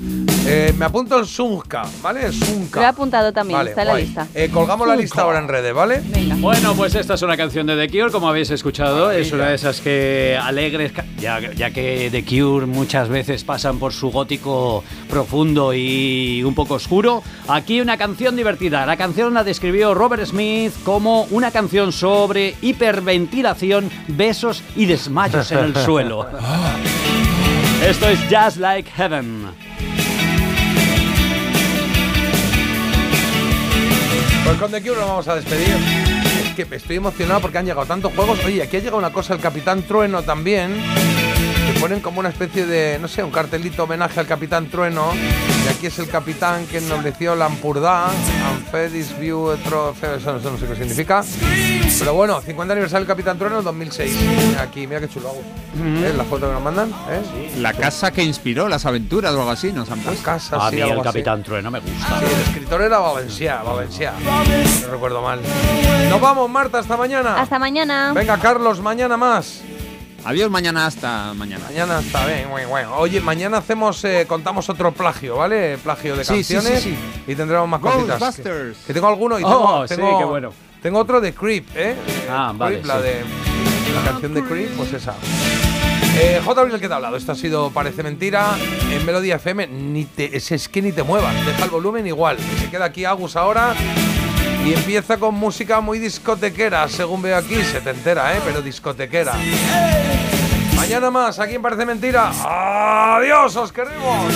Speaker 1: Eh, me apunto en Sungka, ¿vale? Sungka.
Speaker 2: Lo he apuntado también,
Speaker 1: Vale,
Speaker 2: está en la
Speaker 1: guay.
Speaker 2: lista.
Speaker 1: Eh, colgamos la lista ahora en redes, ¿vale?
Speaker 31: Bueno, pues esta es una canción de The Cure, como habéis escuchado. Es una de esas que alegres, ya, ya que The Cure muchas veces pasan por su gótico profundo y un poco oscuro. Aquí una canción divertida. La canción la describió Robert Smith como una canción sobre hiperventilación, besos y desmayos en el *laughs* suelo. *laughs* Esto es Just Like Heaven.
Speaker 1: Pues con The Cure nos vamos a despedir. Es que estoy emocionado porque han llegado tantos juegos. Oye, aquí ha llegado una cosa, el Capitán Trueno también. Que ponen como una especie de, no sé, un cartelito homenaje al Capitán Trueno. Y aquí es el capitán que ennobleció Lampurdá. Amphedis View, Trofeo, eso, eso no sé qué significa. Pero bueno, 50 aniversario del Capitán Trueno 2006. Mira aquí, mira qué chulo hago. ¿Eh? La foto que nos mandan. ¿eh?
Speaker 3: La casa que inspiró las aventuras o algo así nos han puesto.
Speaker 1: casa,
Speaker 31: A
Speaker 1: sí,
Speaker 31: mí el
Speaker 1: así.
Speaker 31: Capitán Trueno me gusta.
Speaker 1: Sí, el escritor era Valencia, Valencia. No recuerdo mal. Nos vamos, Marta, hasta mañana.
Speaker 2: Hasta mañana.
Speaker 1: Venga, Carlos, mañana más.
Speaker 3: Adiós mañana hasta mañana.
Speaker 1: Mañana está bien, bueno, bueno. Oye, mañana hacemos, eh, contamos otro plagio, ¿vale? Plagio de
Speaker 3: Sí, sí,
Speaker 1: canciones.
Speaker 3: sí,
Speaker 1: Y tendremos más cositas. Que, que tengo alguno y
Speaker 31: Oh,
Speaker 1: tengo,
Speaker 31: sí,
Speaker 1: tengo-
Speaker 31: qué bueno.
Speaker 1: Tengo otro de Creep, ¿eh?
Speaker 31: Ah,
Speaker 1: Creep,
Speaker 31: vale,
Speaker 1: La de la canción de Creep, pues esa. Eh, J. Abril, ¿qué te ha hablado? Esto ha sido Parece Mentira en Melodía FM. Ni te, es, es que ni te muevas. Deja el volumen igual. que Se queda aquí Agus ahora. Y empieza con música muy discotequera, según veo aquí. Se te entera, ¿eh? Pero discotequera. Mañana más, aquí en Parece Mentira. ¡Adiós! ¡Os queremos!